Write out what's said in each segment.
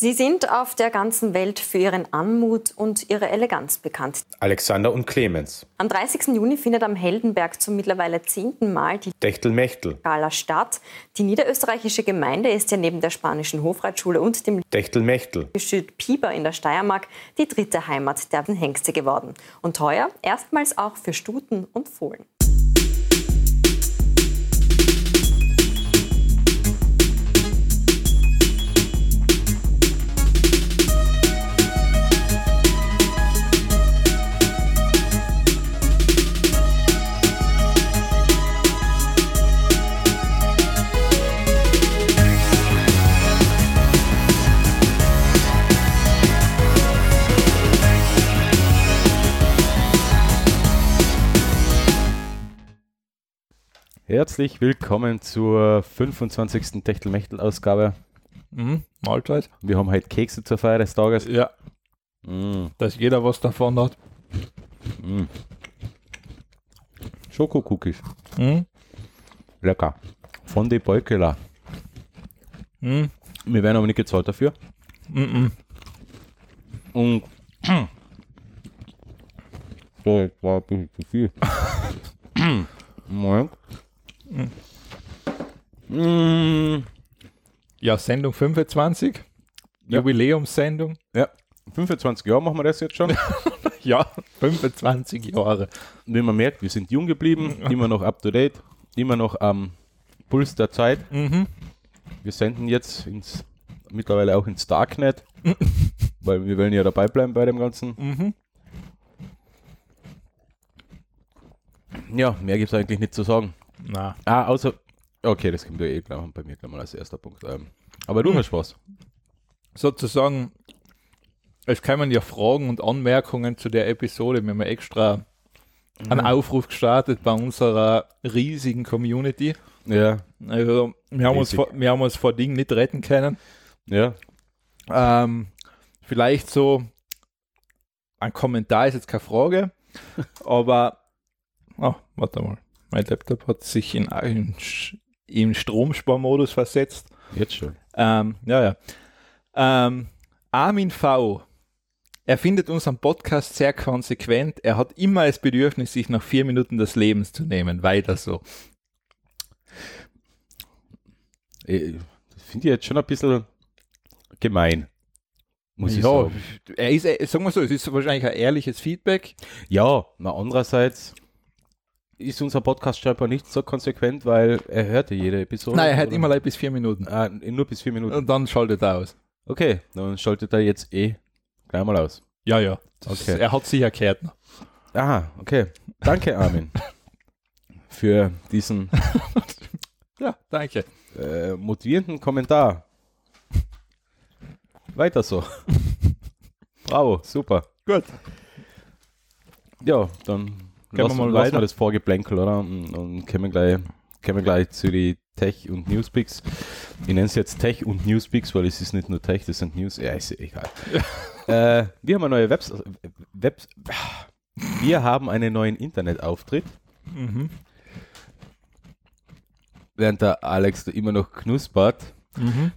Sie sind auf der ganzen Welt für ihren Anmut und ihre Eleganz bekannt. Alexander und Clemens. Am 30. Juni findet am Heldenberg zum mittlerweile zehnten Mal die Techtelmechtel. Gala statt. Die niederösterreichische Gemeinde ist ja neben der spanischen Hofreitschule und dem Techtelmechtel. Gestüt Pieper in der Steiermark die dritte Heimat der Hengste geworden. Und heuer erstmals auch für Stuten und Fohlen. Herzlich willkommen zur 25. Techtelmechtel-Ausgabe. Mhm, Mahlzeit. Wir haben heute Kekse zur Feier des Tages. Ja, Mm, dass jeder was davon hat. mm. Schokokookies. Mhm. Lecker. Von de Beukela. Mhm. Wir werden aber nicht gezahlt dafür. Mhm. Und. So, jetzt war ein bisschen zu viel. Moment. Mm. Ja, Sendung 25. Ja. Jubiläumssendung. Ja, 25 Jahre machen wir das jetzt schon. Ja, 25 Jahre. Wie man merkt, wir sind jung geblieben, immer noch up to date, immer noch am Puls der Zeit. Mhm. Wir senden jetzt ins, mittlerweile auch ins Darknet, weil wir wollen ja dabei bleiben bei dem Ganzen. Mhm. Ja, mehr gibt es eigentlich nicht zu sagen. Na, Ah, außer, okay, das kommt ja eh gleich bei mir gleich mal als erster Punkt. Ähm, aber du Hm. hast Spaß. sozusagen, es kamen ja Fragen und Anmerkungen zu der Episode. Wir haben ja extra einen Aufruf gestartet bei unserer riesigen Community. Ja, Also, wir haben, uns vor, wir haben uns vor Dingen nicht retten können. ja, Ähm, vielleicht so ein Kommentar ist jetzt keine Frage, aber oh, warte mal, mein Laptop hat sich in, in, in Stromsparmodus versetzt. jetzt schon. Ähm, ja, ja. Ähm, Armin V. Er findet unseren Podcast sehr konsequent. Er hat immer das Bedürfnis, sich nach vier Minuten des Lebens zu nehmen. Weiter so. Äh, Das finde ich jetzt schon ein bisschen gemein. Muss ich ja, sagen. er ist, äh, sagen wir so, es ist wahrscheinlich ein ehrliches Feedback. Ja, na andererseits ist unser Podcast scheinbar nicht so konsequent, weil er hörte jede Episode. Nein, er oder? immer like bis vier Minuten. Ah, nur bis vier Minuten. Und dann schaltet er aus. Okay, dann schaltet er jetzt eh gleich mal aus. Ja, ja. Okay. Er hat sicher gehört. Aha, okay. Danke, Armin, für diesen Ja, danke. äh, motivierenden Kommentar. Weiter so. Bravo, super. Gut. Ja, dann wir lassen, mal wir weiter? das Vorgeplänkel, oder? Und, und kommen gleich, kommen gleich zu die Tech- und Newspeaks. Ich nenne es jetzt Tech und Newspeaks, weil es ist nicht nur Tech, das sind News. Ja, ist egal. äh, wir haben eine neue Webs Webs wir haben einen neuen Internetauftritt, Mhm. während der Alex da immer noch knuspert. Mhm.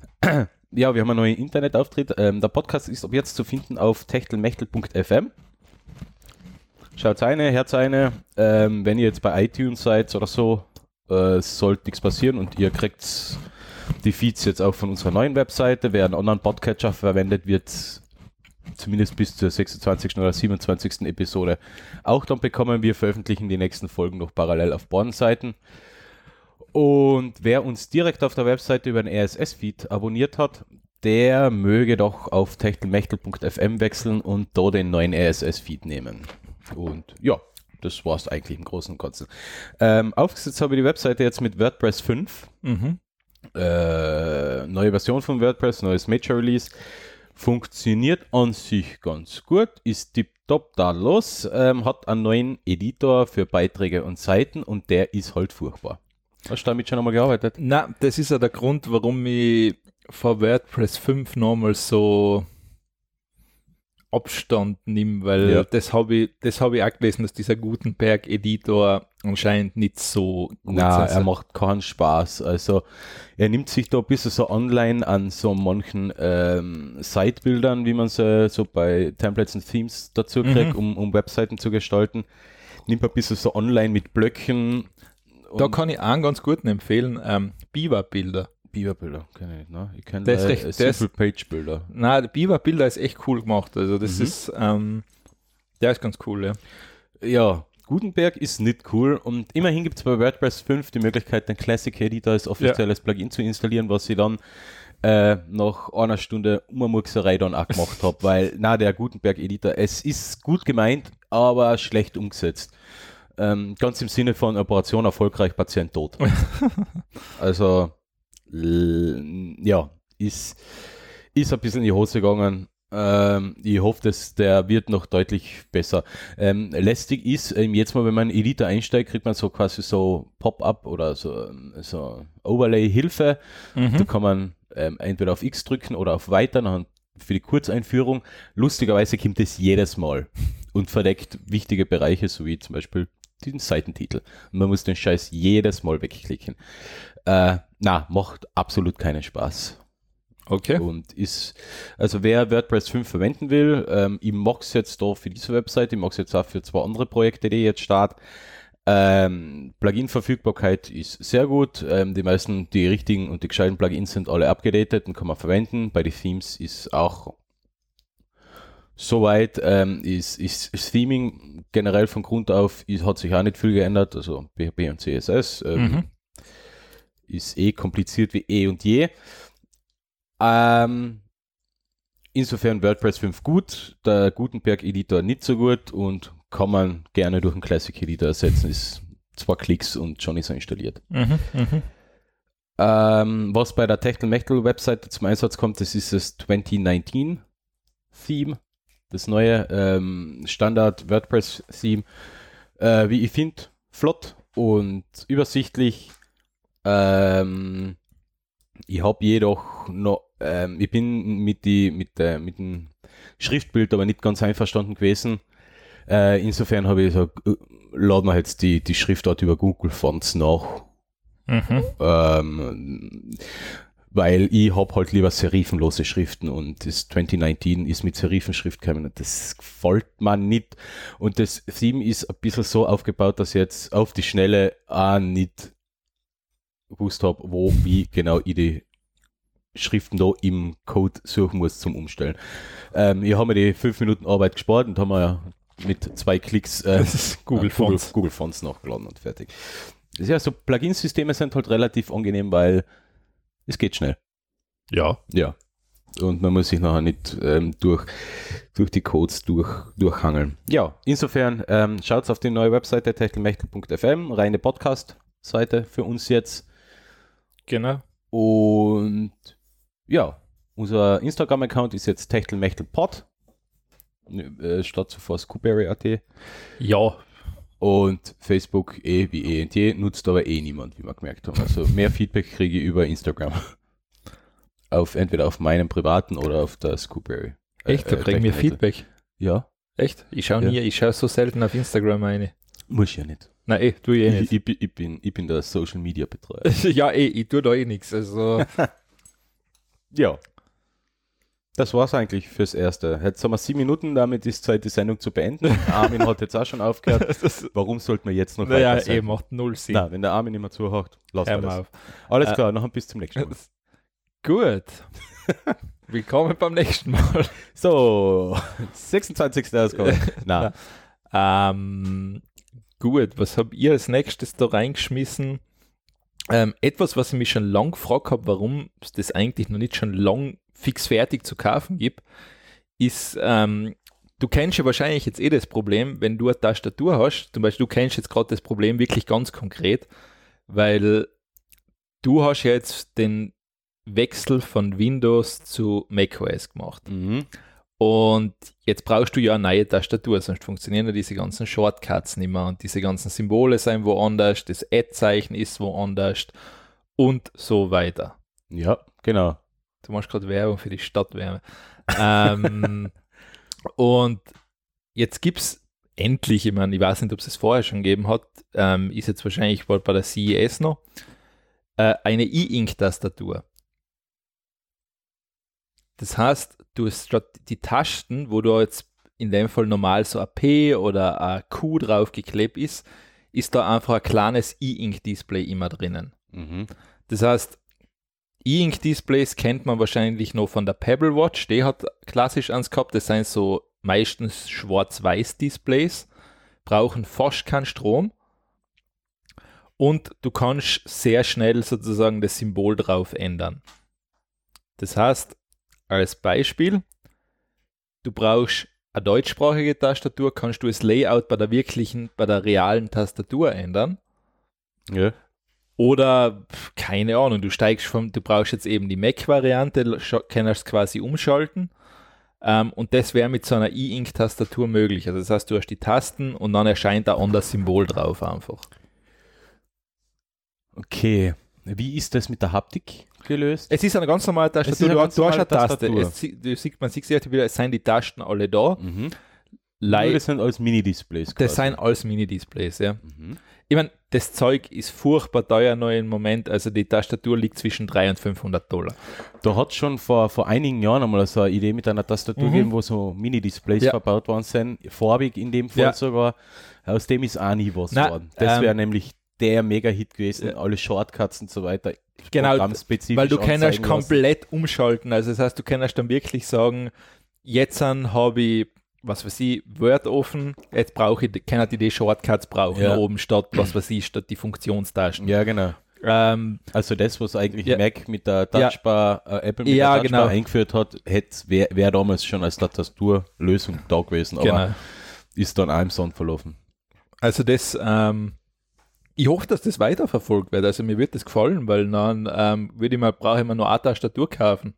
Ja, wir haben einen neuen Internetauftritt. Ähm, der Podcast ist ab jetzt zu finden auf techtelmechtel.fm. Schaut eine, Herz eine. Ähm, wenn ihr jetzt bei iTunes seid oder so, äh, sollte nichts passieren und ihr kriegt die Feeds jetzt auch von unserer neuen Webseite. Wer einen anderen Podcatcher verwendet, wird zumindest bis zur 26. oder 27. Episode auch dann bekommen. Wir veröffentlichen die nächsten Folgen noch parallel auf Born-Seiten. Und wer uns direkt auf der Webseite über den RSS-Feed abonniert hat, der möge doch auf techtelmechtel.fm wechseln und da den neuen RSS-Feed nehmen. Und ja, das war's eigentlich im Großen und Ganzen. Ähm, aufgesetzt habe ich die Webseite jetzt mit WordPress 5. Mhm. Äh, neue Version von WordPress, neues Major Release. Funktioniert an sich ganz gut, ist tipptopp da los, ähm, hat einen neuen Editor für Beiträge und Seiten und der ist halt furchtbar. Hast du damit schon einmal gearbeitet? Na, das ist ja der Grund, warum ich vor WordPress 5 nochmal so Abstand nimm, weil Ja. das habe ich, das habe ich auch gelesen, dass dieser Gutenberg-Editor anscheinend nicht so gut Na, sein er macht keinen Spaß. Also er nimmt sich da ein bisschen so online an so manchen ähm, Sitebildern, wie man sie so bei Templates und Themes dazu kriegt, Mhm. um, um Webseiten zu gestalten. Nimmt ein bisschen so online mit Blöcken. Da kann ich einen ganz guten empfehlen, ähm, Beaver-Bilder. Beaver-Bilder, kenne ich ne? Ich kenne äh, recht- der ist- Simple-Page-Bilder. Na, der Beaver-Bilder ist echt cool gemacht. Also das Mhm. ist, ähm, der ist ganz cool, ja. Ja, Gutenberg ist nicht cool und immerhin gibt es bei WordPress 5 die Möglichkeit, den Classic Editor als offizielles Plugin zu installieren, was ich dann äh, nach einer Stunde Umamurkserei dann auch gemacht habe, weil, na, der Gutenberg Editor, es ist gut gemeint, aber schlecht umgesetzt. Ähm, ganz im Sinne von Operation erfolgreich, Patient tot. also, ja, ist, ist ein bisschen in die Hose gegangen. Ähm, ich hoffe, dass der wird noch deutlich besser. Ähm, lästig ist, ähm, jetzt mal, wenn man in Editor einsteigt, kriegt man so quasi so Pop-up oder so, ähm, so Overlay-Hilfe. Da kann man ähm, entweder auf X drücken oder auf Weiter dann für die Kurzeinführung. Lustigerweise kommt das jedes Mal und verdeckt wichtige Bereiche, so wie zum Beispiel den Seitentitel. Und man muss den Scheiß jedes Mal wegklicken. Äh, na, macht absolut keinen Spaß. Okay. Und ist, also wer WordPress 5 verwenden will, ähm, ich mache es jetzt da für diese Webseite, ich mache es jetzt auch für zwei andere Projekte, die jetzt starte. Ähm, Plugin-Verfügbarkeit ist sehr gut. Ähm, die meisten, die richtigen und die gescheiten Plugins sind alle abgedatet und kann man verwenden. Bei den Themes ist auch soweit, ähm, ist, ist, ist Theming generell von Grund auf, ist, hat sich auch nicht viel geändert. Also PHP und CSS ähm, Mhm. Ist eh kompliziert wie eh und je. Ähm, insofern WordPress 5 gut, der Gutenberg-Editor nicht so gut und kann man gerne durch einen Classic-Editor ersetzen. Ist zwei Klicks und schon ist er installiert. Mhm. Mhm. Ähm, was bei der Techtelmechtel-Webseite zum Einsatz kommt, das ist das 2019-Theme, das neue ähm, Standard WordPress-Theme. Äh, wie ich finde, flott und übersichtlich. Ähm, ich habe jedoch noch, ähm, ich bin mit, die, mit, der, mit dem Schriftbild aber nicht ganz einverstanden gewesen. Äh, insofern habe ich gesagt, äh, laden wir jetzt die, die Schriftart über Google Fonts nach. Mhm. Ähm, weil ich habe halt lieber serifenlose Schriften und das 2019 ist mit Serifenschrift gekommen und das gefällt mir nicht. Und das Theme ist ein bisschen so aufgebaut, dass ich jetzt auf die Schnelle auch nicht gewusst habe, wo, wie genau ich die Schriften da im Code suchen muss zum Umstellen. Ähm, ich habe mir die fünf Minuten Arbeit gespart und haben wir ja mit zwei Klicks äh, ist Google äh, Fonts. Google Fonts nachgeladen und fertig. Ja, so Plugin-Systeme sind halt relativ angenehm, weil es geht schnell. Ja. Ja. Und man muss sich nachher nicht ähm, durch, durch die Codes durch, durchhangeln. Ja, insofern ähm, schaut auf die neue Webseite techtelmechtel.fm, reine Podcast-Seite für uns jetzt. Genau. Und ja, unser Instagram-Account ist jetzt techtelmechtelpod, äh, statt zuvor scoopberry.at. Ja. Und Facebook eh wie eh und je, nutzt aber eh niemand, wie wir gemerkt haben. Also mehr Feedback kriege ich über Instagram. Auf, entweder auf meinem privaten oder auf der Scoopberry. Echt, da Äh, kriegen wir. Feedback. Ja, Echt? Ich schaue Ja. nie, ich schaue so selten auf Instagram eine. muss ja nicht. Nein, eh, tu ich eh Ich, nicht. ich, bin- ich, bin, ich bin der Social Media Betreuer. ja, eh, ich tue da eh nichts. Also, ja. Das war's eigentlich fürs Erste. Jetzt haben wir sieben Minuten, damit ist Zeit, die Sendung zu beenden. Armin hat jetzt auch schon aufgehört. Warum sollten wir jetzt noch naja, weiter eh, macht null Sinn. Na, wenn der Armin immer zuhört, lass Hör mal mal das. auf. Alles Äh, klar, noch bis zum nächsten Mal. Gut. Willkommen beim nächsten Mal. So, 26. Ausgabe. Na, Ähm, gut, was habt ihr als nächstes da reingeschmissen? Ähm, etwas, was ich mich schon lang gefragt habe, warum es das eigentlich noch nicht schon lang fix fertig zu kaufen gibt, ist, ähm, du kennst ja wahrscheinlich jetzt eh das Problem, wenn du eine Tastatur hast, zum Beispiel du kennst jetzt gerade das Problem wirklich ganz konkret, weil du hast ja jetzt den Wechsel von Windows zu macOS gemacht. mhm. Und jetzt brauchst du ja eine neue Tastatur, sonst funktionieren ja diese ganzen Shortcuts nicht mehr und diese ganzen Symbole sind woanders, das Add-Zeichen ist woanders und so weiter. ja, genau. Du machst gerade Werbung für die Stadtwärme. ähm, Und jetzt gibt es endlich, ich meine, ich weiß nicht, ob es es vorher schon gegeben hat, ähm, ist jetzt wahrscheinlich bald bei der CES noch, äh, eine E-Ink-Tastatur. Das heißt, du die Tasten, wo du jetzt in dem Fall normal so ein P oder ein Q draufgeklebt ist, ist da einfach ein kleines E-Ink-Display immer drinnen. Mhm. Das heißt, E-Ink-Displays kennt man wahrscheinlich noch von der Pebble Watch. Die hat klassisch eins gehabt. Das sind so meistens Schwarz-Weiß-Displays, brauchen fast keinen Strom. Und du kannst sehr schnell sozusagen das Symbol drauf ändern. Das heißt, als Beispiel, du brauchst eine deutschsprachige Tastatur, kannst du das Layout bei der wirklichen, bei der realen Tastatur ändern. Ja. Oder, keine Ahnung, du steigst vom, du brauchst jetzt eben die Mac-Variante, kannst quasi umschalten. Ähm, und das wäre mit so einer E-Ink-Tastatur möglich. Also das heißt, du hast die Tasten und dann erscheint da an das Symbol drauf einfach. Okay. Wie ist das mit der Haptik gelöst? Es ist eine ganz normale Tastatur, du, ganz hast- du hast eine Taste. Tastatur. Es, du sieht, man sieht sich wieder, es sind die Tasten alle da. Mhm. Lei- Nur das sind alles Mini-Displays. Das sind alles Mini-Displays, ja. Mhm. Ich meine, das Zeug ist furchtbar teuer noch im Moment. Also die Tastatur liegt zwischen 300 und 500 Dollar. Da hat schon vor, vor einigen Jahren einmal so eine Idee mit einer Tastatur Mhm. gegeben, wo so Mini-Displays Ja. verbaut worden sind, farbig in dem Fall Ja. sogar. Aus dem ist auch nie was Na, geworden. Das ähm, wäre nämlich der Mega-Hit gewesen, Ja. alle Shortcuts und so weiter. Genau, Weil du kannst lassen. komplett umschalten. Also das heißt, du kannst dann wirklich sagen, jetzt habe ich, was weiß ich, Word offen, jetzt brauche ich, kann ich die Shortcuts brauchen, Ja. oben statt, was weiß ich, statt die Funktionstaschen. Ja, genau. Ähm, Also das, was eigentlich Ja. Mac mit der Touchbar, äh, Apple mit Ja, der Touchbar genau. eingeführt hat, wäre wär damals schon als Tastaturlösung da gewesen, aber genau. ist dann auch im Sand verlaufen. Also das, ähm, ich hoffe, dass das weiterverfolgt wird. Also mir wird das gefallen, weil dann ähm, würde ich mal, brauche ich mir nur eine Tastatur kaufen.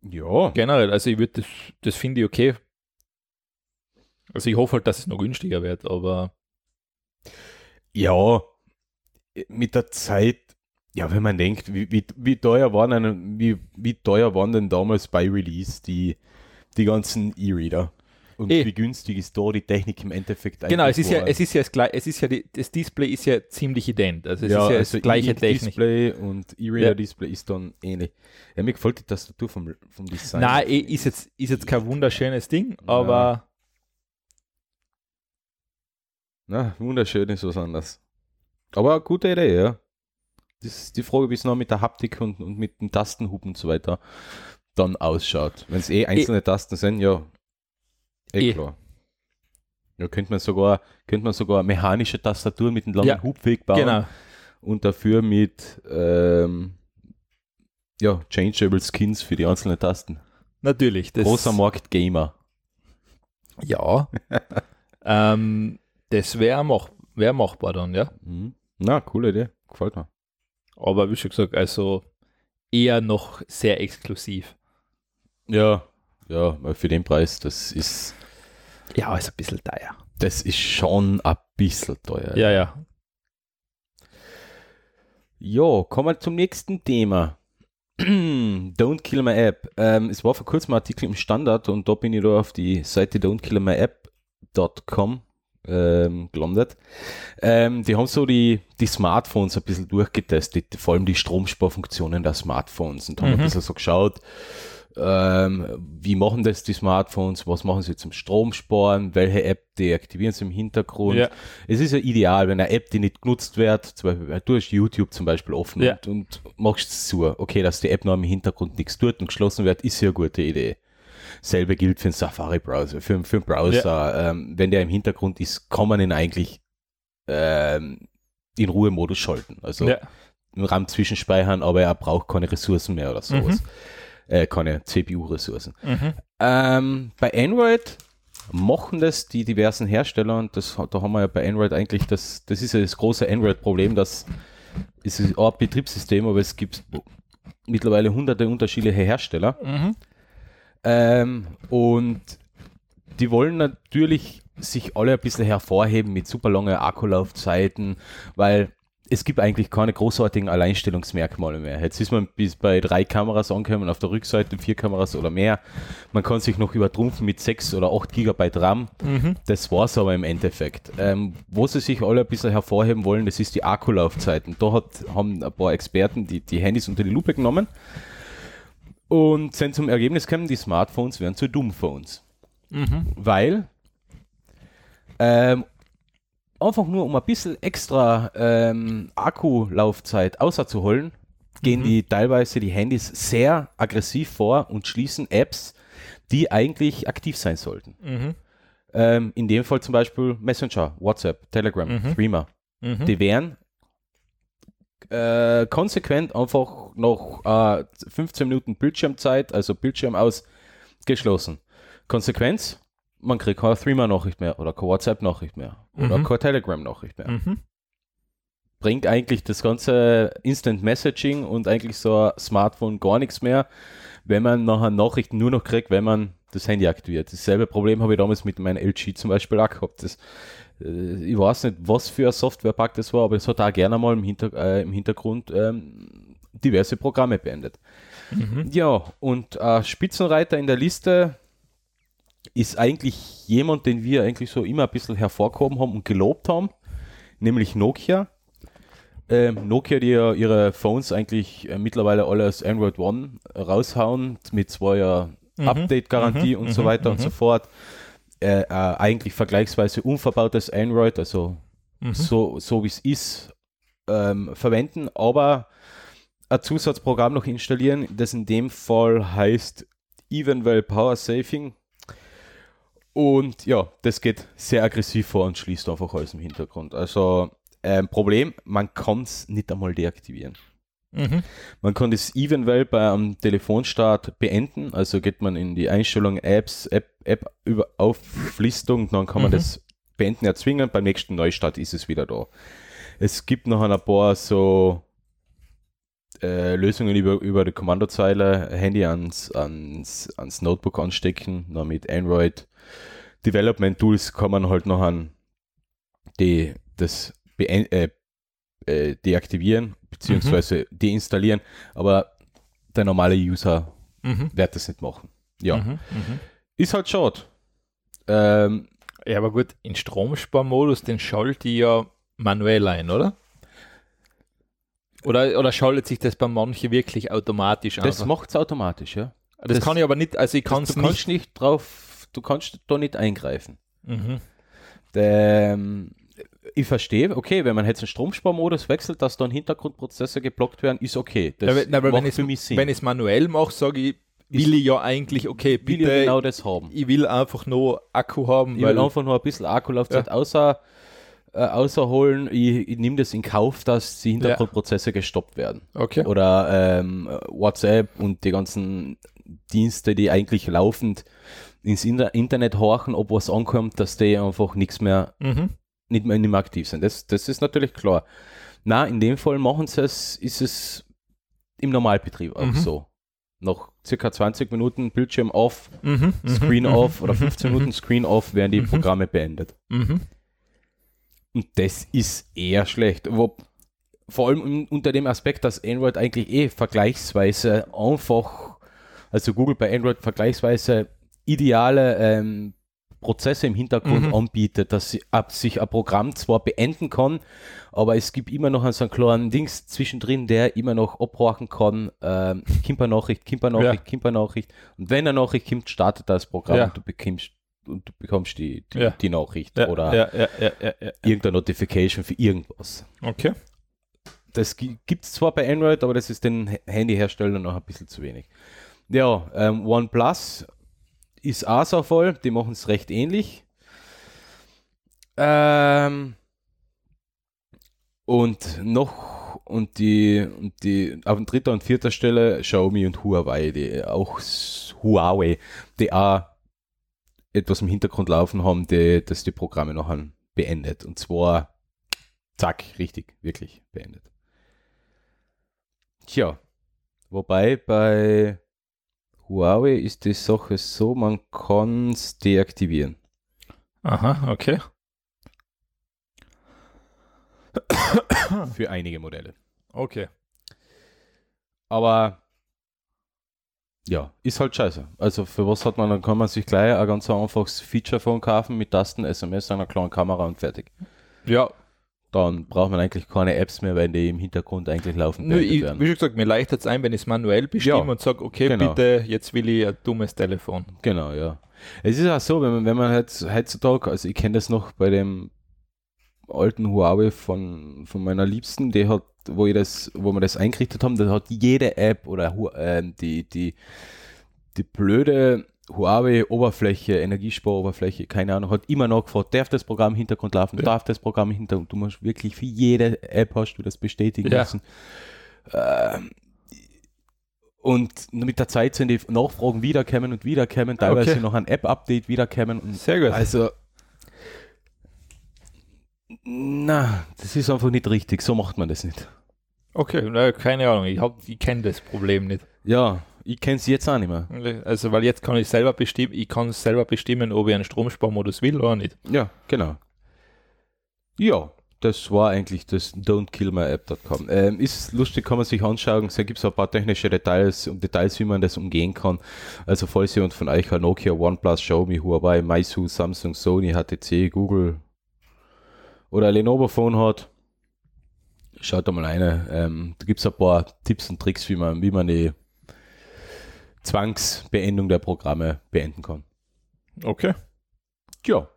Ja, Generell, also ich würde das, das finde ich okay. Also ich hoffe halt, dass es noch günstiger wird, aber ja, mit der Zeit, ja, wenn man denkt, wie, wie, wie, teuer waren denn, wie, wie teuer waren denn damals bei Release die, die ganzen E-Reader? Und Eh. wie günstig ist da die Technik im Endeffekt Genau, es ist ja, es ist ja das es ist ja die, das Display ist ja ziemlich ident. Also es ja, ist ja also das gleiche Technik. E-Display und E-Reader-Display ist dann ähnlich. Ja, mir gefällt die Tastatur vom, vom Design. Nein, eh, ist jetzt, ist jetzt kein wunderschönes Ding, aber Na, wunderschön ist was anderes. Aber gute Idee, ja. Das ist die Frage, wie es noch mit der Haptik und, und mit den Tastenhupen und so weiter dann ausschaut. Wenn es eh einzelne Tasten sind, ja, eh, Eh. klar. Ja, könnte man sogar, könnte man sogar mechanische Tastaturen mit einem langen Ja, Hubweg bauen genau. und dafür mit ähm, ja, changeable Skins für die einzelnen Tasten. Natürlich. Das, Großer Markt Gamer. Ja. ähm, das wäre mach, wär machbar dann, ja. Mhm. Na, coole Idee. Gefällt mir. Aber wie schon gesagt, also eher noch sehr exklusiv. Ja, ja, für den Preis, das ist, Ja, ist ein bisschen teuer. das ist schon ein bisschen teuer. Ja, ja. Jo, kommen wir zum nächsten Thema. Don't Kill My App. Ähm, es war vor kurzem ein Artikel im Standard und da bin ich da auf die Seite don'tkillmyapp.com ähm, gelandet. Ähm, die haben so die, die Smartphones ein bisschen durchgetestet, vor allem die Stromsparfunktionen der Smartphones und haben Mhm. ein bisschen so geschaut, ähm, wie machen das die Smartphones, was machen sie zum Stromsparen, welche App deaktivieren sie im Hintergrund. Ja. Es ist ja ideal, wenn eine App, die nicht genutzt wird, zum Beispiel, du hast YouTube zum Beispiel offen Ja. und, und machst es zu. Okay, dass die App noch im Hintergrund nichts tut und geschlossen wird, ist ja eine gute Idee. Selbe gilt für den Safari-Browser, für, für den Browser. Ähm, wenn der im Hintergrund ist, kann man ihn eigentlich ähm, in Ruhemodus schalten. Also ja. im RAM zwischenspeichern, aber er braucht keine Ressourcen mehr oder sowas. Mhm. Äh, keine CPU-Ressourcen. Mhm. Ähm, bei Android machen das die diversen Hersteller und das, da haben wir ja bei Android eigentlich das, das ist ja das große Android-Problem, dass es ist ein Betriebssystem, aber es gibt mittlerweile hunderte unterschiedliche Hersteller Mhm. ähm, und die wollen natürlich sich alle ein bisschen hervorheben mit super langen Akkulaufzeiten, weil es gibt eigentlich keine großartigen Alleinstellungsmerkmale mehr. Jetzt ist man bis bei drei Kameras angekommen, auf der Rückseite vier Kameras oder mehr. Man kann sich noch übertrumpfen mit sechs oder acht Gigabyte RAM. Mhm. Das war es aber im Endeffekt. Ähm, wo sie sich alle ein bisschen hervorheben wollen, das ist die Akkulaufzeiten. Da hat, haben ein paar Experten die, die Handys unter die Lupe genommen und sind zum Ergebnis gekommen, die Smartphones wären zu dumm für uns. Mhm. Weil ähm, einfach nur um ein bisschen extra ähm, Akkulaufzeit außerzuholen, gehen Mhm. die teilweise die Handys sehr aggressiv vor und schließen Apps, die eigentlich aktiv sein sollten. Mhm. Ähm, in dem Fall zum Beispiel Messenger, WhatsApp, Telegram, Mhm. Threema. Mhm. Die wären äh, konsequent einfach noch äh, 15 Minuten Bildschirmzeit, also Bildschirm aus, geschlossen. Konsequenz, man kriegt keine Threema-Nachricht mehr oder keine WhatsApp-Nachricht mehr oder Mhm. keine Telegram-Nachricht mehr. Mhm. Bringt eigentlich das ganze Instant Messaging und eigentlich so ein Smartphone gar nichts mehr, wenn man nachher Nachrichten nur noch kriegt, wenn man das Handy aktiviert. Dasselbe Problem habe ich damals mit meinem LG zum Beispiel auch gehabt. Das, äh, ich weiß nicht, was für ein Softwarepack das war, aber es hat auch gerne mal im, Hinter äh, im Hintergrund ähm, diverse Programme beendet. Mhm. Ja, und äh, Spitzenreiter in der Liste ist eigentlich jemand, den wir eigentlich so immer ein bisschen hervorgehoben haben und gelobt haben, nämlich Nokia. Ähm, Nokia, die ja ihre Phones eigentlich äh, mittlerweile alle als Android One raushauen, mit zweier Mhm. Update-Garantie Mhm. und so Mhm. weiter und Mhm. so fort. Äh, äh, eigentlich vergleichsweise unverbautes Android, also Mhm. so, so wie es ist, ähm, verwenden, aber ein Zusatzprogramm noch installieren, das in dem Fall heißt Evenwell Power Saving. Und ja, das geht sehr aggressiv vor und schließt einfach alles im Hintergrund. Also ähm, Problem, man kann es nicht einmal deaktivieren. Mhm. Man kann das Evenwell beim Telefonstart beenden, also geht man in die Einstellung Apps, App, App über Auflistung, dann kann man Mhm. das beenden erzwingen, beim nächsten Neustart ist es wieder da. Es gibt noch ein paar so äh, Lösungen über, über die Kommandozeile, Handy ans, ans, ans Notebook anstecken, noch mit Android Development Tools kann man halt noch an die, das äh, äh, deaktivieren beziehungsweise deinstallieren, aber der normale User Mhm. wird das nicht machen. Ja, Mhm. Mhm. ist halt schade. Ähm, Ja, aber gut, in Stromsparmodus, den schalte ich ja manuell ein, oder? Oder, oder schaltet sich das bei manchen wirklich automatisch das einfach? macht es automatisch, ja. Das, das- kann ich aber nicht, also ich kann Das, es du nicht. kannst nicht drauf, du kannst da nicht eingreifen. Mhm. Ähm, ich verstehe, okay, wenn man jetzt einen Stromsparmodus wechselt, dass dann Hintergrundprozesse geblockt werden, ist okay. Das Ja, weil macht für mich Sinn. Wenn ich es manuell mache, sage ich, will ich ja eigentlich, okay, will bitte, ich genau das haben. ich will einfach nur Akku haben, Ich weil will einfach nur ein bisschen Akkulaufzeit außer, äh, außerholen. Ich, ich nehme das in Kauf, dass die Hintergrundprozesse gestoppt werden. okay. Oder ähm, WhatsApp und die ganzen Dienste, die eigentlich laufend ins Inter Internet horchen, ob was ankommt, dass die einfach nichts mehr, Mhm. nicht mehr, nicht mehr aktiv sind. Das, das ist natürlich klar. Na, in dem Fall machen sie es, ist es im Normalbetrieb auch Mhm. so. Nach circa 20 Minuten Bildschirm off, Mhm. Screen Mhm. off oder Mhm. 15 Minuten Screen off werden die Mhm. Programme beendet. Und das ist eher schlecht. Wo, vor allem un- unter dem Aspekt, dass Android eigentlich eh vergleichsweise einfach, also Google bei Android vergleichsweise ideale ähm, Prozesse im Hintergrund Mhm. anbietet, dass sie, ab, sich ein Programm zwar beenden kann, aber es gibt immer noch so einen kleinen Dings zwischendrin, der immer noch abhorchen kann, ähm, Kimper-Nachricht, Kimper-Nachricht, Kimper-Nachricht. Und wenn eine Nachricht kommt, startet das Programm Ja. und du bekommst, und du bekommst die, die, Ja. die Nachricht Ja, oder ja, irgendeine Notification für irgendwas. Okay. Das gibt es zwar bei Android, aber das ist den Handyherstellern noch ein bisschen zu wenig. Ja, ähm, OnePlus ist auch so voll, die machen es recht ähnlich. Ähm, und noch und die und die auf dritter und vierter Stelle Xiaomi und Huawei, die auch Huawei, die auch etwas im Hintergrund laufen haben, die, das die Programme noch beendet. Und zwar zack, richtig, wirklich beendet. Tja, wobei bei Huawei ist die Sache so, man kann es deaktivieren. Aha, okay. Für einige Modelle. Okay. Aber ja, ist halt scheiße. Also für was hat man, dann kann man sich gleich ein ganz einfaches Feature-Phone kaufen mit Tasten, SMS, einer kleinen Kamera und fertig. Ja, Dann braucht man eigentlich keine Apps mehr, weil die im Hintergrund eigentlich laufen Nö, ich, werden. wie schon gesagt, mir leichtet es ein, wenn ich es manuell bestimme Ja, und sage, okay, genau. bitte, jetzt will ich ein dummes Telefon. Genau, ja. Es ist auch so, wenn man, wenn man jetzt heutzutage, also ich kenne das noch bei dem alten Huawei von, von meiner Liebsten, die hat, wo ich das, wo wir das eingerichtet haben, da hat jede App oder ähm, die, die, die blöde Huawei-Oberfläche, Energiespar-Oberfläche, keine Ahnung, hat immer noch gefragt, darf das Programm im Hintergrund laufen, Ja. darf das Programm im Hintergrund, du musst wirklich für jede App hast du das bestätigen Ja. müssen. Ähm, und mit der Zeit sind die Nachfragen wiederkommen und wiederkommen, teilweise Okay. noch ein App-Update wiederkommen. Und Sehr gut. also, na, das ist einfach nicht richtig. So macht man das nicht. Okay, na, keine Ahnung, ich, hab- ich kenne das Problem nicht. Ja, ich kenne es jetzt auch nicht mehr. Also, weil jetzt kann ich selber bestimmen, ich kann selber bestimmen, ob ich einen Stromsparmodus will oder nicht. Ja, genau. Ja, das war eigentlich das don'tkillmyapp.com. Ähm, ist lustig, kann man sich anschauen. Da gibt es ein paar technische Details und Details, wie man das umgehen kann. Also falls jemand von euch Nokia, OnePlus, Xiaomi, Huawei, Meizu, Samsung, Sony, HTC, Google oder ein Lenovo Phone hat, schaut da mal rein. Ähm, da gibt es ein paar Tipps und Tricks, wie man, wie man die Zwangsbeendung der Programme beenden kann. Okay. Ja,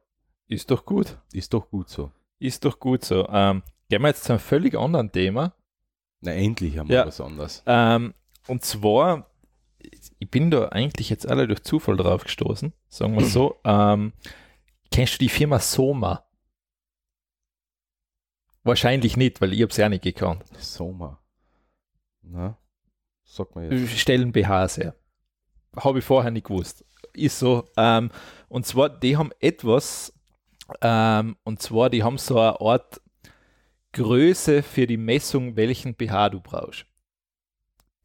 Ist doch gut. ist doch gut so. Ist doch gut so. Ähm, gehen wir jetzt zu einem völlig anderen Thema. Na, endlich haben wir Ja. was anderes. Ähm, und zwar, ich bin da eigentlich jetzt alle durch Zufall drauf gestoßen, sagen wir so. Ähm, kennst du die Firma Soma? Wahrscheinlich nicht, weil ich habe es ja nicht gekannt. Soma. Na, sag mal Wir jetzt. Stellen BHs her. Habe ich vorher nicht gewusst. Ist so. Ähm, und zwar, die haben etwas, ähm, und zwar, die haben so eine Art Größe für die Messung, welchen BH du brauchst.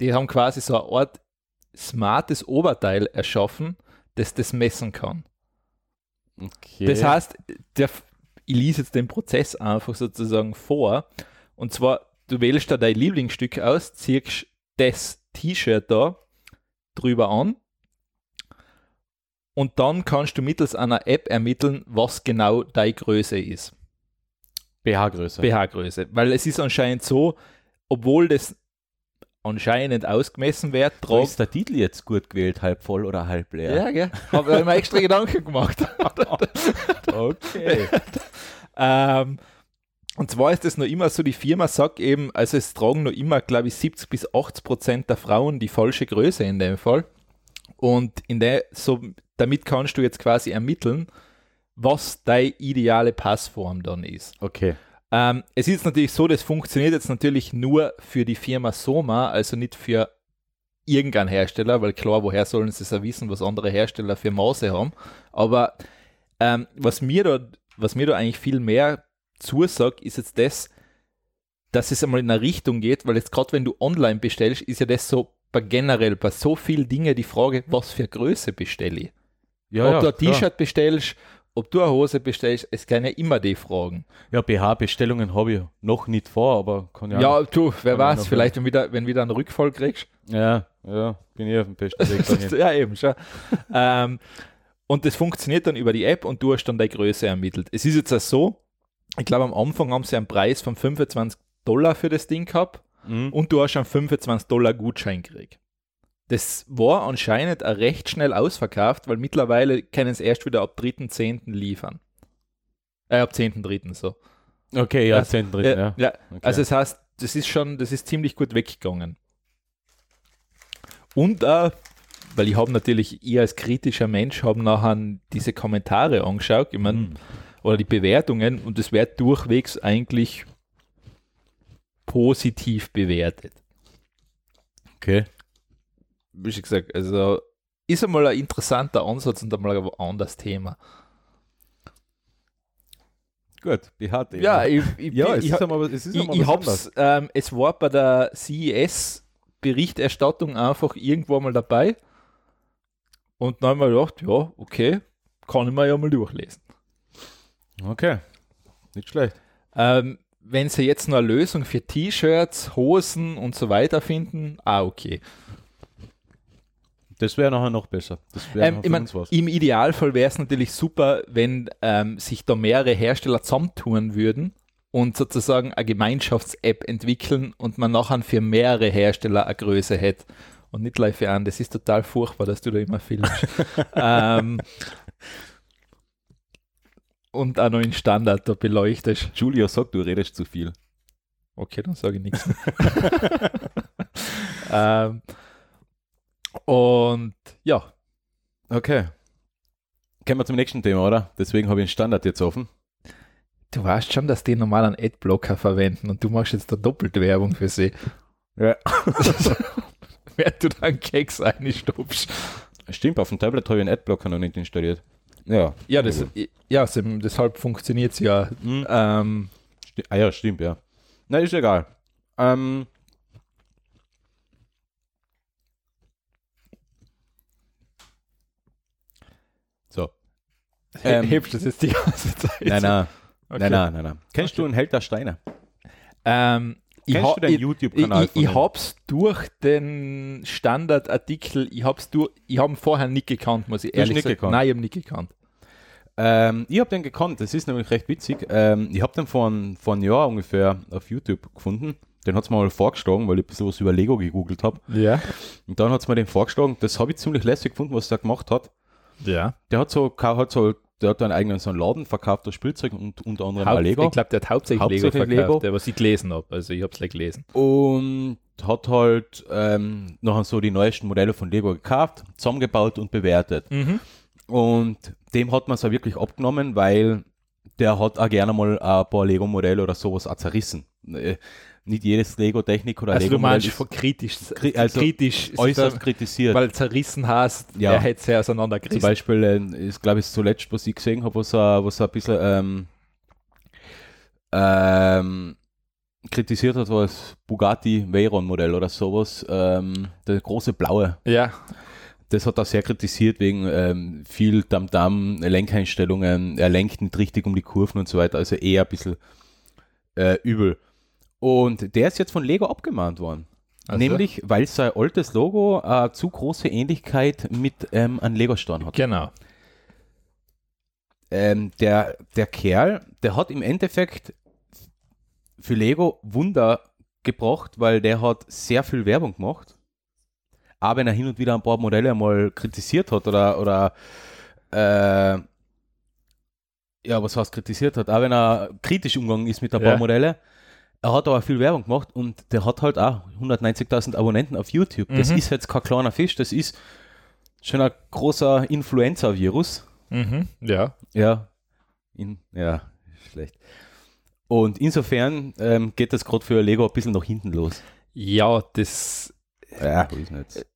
Die haben quasi so eine Art smartes Oberteil erschaffen, das das messen kann. Okay. Das heißt, der, ich lese jetzt den Prozess einfach sozusagen vor. Und zwar, du wählst da dein Lieblingsstück aus, ziehst das T-Shirt da drüber an und dann kannst du mittels einer App ermitteln, was genau deine Größe ist. BH-Größe. BH-Größe. Weil es ist anscheinend so, obwohl das anscheinend ausgemessen wird, tragt ist der Titel jetzt gut gewählt, halb voll oder halb leer? ja, gell? Habe ich mir extra Gedanken gemacht. Okay. Ähm, und zwar ist es noch immer so, die Firma sagt eben, also es tragen noch immer, glaube ich, 70 bis 80 Prozent der Frauen die falsche Größe in dem Fall. Und in der, so, damit kannst du jetzt quasi ermitteln, was deine ideale Passform dann ist. Okay. Ähm, es ist natürlich so, das funktioniert jetzt natürlich nur für die Firma Soma, also nicht für irgendeinen Hersteller, weil klar, woher sollen sie es ja wissen, was andere Hersteller für Maße haben. Aber ähm, was, mir da, was mir da eigentlich viel mehr zusagt, ist jetzt das, dass es einmal in eine Richtung geht, weil jetzt gerade wenn du online bestellst, ist ja das so bei generell bei so vielen Dingen die Frage, was für Größe bestelle ich. Ja, ob du ja, ein T-Shirt bestellst, ob du eine Hose bestellst, es kann ja immer die Fragen. Ja, BH-Bestellungen habe ich noch nicht vor, aber kann ja. Ja, du, wer weiß, vielleicht, wenn wieder, wenn wieder einen Rückfall kriegst. Ja, ja, bin ich auf dem besten Weg ja, eben schon. ähm, und das funktioniert dann über die App und du hast dann deine Größe ermittelt. Es ist jetzt auch so, ich glaube, am Anfang haben sie einen Preis von 25 Dollar für das Ding gehabt Mhm. und du hast einen 25 Dollar Gutschein gekriegt. Das war anscheinend auch recht schnell ausverkauft, weil mittlerweile können sie erst wieder ab 3.10. liefern. Äh, ab 10.3. so. Okay, ja, Also, 10. Dritten, Ja, ja. ja. Okay. Also das heißt, das ist schon, das ist ziemlich gut weggegangen. Und äh, weil ich habe natürlich, ich als kritischer Mensch habe nachher diese Kommentare angeschaut, ich mein, Mhm. oder die Bewertungen und es wird durchwegs eigentlich positiv bewertet. Okay. Wie schon gesagt, also ist einmal ein interessanter Ansatz und einmal ein anderes Thema. Gut, BH. Ja, ich, ich, ja, ich, es ich, einmal, es ist ich, ich hab's, ähm, es war bei der CES-Berichterstattung einfach irgendwo mal dabei. Und dann haben wir gedacht, ja, okay, kann ich mir ja mal durchlesen. Okay, nicht schlecht. Ähm, wenn sie jetzt noch eine Lösung für T-Shirts, Hosen und so weiter finden, ah, okay. Das wäre nachher noch besser. Ähm, mein, Im Idealfall wäre es natürlich super, wenn ähm, sich da mehrere Hersteller zusammentun würden und sozusagen eine Gemeinschafts-App entwickeln und man nachher für mehrere Hersteller eine Größe hätte. Und nicht live an, das ist total furchtbar, dass du da immer filmst. ähm, und auch noch in Standard da beleuchtest. Julia sagt, du redest zu viel. Okay, dann sage ich nichts. ähm, und ja, Okay. Kommen wir zum nächsten Thema, oder? Deswegen habe ich den Standard jetzt offen. du weißt schon, dass die normal einen Adblocker verwenden und du machst jetzt da doppelt Werbung für sie. Ja. Während du dann Keks einstopfst. Stimmt, auf dem Tablet habe ich einen Adblocker noch nicht installiert. Ja. Ja, das, ja, deshalb funktioniert es ja. Hm. Ähm, Ah ja, stimmt, ja. Na, ist egal. Ähm, so. Ähm, hebst du das jetzt die ganze Zeit? Nein, nein, Okay. nein, nein, nein, nein. Kennst Okay. du einen Held der Steine? Ähm, ich Kennst du den ich- YouTube-Kanal Ich, ich dem? hab's durch den Standardartikel, ich hab's durch, ich habe ihn vorher nicht gekannt, muss ich Du ehrlich nicht sagen. gekannt? Nein, ich habe nicht gekannt. Ähm, ich habe den gekannt, das ist nämlich recht witzig. Ähm, ich habe den vor, ein- vor einem Jahr ungefähr auf YouTube gefunden. Den hat es mir mal vorgeschlagen, weil ich ein bisschen was über Lego gegoogelt habe. Ja. Und dann hat es mir den vorgeschlagen. Das habe ich ziemlich lässig gefunden, was der gemacht hat. Ja. Der hat so, hat so, der hat einen eigenen so einen Laden verkauft, das Spielzeug und unter anderem auch Lego. Ich glaube, der hat hauptsächlich, Hauptsächlich Lego verkauft, Lego. was ich gelesen habe. Also ich habe es gelesen. Und hat halt ähm, nachher so die neuesten Modelle von Lego gekauft, zusammengebaut und bewertet. Und dem hat man es auch wirklich abgenommen, weil der hat auch gerne mal ein paar Lego-Modelle oder sowas auch zerrissen. Nicht jedes Lego-Technik oder Also du Lego-Modell meinst ist kritisch, kri- also kritisch, äußerst kritisiert. weil zerrissen hast, Ja. der hätte es ja Zum auseinandergerissen. Beispiel äh, ist, glaube ich, das zuletzt, was ich gesehen habe, was, er- was er ein bisschen ähm, ähm, kritisiert hat, war das Bugatti Veyron-Modell oder sowas. Ähm, der große blaue. Ja, das hat er sehr kritisiert wegen ähm, viel Damm-Damm, Lenkeinstellungen, er lenkt nicht richtig um die Kurven und so weiter, also eher ein bisschen äh, übel. Und der ist jetzt von Lego abgemahnt worden. Also? Nämlich, weil sein altes Logo eine zu große Ähnlichkeit mit ähm, einem Lego-Stein hat. genau. Ähm, der, der Kerl, der hat im Endeffekt für Lego Wunder gebracht, weil der hat sehr viel Werbung gemacht. Aber wenn er hin und wieder ein paar Modelle mal kritisiert hat oder, oder äh, ja, was heißt kritisiert hat, auch wenn er kritisch umgegangen ist mit ein paar Ja. Modelle, er hat aber viel Werbung gemacht und der hat halt auch 190.000 Abonnenten auf YouTube. Das Mhm. ist jetzt kein kleiner Fisch, das ist schon ein großer Influencer-Virus. Mhm. Ja. Ja, in, ja, schlecht. Und insofern ähm, geht das gerade für Lego ein bisschen nach hinten los. Ja, das, Ja, wo ist jetzt?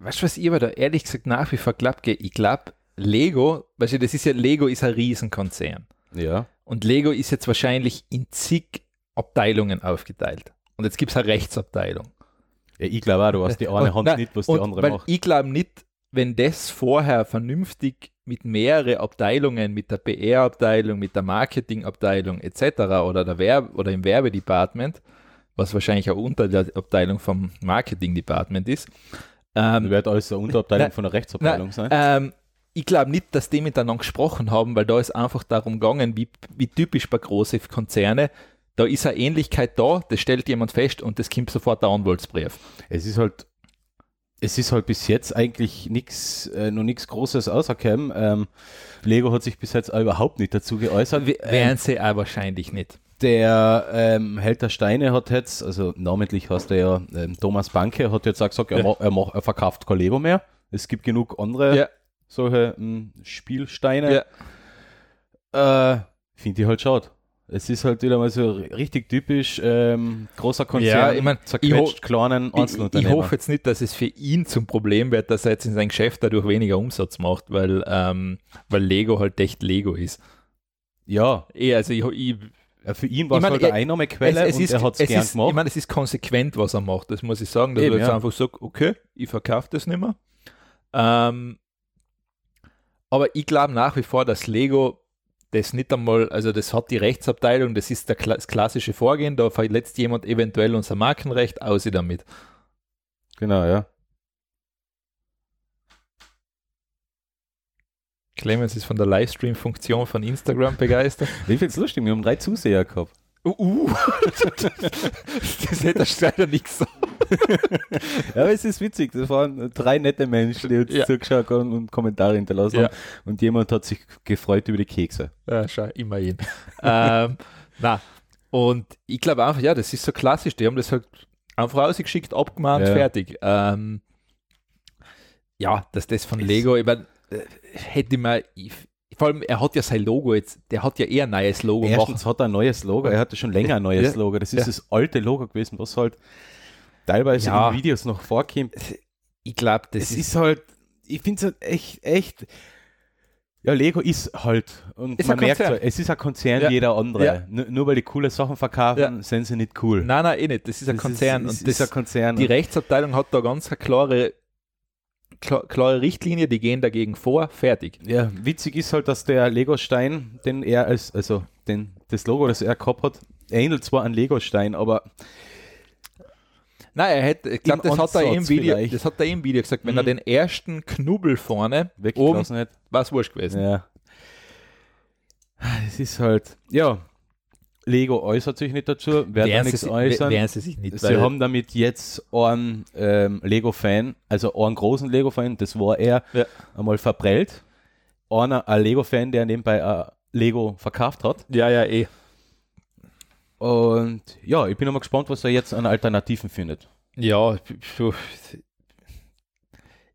weißt du, was ich aber da ehrlich gesagt nach wie vor glaube, ich glaube, Lego, weißt du, das ist ja, Lego ist ein Riesenkonzern. Ja, Und Lego ist jetzt wahrscheinlich in zig Abteilungen aufgeteilt. Und jetzt gibt es eine Rechtsabteilung. ja ich glaube auch, du hast die eine Hand nein, nicht, was die andere weil macht. Ich glaube nicht, wenn das vorher vernünftig mit mehreren Abteilungen, mit der PR-Abteilung, mit der Marketing-Abteilung etc. oder der Werb oder im Werbedepartment, was wahrscheinlich auch unter der Abteilung vom Marketing-Department ist, ähm, wird alles eine Unterabteilung Nein, von der Rechtsabteilung nein, sein. ähm, ich glaube nicht, dass die miteinander gesprochen haben, weil da ist einfach darum gegangen, wie, wie typisch bei großen Konzerne, da ist eine Ähnlichkeit da, das stellt jemand fest und das kommt sofort der Anwaltsbrief. Es ist halt, es ist halt bis jetzt eigentlich nichts, äh, noch nichts Großes außergekommen. Ähm, Lego hat sich bis jetzt überhaupt nicht dazu geäußert. W Ähm, wären sie auch wahrscheinlich nicht. Der ähm, Held der Steine hat jetzt, also namentlich heißt er ja ähm, Thomas Banke, hat jetzt auch gesagt, er, Ja. ma er, mach, er verkauft kein Lego mehr. Es gibt genug andere Ja. solche ähm, Spielsteine. Äh, Finde ich halt schade. Es ist halt wieder mal so richtig typisch ähm, großer Konzern, Ja, ich mein, ich zerquetscht ho- kleinen Ich, ich Einzelunternehmer. hoffe jetzt nicht, dass es für ihn zum Problem wird, dass er jetzt in sein Geschäft dadurch weniger Umsatz macht, weil, ähm, weil Lego halt echt Lego ist. ja, Eh, also ich, ich, äh, für ihn war Ich es mein, halt er- eine Einnahmequelle es, es und ist, er hat es es gern ist, gemacht. Ich meine, es ist konsequent, was er macht. Das muss ich sagen, dass Eben, er jetzt ja. einfach sagt, okay, ich verkaufe das nicht mehr. Ähm, aber ich glaube nach wie vor, dass Lego das nicht einmal, also das hat die Rechtsabteilung, das ist das klassische Vorgehen, da verletzt jemand eventuell unser Markenrecht, aus damit. Genau, ja. Clemens ist von der Livestream-Funktion von Instagram begeistert. Ich finde es lustig, wir haben drei Zuseher gehabt. Uh, uh. das hätte er leider nicht gesagt. Ja, aber es ist witzig. Das waren drei nette Menschen, die uns Ja. zugeschaut haben und Kommentare hinterlassen Ja. haben. Und jemand hat sich gefreut über die Kekse. Ja, schau, immerhin. ähm, na, und ich glaube einfach, ja, das ist so klassisch. Die haben das halt einfach rausgeschickt, abgemahnt, Ja. fertig. Ähm, ja, dass das von Lego, ich mein, äh, hätte ich, vor allem, er hat ja sein Logo jetzt, der hat ja eher ein neues Logo. Erstens hat er ein neues Logo. Er hatte schon länger ein neues Ja. Logo. Das ist Ja. das alte Logo gewesen, was halt teilweise Ja. in Videos noch vorkommt. Ich glaube, das Es ist, ist halt, ich finde es halt echt, echt. Ja, Lego ist halt. Und Ist man merkt halt, es ist ein Konzern wie jeder andere. Nur, weil die coole Sachen verkaufen, sind sie nicht cool. nein, nein, eh nicht. Das ist ein Das Konzern Ist, und das, ist ein Konzern. die Rechtsabteilung hat da ganz eine klare, kla- klare Richtlinie, die gehen dagegen vor, fertig. Ja, witzig ist halt, dass der Lego-Stein, den er als, also den, das Logo, das er gehabt hat, ähnelt zwar an Lego-Stein, aber Nein, er hätte, ich glaube, das hat er im Video, das hat er im Video gesagt, wenn er Mhm. den ersten Knubbel vorne oben, weggelassen hat. war es wurscht gewesen. Ja. Es ist halt, ja, Lego äußert sich nicht dazu, werden da sie, nichts äußern. sie sich nicht, Sie haben damit jetzt einen ähm, Lego-Fan, also einen großen Lego-Fan, das war er, Ja. einmal verprellt. Einer, ein Lego-Fan, der nebenbei ein Lego verkauft hat. ja, ja, eh. Und ja, ich bin nochmal gespannt, was er jetzt an Alternativen findet. Ja,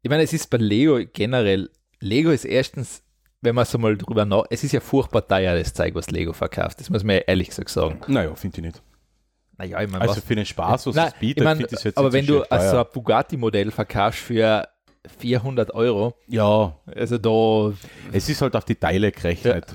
ich meine, es ist bei Lego generell, Lego ist erstens, wenn man so mal drüber nach, es ist ja furchtbar teuer, das Zeug, was Lego verkauft. Das muss man ja ehrlich gesagt sagen. Naja, finde ich nicht. Naja, ich meine, Also was, für den Spaß, was Nein, es bietet, ich mein, finde ich jetzt aber wenn du also ein Bugatti-Modell verkaufst für 400 Euro, Ja, also da, es ist halt auf die Teile gerechnet.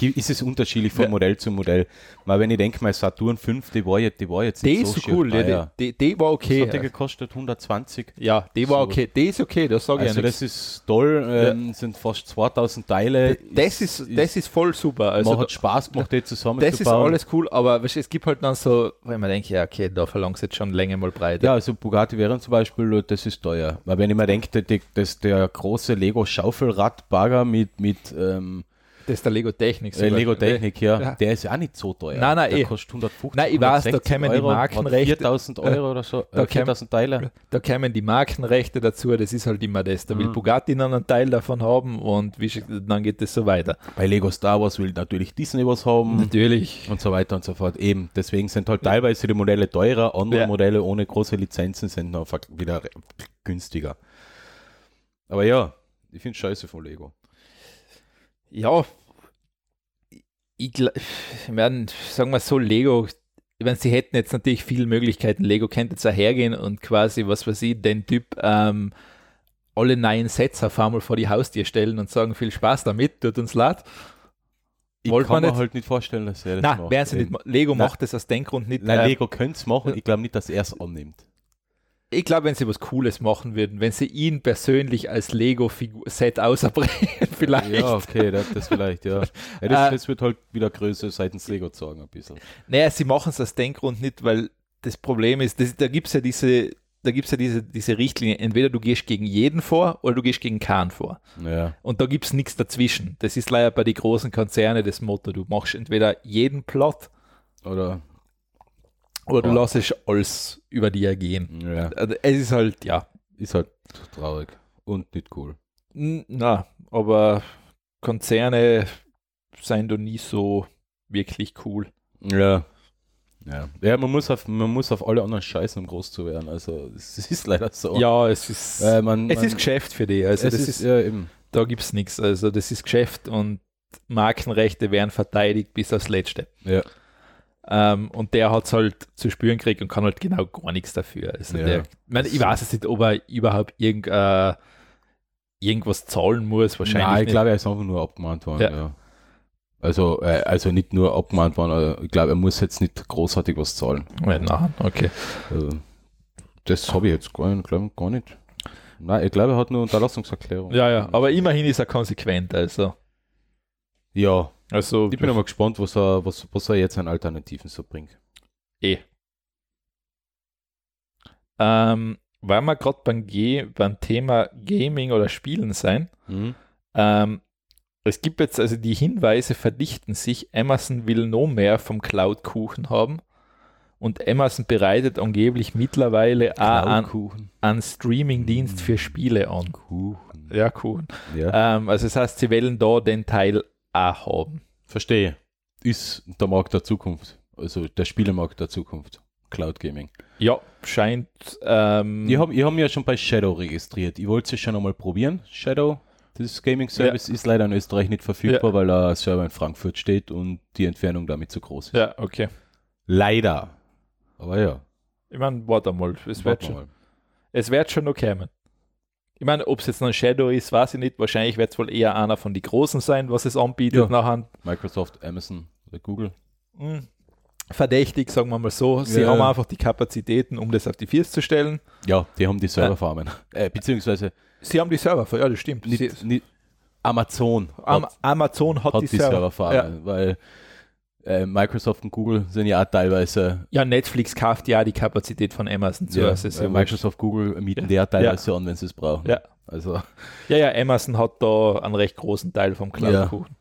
Ist es unterschiedlich von Ja. Modell zu Modell. Weil wenn ich denke, mein Saturn 5, die war jetzt, die war jetzt die nicht ist so so cool, schön die, die, die war Was hat die okay. gekostet? 120? Ja, die war So. okay, die ist okay, das sage ich Also ja das nichts. ist toll, ähm, sind fast 2000 Teile. Das ist, das ist voll super. Also man hat Spaß gemacht, die zusammen das zu ist alles cool, aber weißt, es gibt halt dann so, weil man denkt, ja, okay, da verlangst du jetzt schon länger mal breit. Ja, also Bugatti Veyron zum Beispiel, das ist teuer. Weil wenn ich mir denke, die, das, der große Lego Schaufelradbagger mit, mit ähm, Das ist der Lego Technik. äh, Lego Technik, ja, Ja. der ist ja auch nicht so teuer. Nein, nein, der eh. kostet 150 Nein, ich weiß, da 160 kämen die Euro, Markenrechte- 4000 Euro oder so, da äh, 4000 Teile. Da kämen die Markenrechte dazu, das ist halt immer das. Da will Mhm. Bugatti dann einen Teil davon haben und wie, dann geht es so weiter. Bei Lego Star Wars will natürlich Disney was haben. Natürlich. und so weiter und so fort. Eben, deswegen sind halt teilweise die Modelle teurer, andere Ja. Modelle ohne große Lizenzen sind noch wieder günstiger. Aber ja, ich finde scheiße von Lego. Ja, ich, ich meine, sagen wir so, Lego, ich meine, sie hätten jetzt natürlich viele Möglichkeiten. Lego könnte jetzt auch hergehen und quasi, was weiß ich, den Typ ähm, alle neuen Sets auf einmal vor die Haustür stellen und sagen, viel Spaß damit, tut uns leid. Ich Wollt kann man mir halt nicht vorstellen, dass er das Nein, macht. werden sie nicht. Ma- Lego Nein. macht das aus dem Grund nicht. Nein, äh, Lego könnte es machen, ich glaube nicht, dass er es annimmt. Ich glaube, wenn sie was Cooles machen würden, wenn sie ihn persönlich als Lego-Set auserbringen, vielleicht. Ja, okay, das, das vielleicht, ja. ja das, Äh, das wird halt wieder Größe seitens Lego zeigen, ein bisschen. Naja, sie machen es aus dem Grund nicht, weil das Problem ist, das, da gibt es ja diese, da gibt's ja diese, diese Richtlinie, entweder du gehst gegen jeden vor oder du gehst gegen keinen vor. Ja, Und da gibt es nichts dazwischen. Das ist leider bei den großen Konzernen das Motto. Du machst entweder jeden Plot oder, oder du lässt es alles über dir gehen. ja, Also es ist halt, ja, ist halt traurig und nicht cool. na, aber Konzerne sind da nie so wirklich cool. Ja. Ja, ja man, muss auf, man muss auf alle anderen scheißen, um groß zu werden. Also, es ist leider so. Ja, es ist, Äh, man, es man, ist Geschäft für die. Also es das ist, ist, ja, eben. da gibt es nichts. Also das ist Geschäft und Markenrechte werden verteidigt bis aufs Letzte. Ja. Ähm, und der hat es halt zu spüren gekriegt und kann halt genau gar nichts dafür. Also Ja. der, ich, meine, ich weiß jetzt nicht, ob er überhaupt irgend, äh, irgendwas zahlen muss. Wahrscheinlich Nein, ich nicht. glaube, er ist einfach nur abgemahnt worden. Ja. Ja. Also, äh, also nicht nur abgemahnt worden, aber ich glaube, er muss jetzt nicht großartig was zahlen. Nein, okay. Also, das habe ich jetzt gar, nicht- glaub, gar nicht. Nein, ich glaube, er hat nur Unterlassungserklärung. Ja, ja, aber immerhin ist er konsequent. Also Ja, Also, Ich bin aber gespannt, was er, was, was er jetzt an Alternativen so bringt. eh. Ähm, weil wir gerade beim, beim Thema Gaming oder Spielen sein, Mhm. ähm, es gibt jetzt, also die Hinweise verdichten sich, Amazon will noch mehr vom Cloud-Kuchen haben und Amazon bereitet angeblich mittlerweile auch einen Streaming-Dienst für Spiele an. Kuchen. Ja, Kuchen. Ja. Ähm, also das heißt, sie wollen da den Teil auch haben. Verstehe. Ist der Markt der Zukunft. Also der Spielemarkt der Zukunft. Cloud Gaming. Ja, scheint. Ähm, Ich habe hab mich ja schon bei Shadow registriert. Ich wollte es schon einmal probieren. Shadow, das Gaming Service, ist leider in Österreich nicht verfügbar, weil der Server in Frankfurt steht und die Entfernung damit zu groß ist. ja, okay. Leider. Aber ja. Ich meine, warte mal, es wird, schon, es wird schon noch kommen. Ich meine, ob es jetzt noch ein Shadow ist, weiß ich nicht. Wahrscheinlich wird es wohl eher einer von den Großen sein, was es anbietet Ja. nachher. Microsoft, Amazon oder Google. Hm, Verdächtig, sagen wir mal so. Sie Ja. haben einfach die Kapazitäten, um das auf die Viers zu stellen. Ja, die haben die Serverfarmen. Äh, beziehungsweise Sie haben die Server, ja, das stimmt. nicht, nicht Amazon Am, hat, Amazon hat, hat die, die, Server. Serverfarmen, weil äh, Microsoft und Google sind ja teilweise Ja. ja, Netflix kauft ja die Kapazität von Amazon zu. Ja, also ja, Microsoft, Google mieten der teilweise an, wenn sie es brauchen. Ja. Also, ja, ja, Amazon hat da einen recht großen Teil vom Cloud-Kuchen.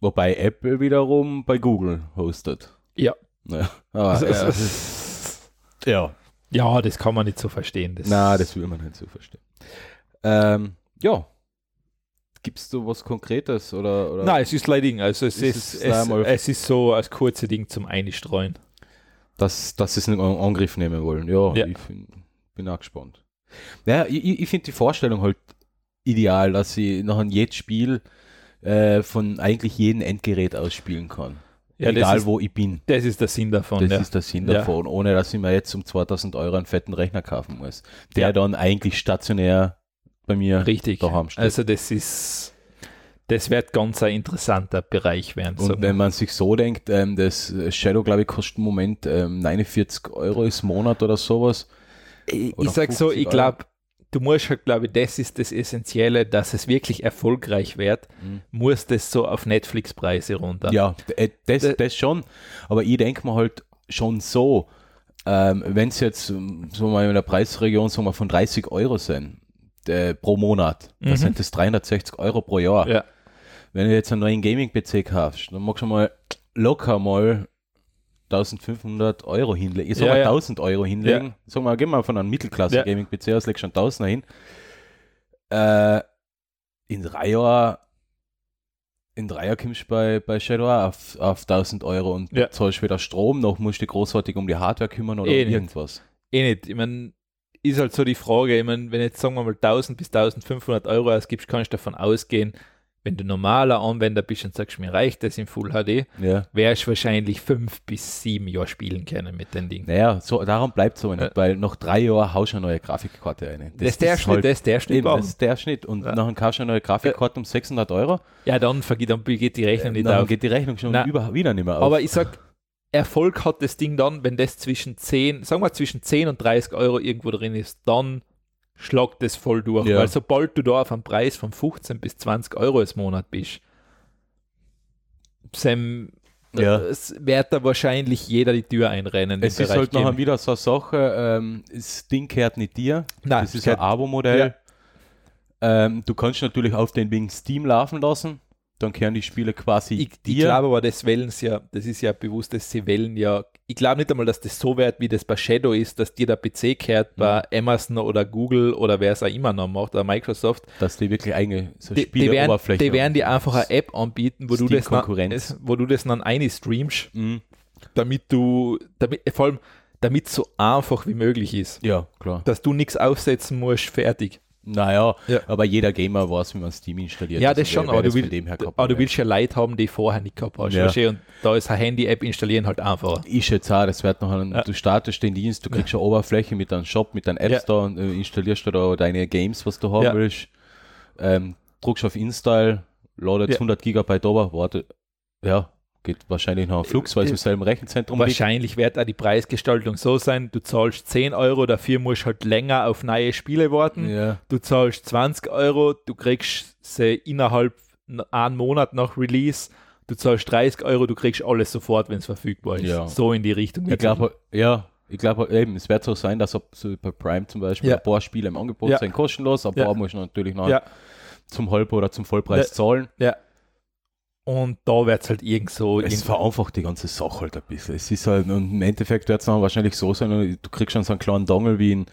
wobei Apple wiederum bei Google hostet. Ja. Ja, aber, Also, ja, es- ja. Ja, das kann man nicht so verstehen. Das na, das will man nicht so verstehen. Ähm, ja. Gibst du was Konkretes oder? oder Nein, es ist leider, also es Ist ist, es es, es ist so als kurze Ding zum Einstreuen. dass, dass sie es in Angriff nehmen wollen. Ja, Ja. ich fin- bin auch gespannt. Naja, ich, ich- finde die Vorstellung halt ideal, dass ich nachher jedes Spiel äh, von eigentlich jedem Endgerät ausspielen kann. Ja, Egal ist- wo ich bin. Das ist der Sinn davon. Das ja. ist der Sinn Ja. davon, ohne dass ich mir jetzt um 2000 Euro einen fetten Rechner kaufen muss, der Ja. dann eigentlich stationär bei mir Richtig. daheim steht. Also das ist, das wird ganz ein interessanter Bereich werden. und sagen wenn man sich so denkt, ähm, das Shadow, glaube ich, kostet im Moment ähm, 49 Euro im Monat oder sowas. ich, oder ich sag so, 50 ich glaube, du musst halt, glaube ich, das ist das Essentielle, dass es wirklich erfolgreich wird, Mhm. muss das so auf Netflix-Preise runter. Ja, äh, das, Da- das schon. Aber ich denke mir halt schon so, ähm, wenn es jetzt ähm, so mal in der Preisregion sagen wir, von 30 Euro sind äh, pro Monat, Mhm. dann sind das 360 Euro pro Jahr. Ja. Wenn du jetzt einen neuen Gaming-PC kaufst, dann magst du mal locker mal 1500 Euro hinlegen. Ich sag Ja, mal ja. 1000 Euro hinlegen. Sag mal, geh mal von einem Ja. Mittelklasse-Gaming-PC aus, leg schon 1000er hin. Äh, in drei Jahren in drei Jahren kommst du bei, bei Shadow auf, auf 1000 Euro und Ja. zahlst wieder Strom, noch musst du großartig um die Hardware kümmern oder Eh um irgendwas. Eh nicht. Ich meine, ist halt so die Frage, ich meine, wenn jetzt sagen wir mal 1000 bis 1500 Euro ausgibst, kannst du davon ausgehen, wenn du normaler Anwender bist und sagst, mir reicht das in Full HD, Ja. wärst wahrscheinlich fünf bis sieben Jahre spielen können mit den Dingen. Naja, so, darum bleibt es aber nicht, Ja. weil nach drei Jahren haust du eine neue Grafikkarte rein. Das, ist der Schnitt, halt- das ist der Schnitt. Eben, das ist der Schnitt. Und Ja. nachher kaufst du eine neue Grafikkarte um 600 Euro. Ja, dann, dann geht die Rechnung nicht Dann auf. geht die Rechnung schon Nein. über, wieder nicht mehr auf. Aber ich sag, Erfolg hat das Ding dann, wenn das zwischen 10, sagen wir zwischen 10 und 30 Euro irgendwo drin ist, dann schlagt das voll durch. Ja. Weil sobald du da auf einem Preis von 15 bis 20 Euro im Monat bist, Sam, Ja. es wird da wahrscheinlich jeder die Tür einrennen. es ist halt nachher wieder so eine Sache, ähm, das Ding gehört nicht dir. Nein, das ist ein Abo-Modell. Ja. Ähm, du kannst natürlich auf den Wing Steam laufen lassen. Dann kehren die Spiele quasi Ich, ich glaube aber, das wählen sie ja, das ist ja bewusst, dass sie wählen ja, ich glaube nicht einmal, dass das so wird, wie das bei Shadow ist, dass dir der PC kehrt bei Mhm. Amazon oder Google oder wer es auch immer noch macht, oder Microsoft. dass die wirklich eigene so Die, die, werden, die werden dir einfach eine App anbieten, wo du, das dann, wo du das dann einstreamst, Mhm. damit du, damit, vor allem, damit es so einfach wie möglich ist. Ja, klar. Dass du nichts aufsetzen musst, fertig. Naja, Ja. aber jeder Gamer weiß, wie man Steam installiert. Ja, Also das schon, wer- aber du, das will, von dem her gehabt aber du willst ja Leute haben, die vorher nicht gehabt hast. Ja. Und da ist eine Handy-App installieren halt einfacher. Ich schätze auch, das wird noch ein, Ja. du startest den Dienst, du kriegst eine Oberfläche mit einem Shop, mit einem App. Store und äh, installierst du da deine Games, was du haben willst. Ähm, druckst auf Install, ladet Ja. 100 Gigabyte runter, warte, ja, geht wahrscheinlich noch ein Flux, weil es im selben Rechenzentrum liegt. Wahrscheinlich wird auch die Preisgestaltung so sein, du zahlst 10 Euro, dafür musst halt länger auf neue Spiele warten. Ja, Du zahlst 20 Euro, du kriegst sie innerhalb einen Monat nach Release, du zahlst 30 Euro, du kriegst alles sofort, wenn es verfügbar ist. Ja. So in die Richtung. Ich glaube, ja, ich glaube eben, es wird so sein, dass ob so bei Prime zum Beispiel Ja. ein paar Spiele im Angebot Ja. sind kostenlos, ein Ja. paar musst du natürlich noch Ja, zum Halb- oder zum Vollpreis Ja. zahlen. ja. Und da wird es halt irgend so. Es vereinfacht die ganze Sache halt ein bisschen. Es ist halt, und im Endeffekt wird es dann wahrscheinlich so sein, du kriegst schon so einen kleinen Dongle wie ein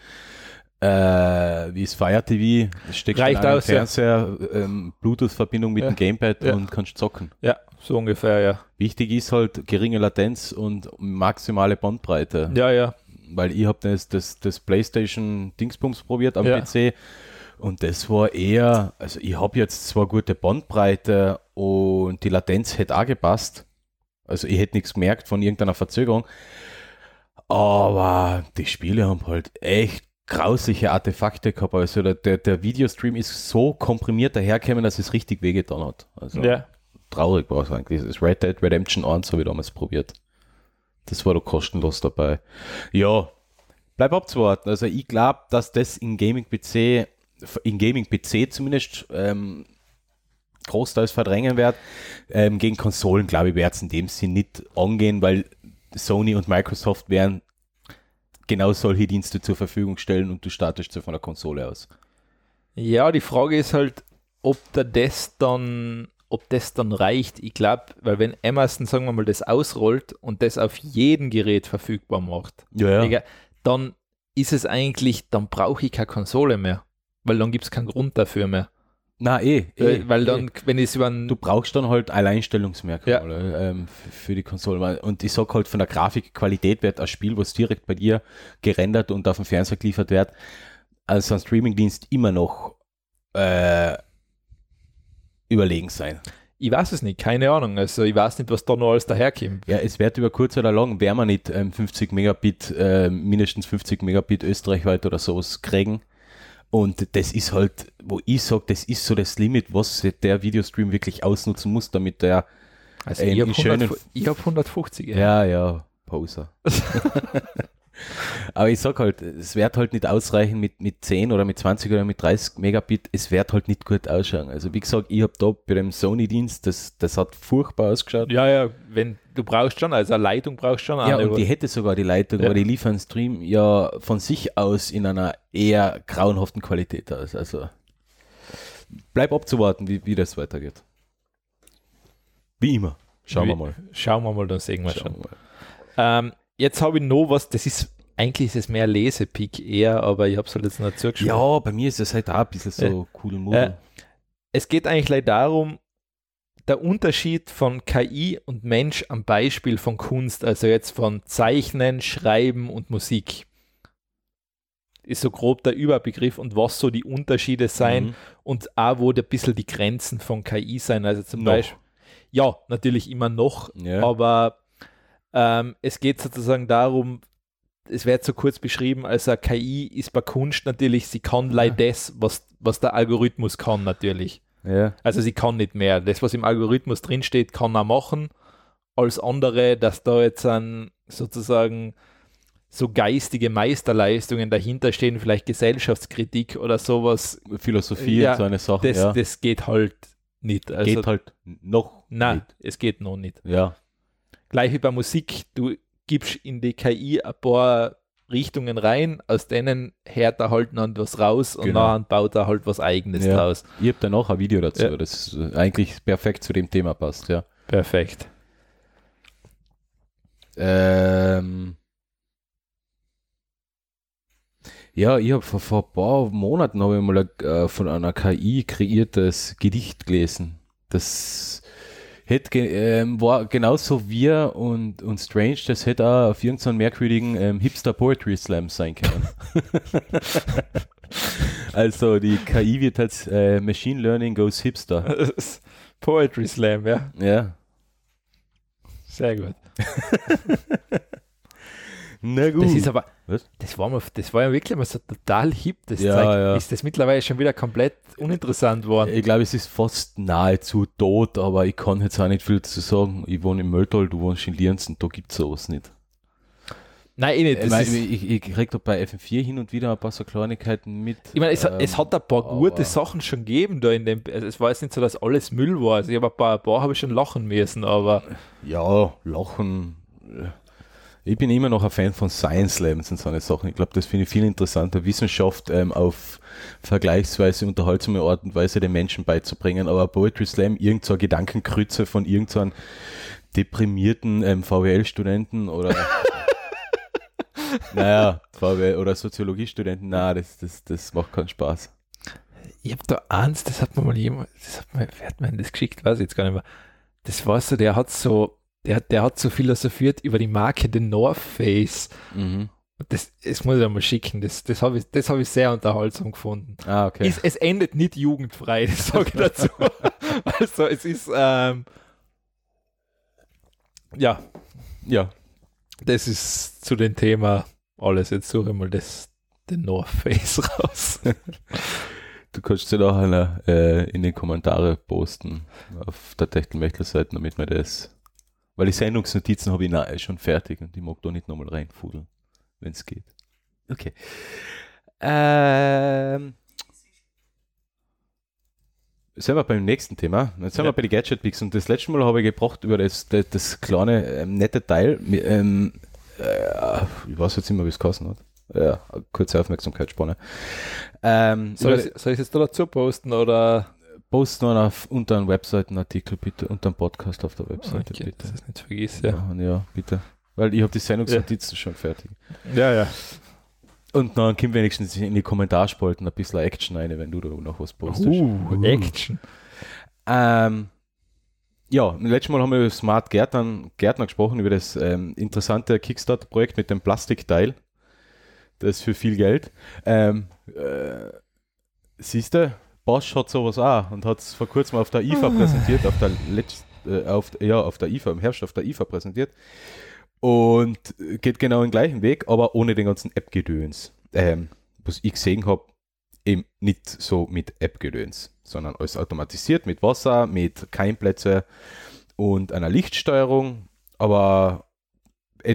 äh, wie das Fire TV, steckt Reicht aus, ja. Fernseher, ähm, Bluetooth-Verbindung mit Ja. dem Gamepad Ja. und kannst zocken. ja, so ungefähr, ja. Wichtig ist halt geringe Latenz und maximale Bandbreite. Ja, ja. weil ich habe das, das, das PlayStation Dingsbums probiert am Ja. PC und das war eher, also ich habe jetzt zwar gute Bandbreite und die Latenz hätte auch gepasst, also ich hätte nichts gemerkt von irgendeiner Verzögerung, aber die Spiele haben halt echt grausliche Artefakte gehabt, also der, der, Videostream ist so komprimiert dahergekommen, dass es richtig wehgetan hat. Also Ja, traurig war es eigentlich. Das Red Dead Redemption 1 habe ich damals probiert. Das war doch kostenlos dabei. Ja, bleib abzuwarten. Also ich glaube, dass das in Gaming-PC, in Gaming-PC zumindest ähm, großteils verdrängen wird. Ähm, gegen Konsolen, glaube ich, wird es in dem Sinn nicht angehen, weil Sony und Microsoft werden genau solche Dienste zur Verfügung stellen und du startest sie von der Konsole aus. Ja, die Frage ist halt, ob da das dann, ob das dann reicht. Ich glaube, weil wenn Amazon, sagen wir mal, das ausrollt und das auf jedem Gerät verfügbar macht, Ja, Digga, dann ist es eigentlich, dann brauche ich keine Konsole mehr. Weil dann gibt es keinen Grund dafür mehr. Na eh, eh weil, eh. dann, wenn ich es über einen, Du brauchst dann halt Alleinstellungsmerkmale ähm, f- für die Konsole. Und ich sag halt, von der Grafikqualität wird ein Spiel, was direkt bei dir gerendert und auf dem Fernseher geliefert wird, als ein Streamingdienst immer noch äh, überlegen sein. ich weiß es nicht, keine Ahnung. Also ich weiß nicht, was da noch alles daherkommt. Ja, es wird über kurz oder lang, werden wir nicht ähm, 50 Megabit, äh, mindestens 50 Megabit österreichweit oder sowas kriegen. Und das ist halt, wo ich sage, das ist so das Limit, was der Videostream wirklich ausnutzen muss, damit der Also Ey, ich habe in schönen- 100 ich hab 150. Ja, ja, Poser. Aber ich sag halt, es wird halt nicht ausreichen mit, mit 10 oder mit 20 oder mit 30 Megabit, es wird halt nicht gut ausschauen. Also wie gesagt, ich habe da bei dem Sony-Dienst, das, das hat furchtbar ausgeschaut. Ja, ja, wenn du brauchst schon, also eine Leitung brauchst schon. Ja, und die hätte sogar die Leitung, Ja. aber die liefern Stream ja von sich aus in einer eher grauenhaften Qualität aus. Also bleib abzuwarten, wie, wie das weitergeht. Wie immer. Schauen wir Wie- mal. Schauen wir mal, dann sehen wir Schauen schon. wir mal. Ähm, jetzt habe ich noch was, das ist, eigentlich ist es mehr Lesepick eher, aber ich habe es halt jetzt noch zugeschrieben. Ja, bei mir ist es halt auch ein bisschen so cool Äh, es geht eigentlich leider darum, der Unterschied von KI und Mensch am Beispiel von Kunst, also jetzt von Zeichnen, Schreiben und Musik. Ist so grob der Überbegriff und was so die Unterschiede sein Mhm. und auch wo ein bisschen die Grenzen von KI sein. Also zum Noch. Beispiel, ja, natürlich immer noch, Ja. aber ähm, es geht sozusagen darum, es wird so kurz beschrieben, also KI ist bei Kunst natürlich, sie kann leider das, was, was der Algorithmus kann natürlich. ja. Also sie kann nicht mehr. Das, was im Algorithmus drinsteht, kann er machen. Als andere, dass da jetzt ein, sozusagen so geistige Meisterleistungen dahinter stehen, vielleicht Gesellschaftskritik oder sowas, Philosophie, Ja, so eine Sache, das, ja. das geht halt nicht. Also, geht halt noch nein, nicht. es geht noch nicht. Ja, Gleich wie bei Musik, du gibst in die KI ein paar Richtungen rein, aus denen hört er halt noch was raus und Genau. dann baut er halt was Eigenes Ja. draus. ich habe da noch ein Video dazu, Ja. das eigentlich perfekt zu dem Thema passt, ja. Perfekt. Ähm, ja, ich habe vor, vor ein paar Monaten habe ich mal äh, von einer KI kreiertes Gedicht gelesen. Das hätte ge ähm, war genauso wir und, und Strange, das hätte auch auf irgendeinen merkwürdigen ähm, Hipster Poetry Slam sein können. also die KI wird als äh, Machine Learning goes Hipster. Poetry Slam, ja. Ja. Sehr gut. Na gut. Das ist aber, Was? das war, mal, das war ja wirklich mal so total hip. Das Ja, zeigt, ja. ist das mittlerweile schon wieder komplett uninteressant worden. Ich glaube, es ist fast nahezu tot, aber ich kann jetzt auch nicht viel dazu sagen. Ich wohne im Mölltal, du wohnst in Lienz und da gibt es sowas nicht. Nein, eh nicht. Ich, mein, ich, ich krieg doch bei FM4 hin und wieder ein paar so Kleinigkeiten mit. Ich meine, es, ähm, es hat ein paar gute aber- Sachen schon gegeben da in dem. Also es war jetzt nicht so, dass alles Müll war. Also ich habe ein paar, ein paar habe ich schon lachen müssen, aber Ja, Lachen. Ich bin immer noch ein Fan von Science Labs und so eine Sachen. Ich glaube, das finde ich viel interessanter, Wissenschaft ähm, auf vergleichsweise unterhaltsame Art und Weise den Menschen beizubringen. Aber Poetry Slam, irgend so eine Gedankenkrütze von irgendeinem deprimierten ähm, VWL-Studenten oder naja, VWL oder Soziologiestudenten, na, das, das, das macht keinen Spaß. ich habe da eins, das hat mir mal jemand, das hat mir, wer hat mir das geschickt, weiß ich jetzt gar nicht mehr. Das war so, der hat so, der, hat- der hat so philosophiert über die Marke The North Face. Mhm. Das, das muss ich dir mal schicken. Das, das habe ich, das hab ich sehr unterhaltsam gefunden. Ah, okay. Es, es endet nicht jugendfrei, das sage ich dazu. also es ist, ähm, ja, ja, das ist zu dem Thema alles. Jetzt suche ich mal das, den North Face raus. Du kannst sie nachher äh, in die Kommentare posten auf der Techtelmechtel-Seite, damit wir das. Weil die Sendungsnotizen habe ich nahe schon fertig und ich mag da nicht nochmal reinfudeln, wenn es geht. Okay. Ähm. Sind wir beim nächsten Thema? Jetzt sind Ja. wir bei den Gadget Picks und das letzte Mal habe ich gebracht über das, das, das kleine ähm, nette Teil. Ähm, äh, ich weiß jetzt nicht mehr, wie es kosten hat. Ja, kurze Aufmerksamkeitsspanne. Ähm, Soll ich, soll ich es jetzt da dazu posten oder? Post noch auf, unter einem Webseitenartikel bitte, unter einem Podcast auf der Webseite Okay, bitte. dass ich nicht vergiss, ja. Ja. ja, bitte. Weil ich habe die Sendungsnotizen schon fertig. Ja, ja. Und dann kommt wenigstens in die Kommentarspalten ein bisschen Action rein, wenn du da noch was postest. Uh, Action. Ähm, ja, im letzten Mal haben wir über Smart Gärtnern, Gärtner gesprochen, über das ähm, interessante Kickstarter-Projekt mit dem Plastikteil. Das für viel Geld. Ähm, äh, Siehst du, Bosch hat sowas auch und hat es vor kurzem auf der IFA präsentiert, auf der letzt, äh, auf, ja, auf der IFA, im Herbst auf der IFA präsentiert. Und äh, geht genau den gleichen Weg, aber ohne den ganzen App-Gedöns. Ähm, was ich gesehen habe, eben nicht so mit App-Gedöns, sondern alles automatisiert mit Wasser, mit Keimplätze und einer Lichtsteuerung, aber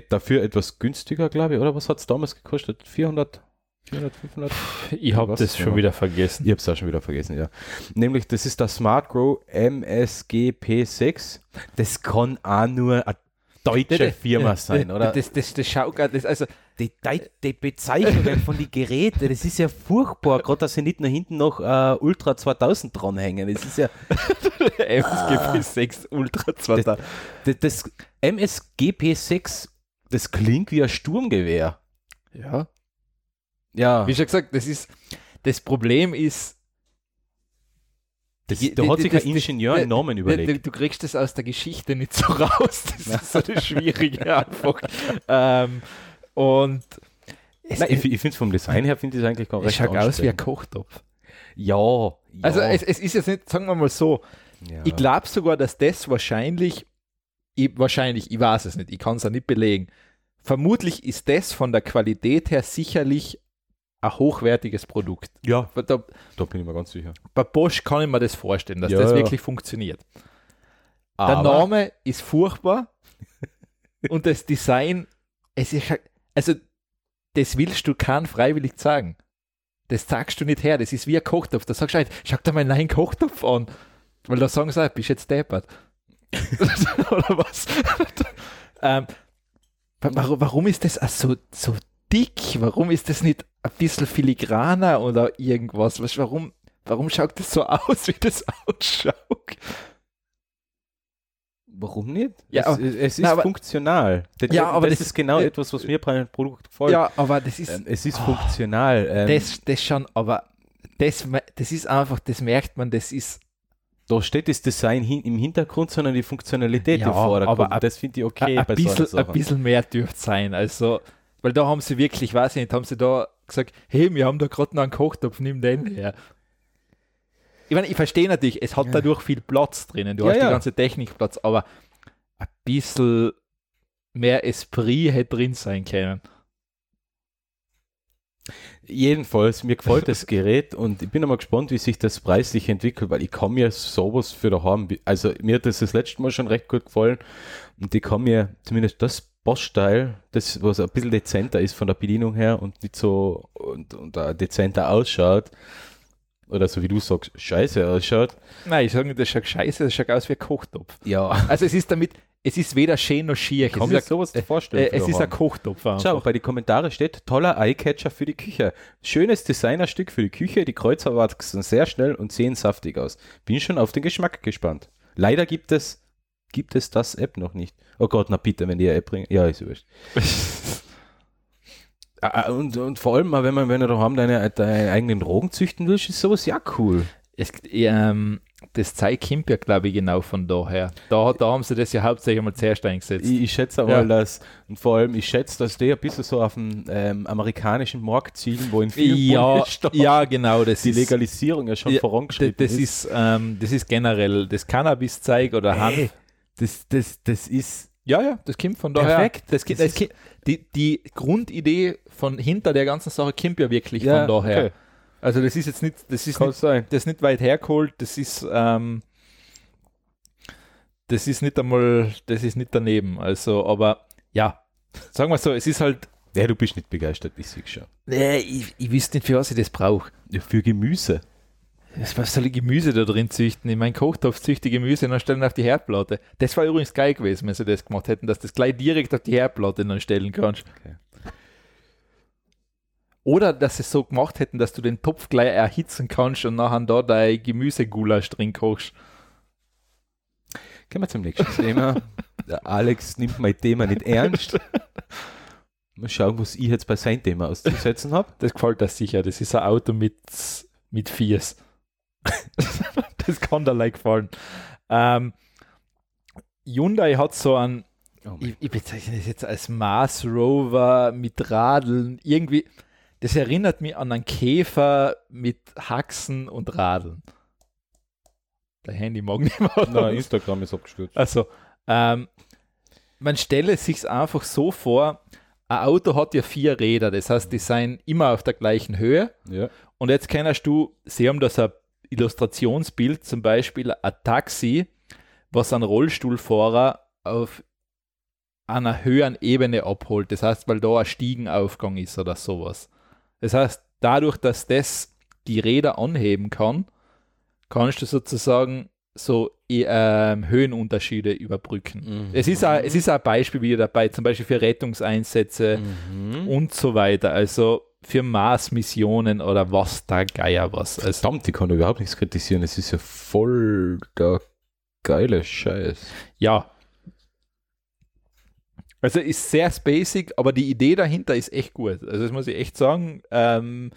dafür etwas günstiger, glaube ich, oder was hat es damals gekostet? 400, 400, 500? Ich habe das schon Ja. wieder vergessen. Ich habe es auch schon wieder vergessen, ja. Nämlich, das ist der Smart Grow MSG P6. Das kann auch nur eine deutsche Firma sein, oder? Das, das, das schaut grad- das, also die, die Bezeichnungen von den Geräten, das ist ja furchtbar, gerade dass sie nicht nach hinten noch äh, Ultra 2000 dranhängen. Das ist ja MSGP 6 Ultra 2000. das, das MSGP6, das klingt wie ein Sturmgewehr. Ja. Ja, Wie schon gesagt, das ist das Problem ist, das, die- da hat sich das- ein Ingenieur einen Namen du, überlegt. du kriegst das aus der Geschichte nicht so raus. Das ist so das Schwierige einfach. ähm, und es, Nein, ich, ich finde es vom Design her, finde ich es eigentlich gar es recht schaut aus wie ein. Kochtopf. Ja, ja. Also es, es ist jetzt nicht, sagen wir mal so, ja. ich glaube sogar, dass das wahrscheinlich, ich, wahrscheinlich, ich weiß es nicht, ich kann es auch nicht belegen. Vermutlich ist das von der Qualität her sicherlich ein hochwertiges Produkt. ja, Da, da bin ich mir ganz sicher. bei Bosch kann ich mir das vorstellen, dass Ja, das ja. wirklich funktioniert. Der Aber- Name ist furchtbar und das Design, es ist, also das willst du kein freiwillig sagen. Das sagst du nicht her, das ist wie ein Kochtopf. Da sagst du halt, schau dir mal einen neuen Kochtopf an. Weil da sagen sie, auch, bist jetzt deppert. Oder was? ähm, wa- warum, warum ist das so, so dick? Warum ist das nicht ein bisschen filigraner oder irgendwas? Was, warum, warum schaut das so aus, wie das ausschaut? Warum nicht? Ja, es, es, es ist na, aber- funktional. Das, Ja, aber das, das- ist genau äh, etwas, was mir bei einem Produkt gefällt. Ja, aber das ist, Ähm, es ist Oh, funktional. Ähm, das, das schon, aber das, das ist einfach, das merkt man, das ist, da steht das Design hin, im Hintergrund, sondern die Funktionalität Ja, im Vordergrund. aber das finde ich okay ein, bisschen, bisschen mehr dürfte sein. Also, weil da haben sie wirklich, weiß ich nicht, haben sie da gesagt, hey, wir haben da gerade noch einen Kochtopf, nimm den her. Ich meine, ich verstehe natürlich, es hat Ja. dadurch viel Platz drinnen, du Ja, hast ja. die ganze Technik Platz, aber ein bisschen mehr Esprit hätte drin sein können. Jedenfalls, mir gefällt das Gerät und ich bin einmal gespannt, wie sich das preislich entwickelt, weil ich kann mir sowas für daheim, also mir hat das das letzte Mal schon recht gut gefallen und ich kann mir zumindest das Bosch-Style, das was ein bisschen dezenter ist von der Bedienung her und nicht so und, und dezenter ausschaut. Oder so wie du sagst, scheiße ausschaut. Nein, ich sage nicht, das schaut scheiße, das schaut aus wie ein Kochtopf. Ja. Also es ist damit, es ist weder schön noch schier. Kann mir sowas ein, vorstellen. äh, es ist ein. Kochtopf. einfach. Schau, bei den Kommentaren steht, toller Eyecatcher für die Küche. Schönes Designerstück für die Küche. Die Kreuzer wachsen sehr schnell und sehen saftig aus. Bin schon auf den Geschmack gespannt. Leider gibt es, gibt es das App noch nicht. Oh Gott, na bitte, wenn die eine App bringen. Ja, ist wurscht. Ah, und, und vor allem, mal, wenn man, wenn du daheim deine, deine eigenen Drogen züchten willst, ist sowas ja cool. Es, ähm, das zeigt kommt ja, glaube ich, genau von daher. Da, da haben sie das ja hauptsächlich einmal zuerst eingesetzt. Ich, ich schätze auch Ja. mal, dass, und vor allem, ich schätze, dass die ein bisschen so auf den ähm, amerikanischen Markt zielen, wo in vielen ja, Bundesstaaten ja, genau. Das die ist, Legalisierung ja schon Ja, vorangeschritten das, das ist, ähm, das ist generell das Cannabis-Zeug oder Hanf. Ey, das, das, das ist Ja, ja, das kommt von daher. Perfekt. Das, Das das kommt- die, die Grundidee von hinter der ganzen Sache kommt ja wirklich Ja, von daher. okay. Also das ist jetzt nicht, das ist nicht, sein. das ist nicht weit hergeholt, das ist, ähm, das ist nicht einmal, das ist nicht daneben. Also, aber ja, sagen wir so, es ist halt, Ja, du bist nicht begeistert, wie ich schon. äh, ich, ich wüsste nicht, für was ich das brauche. Ja, für Gemüse. Was soll ich Gemüse da drin züchten? In meinen Kochtopf züchte Gemüse und dann stellen auf die Herdplatte. Das war übrigens geil gewesen, wenn sie das gemacht hätten, dass du das gleich direkt auf die Herdplatte dann stellen kannst. Okay. Oder dass sie es so gemacht hätten, dass du den Topf gleich erhitzen kannst und nachher da dein Gemüsegulasch drin kochst. Gehen wir zum nächsten Thema. Der Alex nimmt mein Thema nicht ernst. Mal schauen, was ich jetzt bei seinem Thema auszusetzen habe. Das gefällt dir sicher. Das ist ein Auto mit, mit Viers. Das kann dir like gefallen. Ähm, Hyundai hat so ein Oh ich, ich bezeichne das jetzt als Mars Rover mit Radeln. Irgendwie, das erinnert mich an einen Käfer mit Haxen und Radeln. Der Handy mag nicht mehr. Nein, Instagram ist abgestürzt. Also, ähm, man stelle sich einfach so vor, ein Auto hat ja vier Räder, das heißt, die sind immer auf der gleichen Höhe. Ja. Und jetzt kennst du, sie haben das ein Illustrationsbild, zum Beispiel ein Taxi, was einen Rollstuhlfahrer auf einer höheren Ebene abholt. Das heißt, weil da ein Stiegenaufgang ist oder sowas. Das heißt, dadurch, dass das die Räder anheben kann, kannst du sozusagen so ähm, Höhenunterschiede überbrücken. Mhm. Es, ist ein, es ist auch ein Beispiel wieder dabei, zum Beispiel für Rettungseinsätze Mhm. und so weiter. Also für Mars-Missionen oder was da Geier was. Also, Verdammt, ich kann überhaupt nichts kritisieren. Es ist ja voll der geile Scheiß. ja. Also ist sehr basic, aber die Idee dahinter ist echt gut. Also das muss ich echt sagen. Ähm,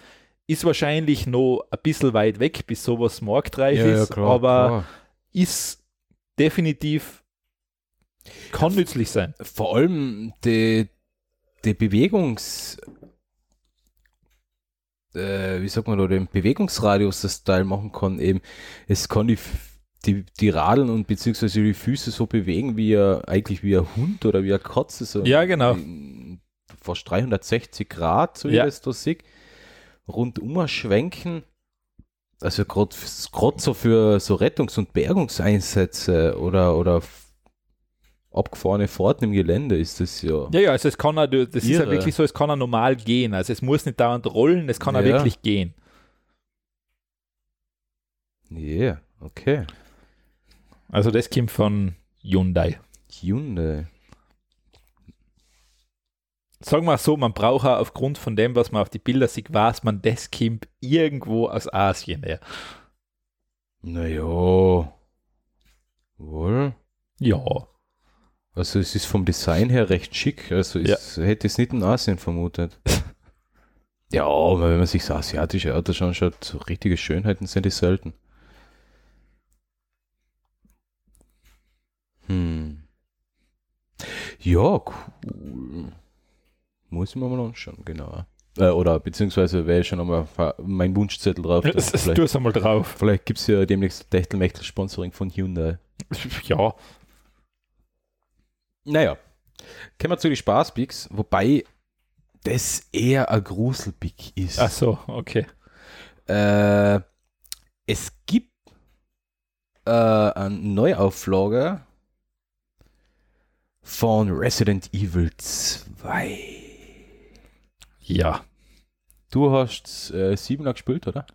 ist wahrscheinlich noch ein bisschen weit weg, bis sowas marktreif ist, aber ist definitiv kann nützlich sein. Vor allem die, die Bewegungs... Äh, wie sagt man da, den Bewegungsradius das Teil machen kann, eben, es kann die, die, die Radeln und beziehungsweise die Füße so bewegen, wie er, eigentlich wie ein Hund oder wie eine Katze, so Ja, genau. in fast 360 Grad, so wie Ja. ich das da sehe, rundum schwenken. Also gerade so für so Rettungs- und Bergungseinsätze oder, oder abgefahrene Fahrten im Gelände ist das ja. Ja, ja, also es kann auch, das ist ja Irre. wirklich so, es kann auch normal gehen. Also es muss nicht dauernd rollen, es kann auch Ja. wirklich gehen. Yeah, okay. Also das kommt von Hyundai. Hyundai. Sagen wir so, man braucht auch aufgrund von dem, was man auf die Bilder sieht, weiß man, das kommt irgendwo aus Asien her. Naja. Wohl. Ja. Also es ist vom Design her recht schick. Also ich hätte es nicht in Asien vermutet. ja, aber wenn man sich so asiatische Autos anschaut, so richtige Schönheiten sind die selten. Hm. Ja, cool. Muss ich mir mal anschauen, genau. Äh, oder beziehungsweise wäre schon einmal mein Wunschzettel drauf. Vielleicht, tu es einmal drauf. vielleicht gibt es ja demnächst Techtelmechtel-Sponsoring von Hyundai. Ja. Naja, kommen wir zu den Spaßpicks, wobei das eher ein Gruselpick ist. Ach so, okay. Äh, es gibt äh, eine Neuauflage von Resident Evil 2. Ja. Du hast äh, 7er gespielt, oder?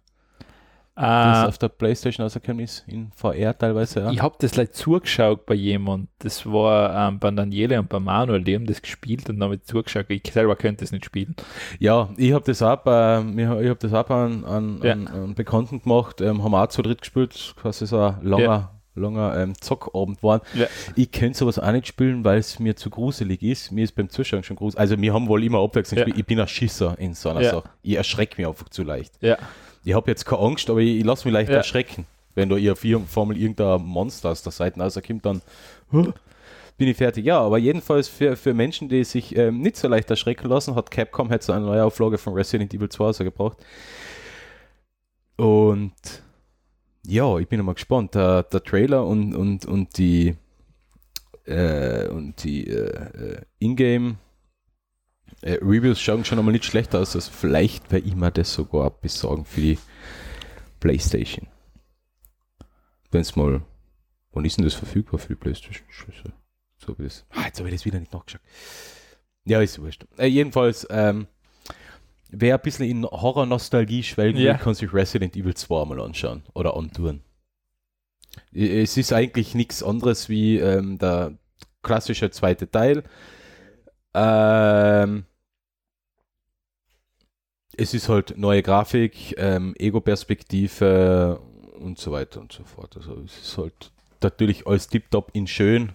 Das Äh, auf der Playstation rausgekommen ist, in VR teilweise, ja. Ich habe das leider zugeschaut bei jemand. Das war ähm, bei Daniele und bei Manuel, die haben das gespielt und damit zugeschaut. Ich selber könnte es nicht spielen. Ja, ich habe das auch bei, ich hab das auch einem, einem, Ja. einem, einem Bekannten gemacht, ähm, haben auch zu dritt gespielt, quasi so ein langer, langer ähm, Zockabend waren. Ja. Ich könnte sowas auch nicht spielen, weil es mir zu gruselig ist. Mir ist beim Zuschauen schon gruselig. Also wir haben wohl immer abwechselnd Ja. gespielt. Ich bin ein Schisser in so einer Ja. Sache. Ich erschrecke mich einfach zu leicht. Ja. Ich habe jetzt keine Angst, aber ich, ich lasse mich leicht Ja. erschrecken. Wenn da ihr Formel irgendein Monster aus der Seite rauskommt, dann huh, bin ich fertig. Ja, aber jedenfalls für, für Menschen, die sich ähm, nicht so leicht erschrecken lassen, hat Capcom jetzt eine neue Auflage von Resident Evil 2 rausgebracht. Und ja, ich bin mal gespannt. Der, der Trailer und, und, und die, äh, und die äh, äh, Ingame äh, Reviews schauen schon einmal nicht schlecht aus. Also vielleicht werde ich mir das sogar besorgen für die Playstation. Wenn es mal. Wann ist denn das verfügbar für die Playstation? Scheiße. So ich das. Ah, jetzt habe ich das wieder nicht nachgeschaut. Ja, ist wurscht. Äh, jedenfalls, ähm, wer ein bisschen in Horror-Nostalgie schwelgen Ja. will, kann sich Resident Evil 2 mal anschauen oder antun. Es ist eigentlich nichts anderes wie ähm, der klassische zweite Teil. Ähm, es ist halt neue Grafik, ähm, Ego-Perspektive und so weiter und so fort. Also es ist halt natürlich alles tiptop in schön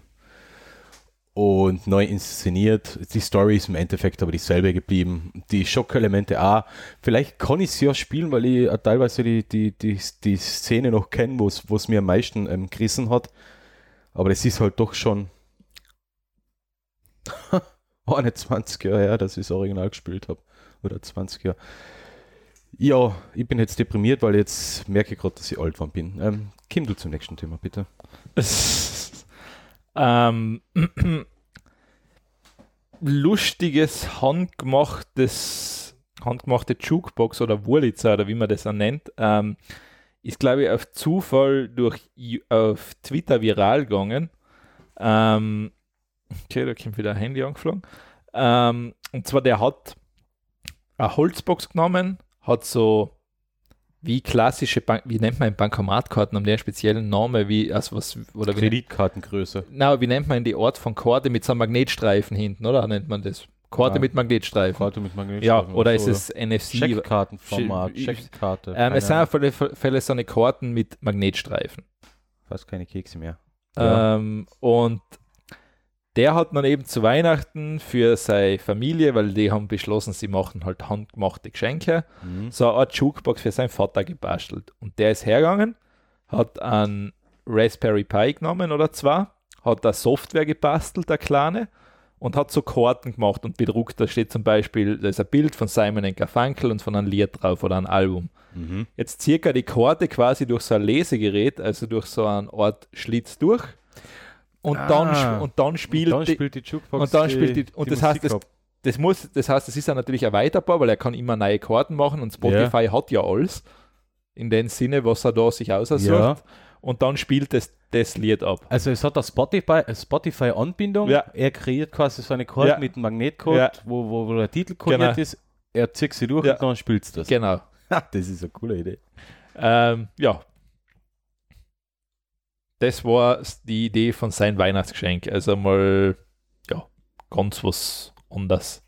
und neu inszeniert. Die Story ist im Endeffekt aber dieselbe geblieben. Die Schockelemente auch. Vielleicht kann ich es ja spielen, weil ich äh, teilweise die, die, die, die Szene noch kenne, wo es mir am meisten ähm, gerissen hat. Aber es ist halt doch schon 21 Jahre her, dass ich das Original gespielt habe. Oder 20 Jahre. Ja, ich bin jetzt deprimiert, weil jetzt merke ich gerade, dass ich alt geworden bin. Ähm, Kim, du zum nächsten Thema, bitte. ähm, lustiges, handgemachtes, handgemachte Jukebox oder Wurlitzer oder wie man das auch nennt, ähm, ist, glaube ich, auf Zufall durch auf Twitter viral gegangen. Ähm, okay, da kommt wieder ein Handy angeflogen. Ähm, und zwar, der hat eine Holzbox genommen, hat so wie klassische Bank, wie nennt man Bankomatkarten, haben die einen speziellen Namen, wie, also was, oder wie Kreditkartengröße. na, wie nennt man die Art von Karte mit so einem Magnetstreifen hinten, oder? Nennt man das? Karte Ja. mit Magnetstreifen. Karte mit Magnet. Ja, oder ist es NFC? Checkkartenformat, Checkkarte. Ähm, es sind auf alle Fälle so eine Karten mit Magnetstreifen. fast keine Kekse mehr. Ähm, und der hat dann eben zu Weihnachten für seine Familie, weil die haben beschlossen, sie machen halt handgemachte Geschenke, Mhm. so eine Art Jukebox für seinen Vater gebastelt. Und der ist hergegangen, hat einen Raspberry Pi genommen oder zwei, hat da Software gebastelt, der kleine, und hat so Karten gemacht und bedruckt. Da steht zum Beispiel, da ist ein Bild von Simon Garfunkel und von einem Lied drauf oder ein Album. Mhm. Jetzt circa die Karte quasi durch so ein Lesegerät, also durch so einen Art Schlitz durch. Und, dann, Ah. sp- und dann spielt, dann die, spielt die Jukebox und dann spielt die- und das heißt, Musik das- ab. das muss, das heißt, das ist ja natürlich erweiterbar, weil er kann immer neue Karten machen und Spotify hat ja alles. In dem Sinne, was er da sich aussucht. Ja. Und dann spielt es das Lied ab. Also es hat eine Spotify, Spotify-Anbindung. Ja. Er kreiert quasi so eine Karte Ja. mit einem Magnetcode, Ja. wo, wo, wo der Titel kodiert Genau. ist. Er zieht sie durch Ja. und dann spielt es das. Genau. Das ist eine coole Idee. Ähm, ja. Das war die Idee von seinem Weihnachtsgeschenk. Also mal, ja, ganz was anderes.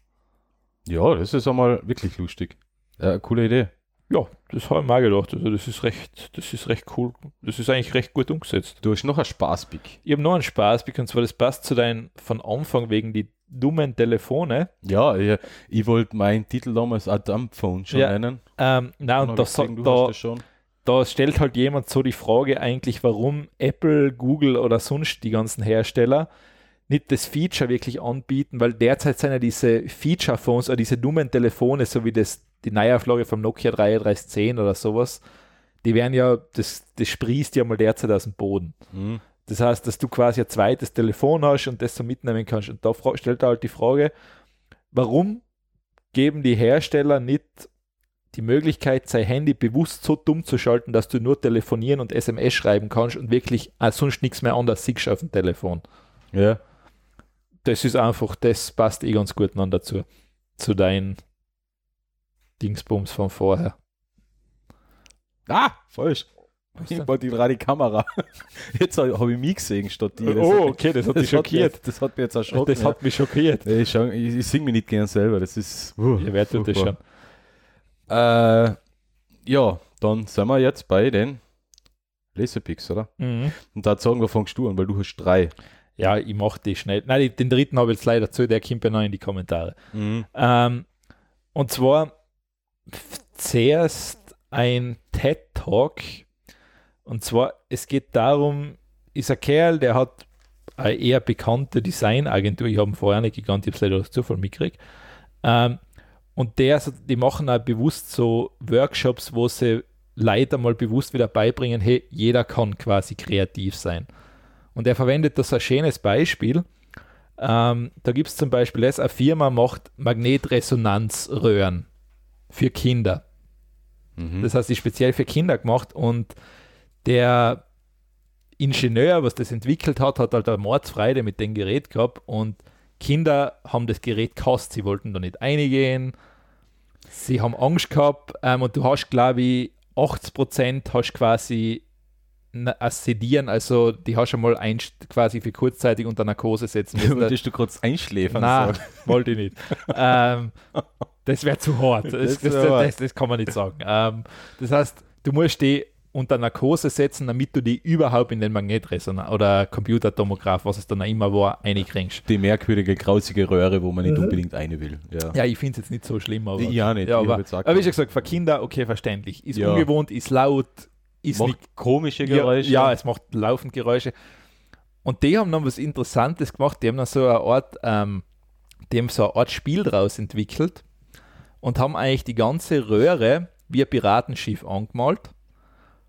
Ja, das ist einmal wirklich lustig. Eine coole Idee. Ja, das habe ich mir auch gedacht. Also das ist recht, das ist recht cool. Das ist eigentlich recht gut umgesetzt. Du hast noch einen Spaßpick. Ich habe noch einen Spaß, und zwar das passt zu deinem von Anfang wegen die dummen Telefone. Ja, ich, ich wollte meinen Titel damals Adamphone schon Ja. nennen. Ähm, Dann und ich gesehen, du da, das schon. Da stellt halt jemand so die Frage eigentlich, warum Apple, Google oder sonst die ganzen Hersteller nicht das Feature wirklich anbieten, weil derzeit sind ja diese Feature-Phones oder diese dummen Telefone, so wie das, die Neuauflage vom Nokia 3310 oder sowas, die werden ja, das, das sprießt ja mal derzeit aus dem Boden. Mhm. Das heißt, dass du quasi ein zweites Telefon hast und das so mitnehmen kannst. Und da stellt er halt die Frage, warum geben die Hersteller nicht die Möglichkeit, sein Handy bewusst so dumm zu schalten, dass du nur telefonieren und SMS schreiben kannst und wirklich äh, sonst nichts mehr anders siehst auf dem Telefon. Ja. das ist einfach, das passt eh ganz gut noch dazu. Zu deinen Dingsbums von vorher. Ah, falsch. Ich wollte gerade die Kamera. Jetzt habe ich mich gesehen statt die. Das Oh, okay, das hat das dich schockiert. Hat mich, das hat mich jetzt erschrocken. Das hat mich schockiert. ich, ich, ich singe mich nicht gern selber. Das ist. Uh, Ja, wer tut das schon? Äh, ja, dann sind wir jetzt bei den Laserpicks, oder? Mhm. Und da sagen wir, fangst du an, weil du hast drei. Ja, ich mache die schnell. Nein, den dritten habe ich jetzt leider zu, der kommt ja noch in die Kommentare. Ähm, und zwar zuerst ein TED Talk. Und zwar, es geht darum, ist ein Kerl, der hat eine eher bekannte Designagentur. Ich habe ihn vorher nicht gekannt, ich habe es leider durch Zufall mitgekriegt. Ähm, und der, so- die machen auch bewusst so Workshops, wo sie Leute mal bewusst wieder beibringen, hey, jeder kann quasi kreativ sein. Und er verwendet das als schönes Beispiel. Ähm, da gibt es zum Beispiel das, eine Firma macht Magnetresonanzröhren für Kinder. Mhm. Das heißt, die speziell für Kinder gemacht und der Ingenieur, was das entwickelt hat, hat halt eine Mordsfreude mit dem Gerät gehabt und Kinder haben das Gerät gehasst, sie wollten da nicht eingehen, sie haben Angst gehabt ähm, und du hast, glaube ich, 80% hast quasi na- ein Sedieren, also die hast du mal ein, quasi für kurzzeitig unter Narkose setzen müssen. Wolltest du kurz einschläfern? Nein, sagen? wollte ich nicht. ähm, das wäre zu hart. Das, Das das, das kann man nicht sagen. Ähm, das heißt, du musst die unter Narkose setzen, damit du die überhaupt in den Magnetresonanz oder Computertomograph, was es dann auch immer war, reinkriegst. Die merkwürdige, grausige Röhre, wo man nicht Mhm. unbedingt eine will. Ja. Ja, ich finde es jetzt nicht so schlimm, aber. Ich auch nicht. Ja, aber, aber wie gesagt, für Kinder, okay, verständlich. Ist Ja. ungewohnt, ist laut, ist Macht nicht komische Geräusche. Ja, ja, es macht laufend Geräusche. Und die haben dann was Interessantes gemacht. Die haben dann so eine Art, ähm, die haben so eine Art Spiel draus entwickelt und haben eigentlich die ganze Röhre wie ein Piratenschiff angemalt,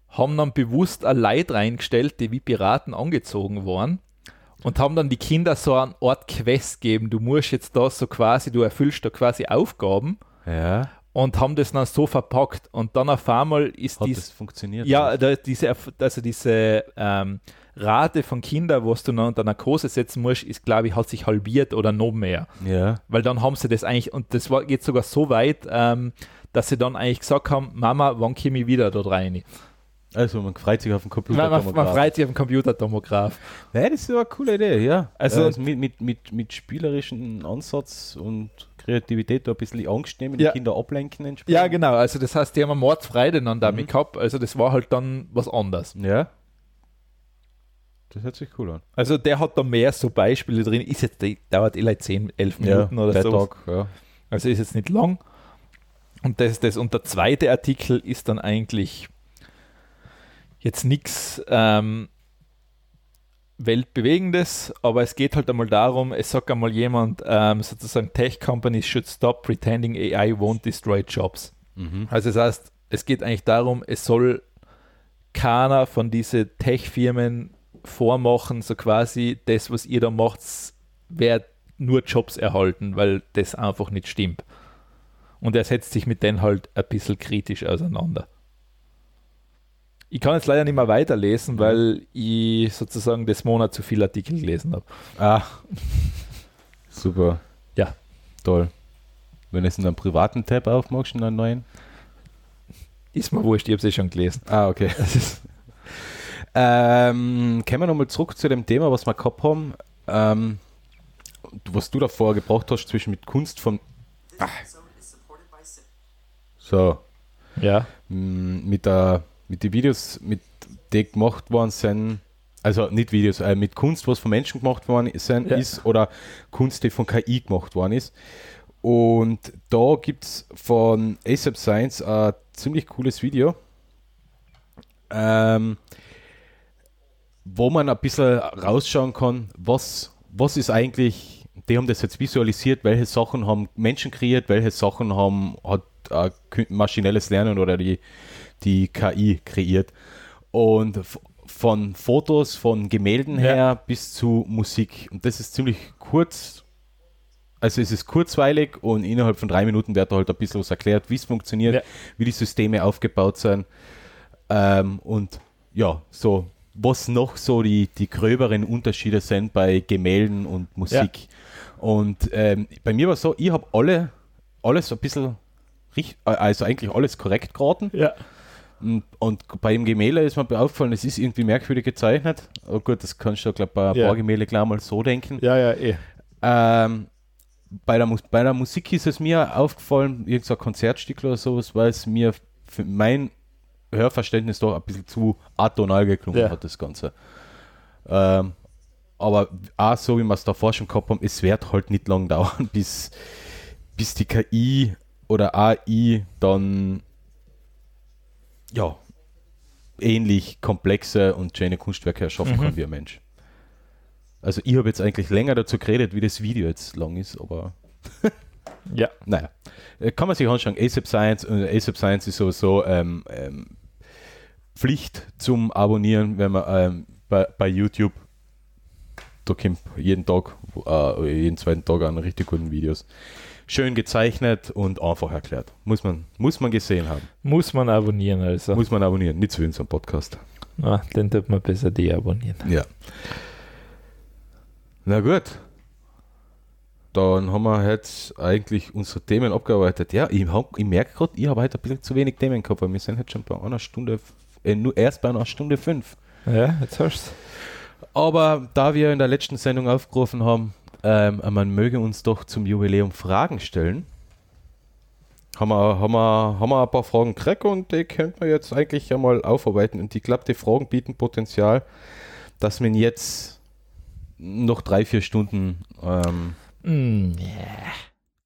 haben dann bewusst ein Leid reingestellt, die wie Piraten angezogen waren und haben dann die Kinder so eine Art Quest gegeben. Du musst jetzt da so quasi, du erfüllst da quasi Aufgaben ja. und haben das dann so verpackt und dann auf einmal ist Hat dies, das funktioniert? ja, da, diese, also diese ähm, Rate von Kindern, was du noch unter Narkose setzen musst, ist, glaube ich, hat sich halbiert oder noch mehr. Ja. Weil dann haben sie das eigentlich, und das war, geht sogar so weit, ähm, dass sie dann eigentlich gesagt haben, Mama, wann komme ich wieder dort rein? Also man freut sich auf den Man, man, man freut sich auf den Computertomograph. Ja, das ist aber eine coole Idee, ja. Also- Also, mit, mit, mit, mit spielerischem Ansatz und Kreativität da ein bisschen Angst nehmen, Ja. die Kinder ablenken entsprechend. Ja, genau. Also das heißt, die haben eine Mordfreude dann damit Mhm. gehabt. Also das war halt dann was anderes. Ja. Das hört sich cool an. Also der hat da mehr so Beispiele drin. Ist jetzt, die dauert eh like 10, 11 Minuten oder TED so. Ja. Also ist jetzt nicht lang. Und das das. Und der zweite Artikel ist dann eigentlich jetzt nichts ähm, Weltbewegendes, aber es geht halt einmal darum, es sagt einmal jemand, ähm, sozusagen Tech Companies should stop pretending AI won't destroy jobs. Mhm. Also das heißt, es geht eigentlich darum, es soll keiner von diesen Tech-Firmen vormachen, so quasi das, was ihr da macht, wird nur Jobs erhalten, weil das einfach nicht stimmt. Und er setzt sich mit denen halt ein bisschen kritisch auseinander. Ich kann jetzt leider nicht mehr weiterlesen, weil ich sozusagen des Monat zu viele Artikel gelesen habe. Ah. Super. Ja. Toll. Wenn du jetzt in einem privaten Tab aufmachst, in einen neuen. Ist mir wurscht, ich habe es eh schon gelesen. Ah, okay. ähm, kommen wir nochmal zurück zu dem Thema, was wir gehabt haben. Ähm, was du davor gebraucht hast, zwischen mit Kunst von. So. Ja. m, Mit, der, mit den Videos, mit die gemacht worden sind, also nicht Videos, äh, mit Kunst, was von Menschen gemacht worden sind, Ja. ist, oder Kunst, die von KI gemacht worden ist. Und da gibt es von ASAP Science ein ziemlich cooles Video, ähm, wo man ein bisschen rausschauen kann, was, was ist eigentlich, die haben das jetzt visualisiert, welche Sachen haben Menschen kreiert, welche Sachen haben, hat äh, maschinelles Lernen oder die, die KI kreiert. Und von Fotos, von Gemälden Ja. her bis zu Musik. Und das ist ziemlich kurz. Also es ist kurzweilig und innerhalb von drei Minuten wird da halt ein bisschen was erklärt, wie es funktioniert, Ja. wie die Systeme aufgebaut sind. Ähm, und ja, so was noch so die, die gröberen Unterschiede sind bei Gemälden und Musik. Und ähm, bei mir war es so, ich habe alle, alles ein bisschen, richt- äh, also eigentlich alles korrekt geraten. Ja. Und, bei dem Gemälde ist mir aufgefallen, es ist irgendwie merkwürdig gezeichnet. Oh gut, das kannst du, glaube bei ein Ja. paar Gemälde klar mal so denken. Ja, ja, eh. Ähm, bei, der, bei der Musik ist es mir aufgefallen, irgendein Konzertstück oder sowas, weil es mir für mein Hörverständnis doch ein bisschen zu atonal geklungen Ja. hat, das Ganze. Ähm, aber auch so, wie wir es davor schon gehabt haben, es wird halt nicht lang dauern, bis, bis die KI oder AI dann ja ähnlich komplexe und schöne Kunstwerke erschaffen Mhm. kann wie ein Mensch. Also ich habe jetzt eigentlich länger dazu geredet, wie das Video jetzt lang ist, aber Ja. naja. Äh, Kann man sich anschauen. ASAP Science, äh, ASAP Science ist sowieso ähm, ähm, Pflicht zum Abonnieren, wenn man ähm, bei, bei YouTube, da kommt jeden Tag, äh, jeden zweiten Tag an richtig guten Videos. Schön gezeichnet und einfach erklärt. Muss man, muss man gesehen haben. Muss man abonnieren, also. Muss man abonnieren. Nicht so einem Podcast. Na, den tut man besser deabonnieren. Ja. Na gut. Dann haben wir jetzt eigentlich unsere Themen abgearbeitet. Ja, ich, hab- ich merke gerade, ich habe heute ein bisschen zu wenig Themen gehabt, weil wir sind jetzt schon bei einer Stunde, äh, nur erst bei einer Stunde fünf. Ja, jetzt hast du's. Aber da wir in der letzten Sendung aufgerufen haben, ähm, man möge uns doch zum Jubiläum Fragen stellen, haben wir, haben wir, haben wir ein paar Fragen gekriegt und die könnten wir jetzt eigentlich einmal aufarbeiten. Und ich glaube, die Fragen bieten Potenzial, dass man jetzt noch drei, vier Stunden, ähm, Mm,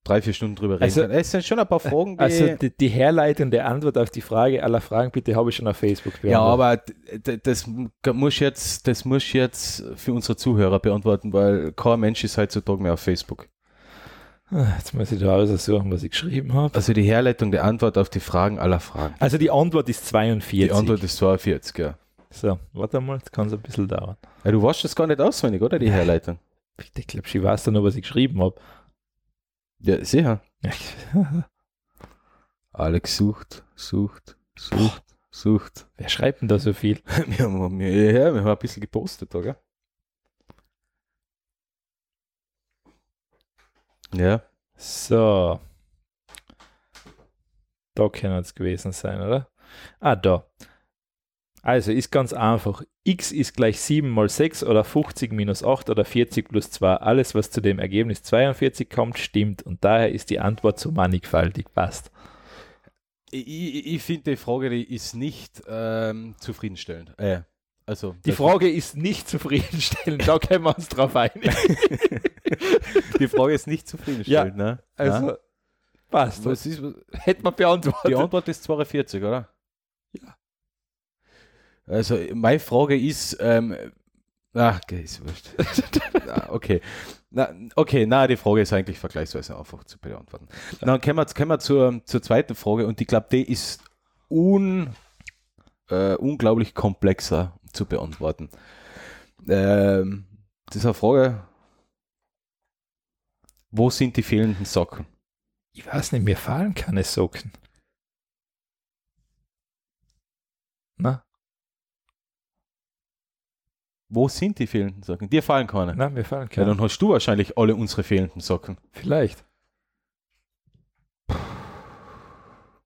drei, vier Stunden drüber reden Also- kann. Es sind schon ein paar Fragen, die... Also die, die Herleitung der Antwort auf die Frage aller Fragen bitte habe ich schon auf Facebook ja, beantwortet. aber d- d- das muss jetzt, das muss jetzt für unsere Zuhörer beantworten, weil kein Mensch ist heutzutage mehr auf Facebook. Ah, Jetzt muss ich da aussuchen, was ich geschrieben habe. Also die Herleitung der Antwort auf die Fragen aller Fragen. Also die Antwort ist 42. Die Antwort ist 42, ja. So, warte mal, das kann so ein bisschen dauern. ja du weißt das gar nicht auswendig, oder? Die Herleitung. Ich glaube, ich weiß dann noch, was ich geschrieben habe. Ja, sicher. Alex sucht, sucht, sucht, sucht. Wer schreibt denn da so viel? Wir haben, wir, ja, wir haben ein bisschen gepostet gell? Ja. So. Da kann es gewesen sein, oder? Ah, da. Also ist ganz einfach. x ist gleich 7 mal 6 oder 50 minus 8 oder 40 plus 2. Alles, was zu dem Ergebnis 42 kommt, stimmt. Und daher ist die Antwort so mannigfaltig. Passt. Ich, ich, finde, die Frage die ist nicht ähm, zufriedenstellend. Äh, also, Die Frage ist nicht zufriedenstellend. Da können wir uns drauf einigen. die Frage ist nicht zufriedenstellend, ne? Also, Ja. passt. Was ist, hätte man beantwortet. die Antwort ist 42, oder? Ja. Also, meine Frage ist, ähm, ach, okay, ist wurscht. na, okay. Na, okay, na, die Frage ist eigentlich vergleichsweise einfach zu beantworten. Dann kommen wir, kommen wir zur, zur zweiten Frage und ich glaube, die ist un, äh, unglaublich komplexer zu beantworten. Ähm, das ist eine Frage, wo sind die fehlenden Socken? Ich weiß nicht, mir fallen keine Socken. Na, Wo sind die fehlenden Socken? Dir fallen keine. na, mir fallen Ja, keine. dann hast du wahrscheinlich alle unsere fehlenden Socken. Vielleicht.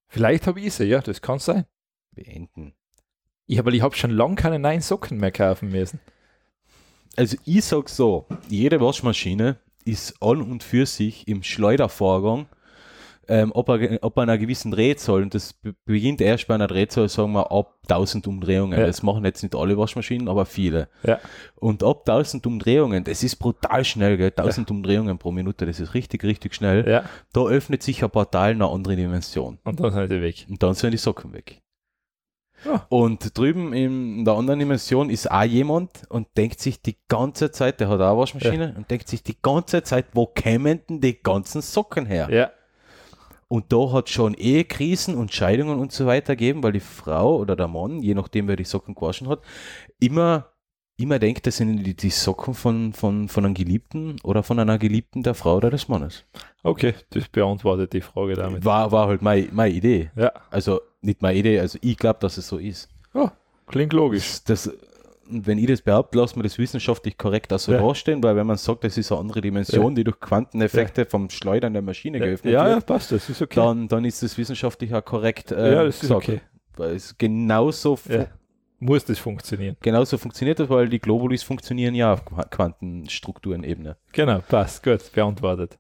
Vielleicht habe ich sie, ja, das kann sein. Beenden. Ich habe ich schon lange keine neuen Socken mehr kaufen müssen. Also ich sag so, jede Waschmaschine ist an und für sich im Schleudervorgang ähm, ob, er, ob er einer gewissen Drehzahl, und das be- beginnt erst bei einer Drehzahl, sagen wir, ab 1000 Umdrehungen. Ja. Das machen jetzt nicht alle Waschmaschinen, aber viele. Ja. Und ab 1000 Umdrehungen, das ist brutal schnell, gell? 1000 Umdrehungen pro Minute, das ist richtig, richtig schnell. Ja, Da öffnet sich ein Portal in eine andere Dimension. und dann sind sie weg. Und dann sind die Socken weg. Ja. Und drüben in der anderen Dimension ist auch jemand und denkt sich die ganze Zeit, der hat auch eine Waschmaschine, und denkt sich die ganze Zeit, wo kämen denn die ganzen Socken her? Ja, Und da hat schon Ehekrisen und Scheidungen und so weiter gegeben, weil die Frau oder der Mann, je nachdem wer die Socken gewaschen hat, immer, immer denkt, das sind die, die Socken von, von, von einem Geliebten oder von einer Geliebten der Frau oder des Mannes. okay, das beantwortet die Frage damit. War, war halt meine, meine Idee. Ja, Also nicht meine Idee, also ich glaube, dass es so ist. klingt logisch. Das, das, wenn ich das behaupte, lassen wir das wissenschaftlich korrekt auch so Ja. dastehen, weil wenn man sagt, das ist eine andere Dimension, die durch Quanteneffekte vom Schleudern der Maschine geöffnet ja, ja, wird, passt, das ist okay. dann, dann ist das wissenschaftlich auch korrekt äh, ja, das ist gesagt. okay. Weil es genauso, Ja. Muss das funktionieren. genauso funktioniert das, weil die Globulis funktionieren ja auf Qua- Quantenstrukturenebene. Genau, passt, gut, beantwortet.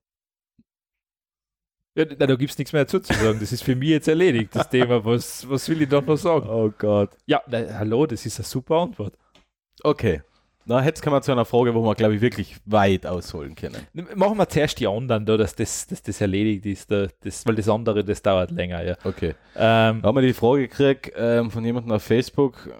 Ja, da gibt es nichts mehr dazu zu sagen. Das ist für mich jetzt erledigt, das Thema. Was, was will ich da noch sagen? Oh Gott. Ja, na, hallo, das ist eine super Antwort. Okay. Na, jetzt kommen wir zu einer Frage, wo wir, glaube ich, wirklich weit ausholen können. Machen wir zuerst die anderen, da, dass, das, dass das erledigt ist, da, das, weil das andere, das dauert länger. Ja. Okay. Ähm, Da haben wir die Frage gekriegt ähm, von jemandem auf Facebook, äh,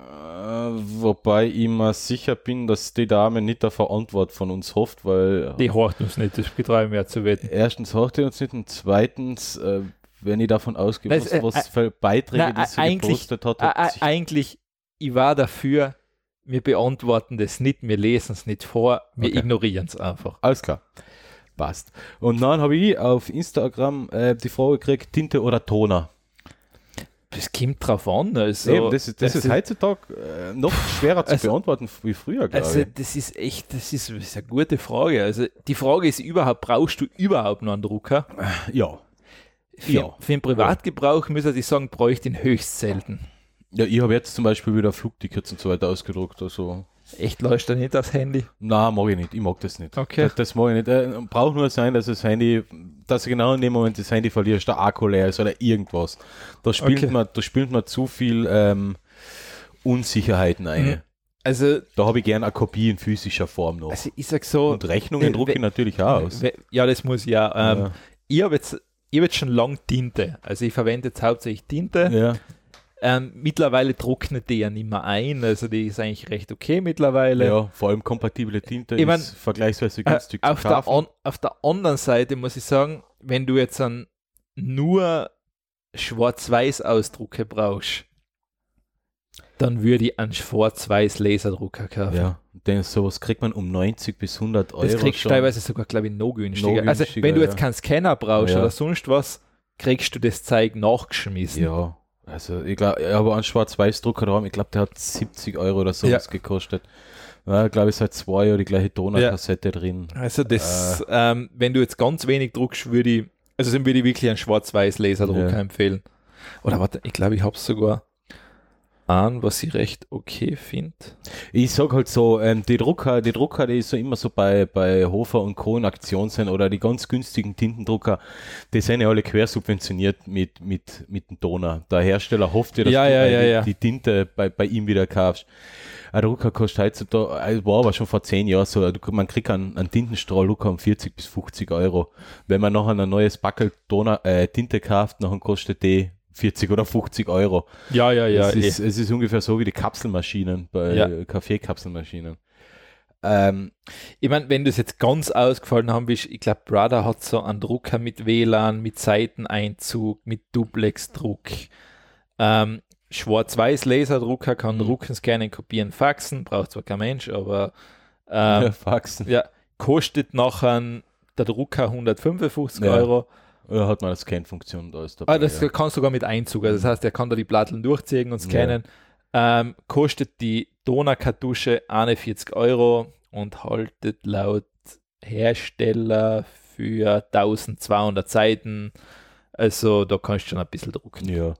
wobei ich mir sicher bin, dass die Dame nicht auf eine Antwort von uns hofft, weil die horcht uns nicht, das betreiben wir zu wetten. erstens hofft die uns nicht und zweitens, äh, wenn ich davon ausgehe, was, äh, was für Beiträge nein, die sie eigentlich- gepostet hat, Ä- hat sich, eigentlich, ich war dafür, wir beantworten das nicht, wir lesen es nicht vor, wir Okay. ignorieren es einfach. alles klar. Passt. Und dann habe ich auf Instagram äh, die Frage gekriegt, Tinte oder Toner? Das kommt drauf an. Also, Eben, das ist, das ist heutzutage äh, noch schwerer zu Also- beantworten wie früher, Also ich. das ist echt, das ist, das ist eine gute Frage. Also die Frage ist überhaupt, brauchst du überhaupt noch einen Drucker? Ja. Für, Ja. für den Privatgebrauch müsste ich sagen, bräuchte ich ihn höchst selten. Ja, ich habe jetzt zum Beispiel wieder Flugtickets und so weiter ausgedruckt. Also, Echt läuft er nicht aufs Handy? na, mag ich nicht. Ich mag das nicht. Okay. Das, das mag ich nicht. Äh, braucht nur sein, dass das Handy, dass du genau in dem Moment das Handy verlierst, der Akku leer ist oder irgendwas. Da spielt, Okay. man, da spielt man zu viel ähm, Unsicherheiten ein. Mhm. Also, Da habe ich gern eine Kopie in physischer Form noch. also ich sag so, und Rechnungen drucke ich natürlich auch aus. ja, das muss ich ja. Ähm, Ja. Ich habe jetzt, ich hab jetzt schon lang Tinte. Also ich verwende jetzt hauptsächlich Tinte. Ja. Ähm, mittlerweile trocknet die ja nicht mehr ein. Also die ist eigentlich recht okay mittlerweile. ja, vor allem kompatible Tinte Ich mein, ist vergleichsweise Äh, günstig auf, zu der an, auf der anderen Seite muss ich sagen, wenn du jetzt an nur Schwarz-Weiß-Ausdrucke brauchst, dann würde ich einen Schwarz-Weiß-Laserdrucker kaufen. Ja, denn sowas kriegt man um 90 bis 100 Euro. das kriegst du teilweise sogar, glaube ich, noch günstiger. Also, günstiger, wenn du jetzt ja. keinen Scanner brauchst Ja. oder sonst was, kriegst du das Zeug nachgeschmissen. Ja, also ich glaube, ich habe einen Schwarz-Weiß-Drucker da, ich glaube, der hat 70 Euro oder sowas Ja. gekostet. Ja, glaube ich, seit zwei Jahren die gleiche Tonerkassette drin. Also, das, Äh. ähm, wenn du jetzt ganz wenig druckst, würde ich, also dann würde ich wirklich einen Schwarz-Weiß-Laserdrucker Ja. empfehlen. Oder warte, ich glaube, ich habe es sogar an, was ich recht okay finde. Ich sag halt so, ähm, die Drucker, die Drucker, die so immer so bei, bei Hofer und Co. in Aktion sind oder die ganz günstigen Tintendrucker, die sind ja alle quersubventioniert mit, mit, mit dem Toner. Der Hersteller hofft ja, dass Ja, du ja, äh, ja, die, ja. die Tinte bei, bei ihm wieder kaufst. Ein Drucker kostet heutzutage, äh, war aber schon vor zehn Jahren so, man kriegt einen, einen Tintenstrahl-Drucker um 40 bis 50 Euro. Wenn man nachher ein neues Backel Toner, äh, Tinte kauft, dann kostet die 40 oder 50 Euro. Ja, ja, ja. es, ist, eh. es ist ungefähr so wie die Kapselmaschinen bei Ja. Kaffeekapselmaschinen. Ähm, Ich meine, wenn du es jetzt ganz ausgefallen haben willst, ich glaube, Brother hat so einen Drucker mit WLAN, mit Seiteneinzug, mit Duplex-Druck. Ähm, Schwarz-Weiß-Laserdrucker kann Mhm. drucken, scannen, kopieren, faxen, braucht zwar kein Mensch, aber ja, ähm, Faxen. ja, kostet nachher der Drucker 155 Ja. Euro. Ja, hat man eine Scan-Funktion, da ist dabei. Ah, das ja. kann sogar mit Einzug. Also das heißt, er kann da die Platteln durchziehen und scannen. Ähm, kostet die Donaukartusche 41 Euro und haltet laut Hersteller für 1200 Seiten. Also da kannst du schon ein bisschen drucken. Ja.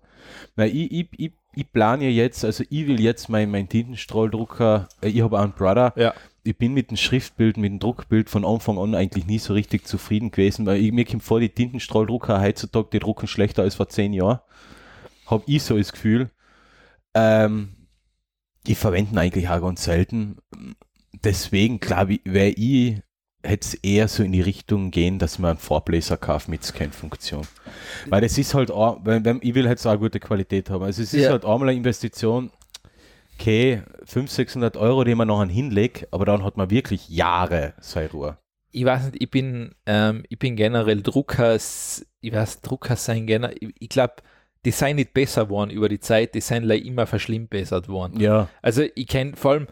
Na, ich, ich, ich, ich plane ja jetzt, also ich will jetzt mein, mein Tintenstrahldrucker, äh, ich habe einen Brother, Ja. Ich bin mit dem Schriftbild, mit dem Druckbild von Anfang an eigentlich nie so richtig zufrieden gewesen, weil ich, mir kommt vor, die Tintenstrahldrucker heutzutage, die drucken schlechter als vor zehn Jahren. Habe ich so das Gefühl. Ähm, ich verwende ihn eigentlich auch ganz selten. Deswegen glaube ich, wäre ich hätte es eher so in die Richtung gehen, dass man einen Vorbläser kauft mit Scan-Funktion. Weil das ist halt, auch, wenn, wenn, ich will jetzt auch eine gute Qualität haben. Also es ist Ja. halt einmal eine Investition, okay, 500, 600 Euro, die man nachher hinlegt, aber dann hat man wirklich Jahre seine Ruhe. Ich weiß nicht, ich bin, ähm, ich bin generell Drucker, ich weiß, Drucker sein generell, ich, ich glaube, die sind nicht besser geworden über die Zeit, die sind immer verschlimmbessert worden. Ja. Also ich kenne vor allem,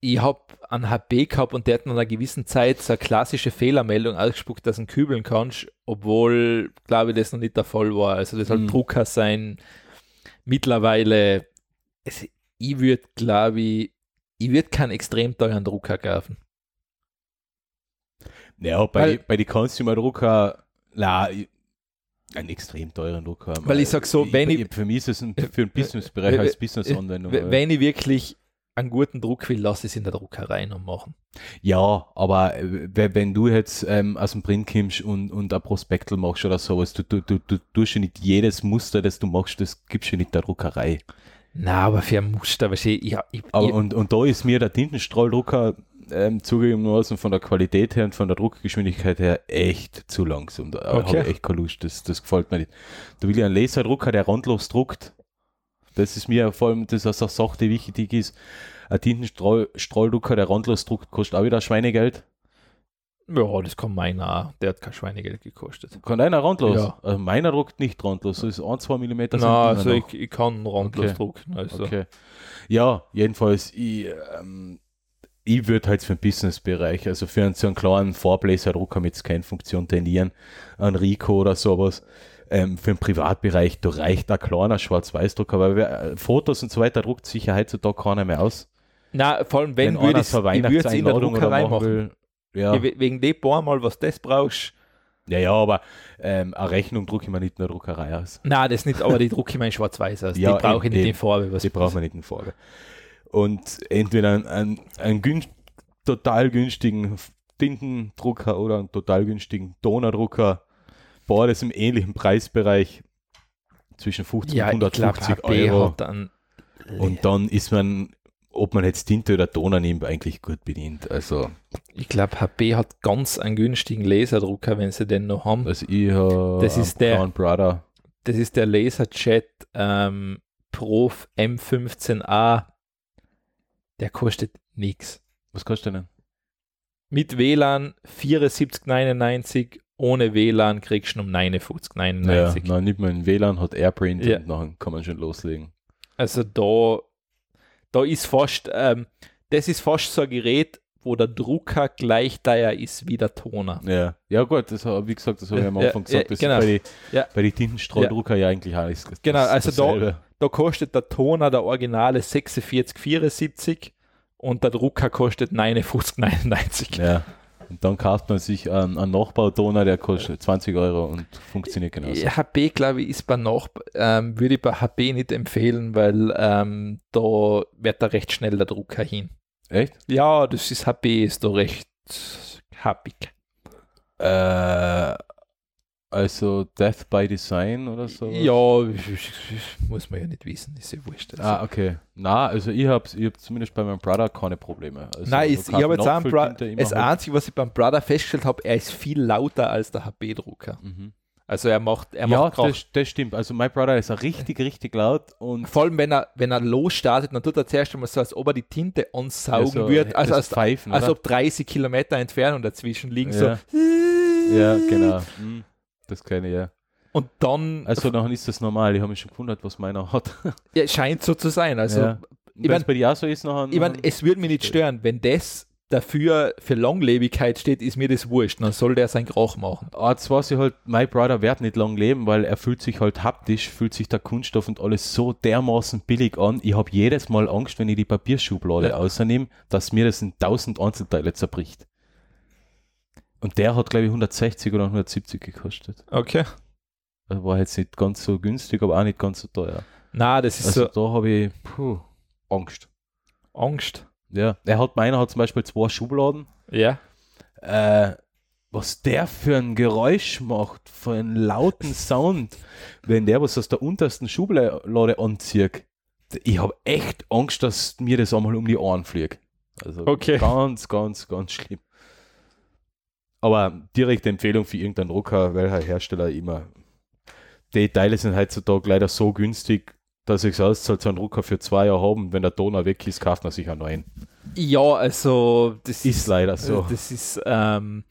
ich habe einen HP gehabt und der hat nach einer gewissen Zeit so eine klassische Fehlermeldung ausgespuckt, dass du kübeln kannst, obwohl, glaube ich, das noch nicht der Fall war. Also das soll Mhm. Drucker sein. Mittlerweile, es, ich würde, glaube ich, ich würde keinen extrem teuren Drucker kaufen. Ja, bei, Weil- bei den Consumer-Drucker, na, ich- einen extrem teuren Drucker. Weil ich sag so, wenn ich- Für mich ist es ein, für den Businessbereich als Business-Anwendung. Wenn ich wirklich einen guten Druck will, lass es in der Druckerei noch machen. Ja, aber äh, we- wenn du jetzt ähm, aus dem Print kommst und, und ein Prospektel machst oder sowas, du, du, du, du tust ja nicht jedes Muster, das du machst, das gibst du nicht der Druckerei. Na, aber für ein Muster, was ich, ich, ich, Aber ich und, und da ist mir der Tintenstrahldrucker ähm, zugegebenermaßen von der Qualität her und von der Druckgeschwindigkeit her echt zu langsam. Da Okay. habe ich echt keine Lust, das, das gefällt mir nicht. Da will ich einen Laserdrucker, der randlos druckt. Das ist mir vor allem, das ist eine Sache, die wichtig ist. Ein Tintenstrahldrucker, der randlos druckt, kostet auch wieder Schweinegeld. Ja, das kann meiner auch. Der hat kein Schweinegeld gekostet. Kann einer randlos? Ja. Also meiner druckt nicht randlos, so ist 1, 2 mm. Na, also ich, ich kann randlos Okay. drucken. Also. Okay. Ja, jedenfalls, ich, ähm, ich würde halt für den Businessbereich, also für einen, so einen kleinen Vorbläserdrucker mit Scan-Funktion tendieren, einen Rico oder sowas. Ähm, für den Privatbereich, da reicht ein kleiner Schwarz-Weiß-Drucker, weil wer, äh, Fotos und so weiter druckt sicher heutzutage keiner mehr aus. Na, vor allem, wenn, einer würde ich es in der Druckerei machen. will. Ja. Ja. Wegen dem paar Mal, was das brauchst. ja, ja, aber ähm, eine Rechnung drucke ich mir nicht in der Druckerei aus. Nein, das nicht, aber die drucke ich mir in schwarz-weiß aus. Ja, die brauche ich nicht in. Farbe. Was Die braucht man nicht in Frage. Und entweder einen, einen, einen gün total günstigen Tintendrucker oder einen total günstigen Donerdrucker. Beides im ähnlichen Preisbereich zwischen 50 ja, und ich glaube, 150 HP Euro. hat dann. Und dann ist man, ob man jetzt Tinte oder Toner nimmt, eigentlich gut bedient. Also, Ich glaube, HP hat ganz einen günstigen Laserdrucker, wenn sie den noch haben. also ich habe Das ist der- Brother. Das ist der Laserjet ähm, Prof M15A. Der kostet nichts. Was kostet der denn? Mit WLAN 74,99. Ohne WLAN kriegst du um 59,99. Ja, nein, nicht mal ein WLAN, hat Airprint Ja. und dann kann man schon loslegen. Also da, da ist fast, ähm, das ist fast so ein Gerät, wo der Drucker gleich teuer ist wie der Toner. Ja, ja gut, das hab, wie gesagt, das habe ich am Ja, Anfang ja, gesagt, das genau. ist bei den Ja. bei die Tintenstrahldrucker ja. eigentlich alles. Das, Genau, also da-. Da kostet der Toner der Originale 46,74 und der Drucker kostet 59,99. Ja. Und dann kauft man sich einen, einen Nachbautoner, der kostet 20 Euro und funktioniert genauso. HP, glaube ich, ist bei Nach ähm, würde ich bei HP nicht empfehlen, weil ähm, da wird da recht schnell der Drucker hin. Echt? Ja, das ist HP, ist da recht happig. Äh, also Death by Design oder so? Ja, muss man ja nicht wissen, ist ja wurscht. Also. Ah, okay. Na, also ich habe ich hab zumindest bei meinem Brother keine Probleme. Also Nein, ist, ich habe jetzt auch Bra das. Einzige, was ich beim Brother festgestellt habe, er ist viel lauter als der HP-Drucker. Mhm. Also er macht, er Ja, macht Krach. das, das stimmt. Also mein Brother ist richtig, richtig laut und Vor allem, wenn er, wenn er losstartet, dann tut er zuerst einmal so, als ob er die Tinte ansaugen so würde. Also das als, Pfeifen, als ob 30 Kilometer Entfernung dazwischen liegen. Ja. So. Ja, genau. Mhm. Das kenne ich, ja. Und dann Also nachher ist das normal. Ich habe mich schon gewundert, was meiner hat. ja, scheint so zu sein. Also ja. ich Wenn es mein- bei dir auch so ist, nachher. ich meine, es würde mich nicht stören, wenn das dafür für Langlebigkeit steht, ist mir das wurscht. Dann soll der sein Krach machen. Jetzt weiß ich halt, mein Brother wird nicht lang leben, weil er fühlt sich halt haptisch, fühlt sich der Kunststoff und alles so dermaßen billig an. Ich habe jedes Mal Angst, wenn ich die Papierschublade Ja. außernehme, dass mir das in tausend Einzelteile zerbricht. Und der hat, glaube ich, 160 oder 170 gekostet. Okay. Also war jetzt nicht ganz so günstig, aber auch nicht ganz so teuer. Na, das ist Also so da habe ich puh, Angst. Angst. Ja, er hat meiner hat zum Beispiel zwei Schubladen. Ja. Äh, was der für ein Geräusch macht, für einen lauten Sound, wenn der was aus der untersten Schublade anzieht. Ich habe echt Angst, dass mir das einmal um die Ohren fliegt. Also Okay. ganz, ganz, ganz schlimm. Aber direkte Empfehlung für irgendeinen Drucker, welcher Hersteller immer. Die Teile sind heutzutage leider so günstig, dass ich es auszahlt, so einen Drucker für zwei Jahre haben. Wenn der Toner weg ist, kauft man sich einen neuen. Ja, also das Ist leider so. Das ist ähm,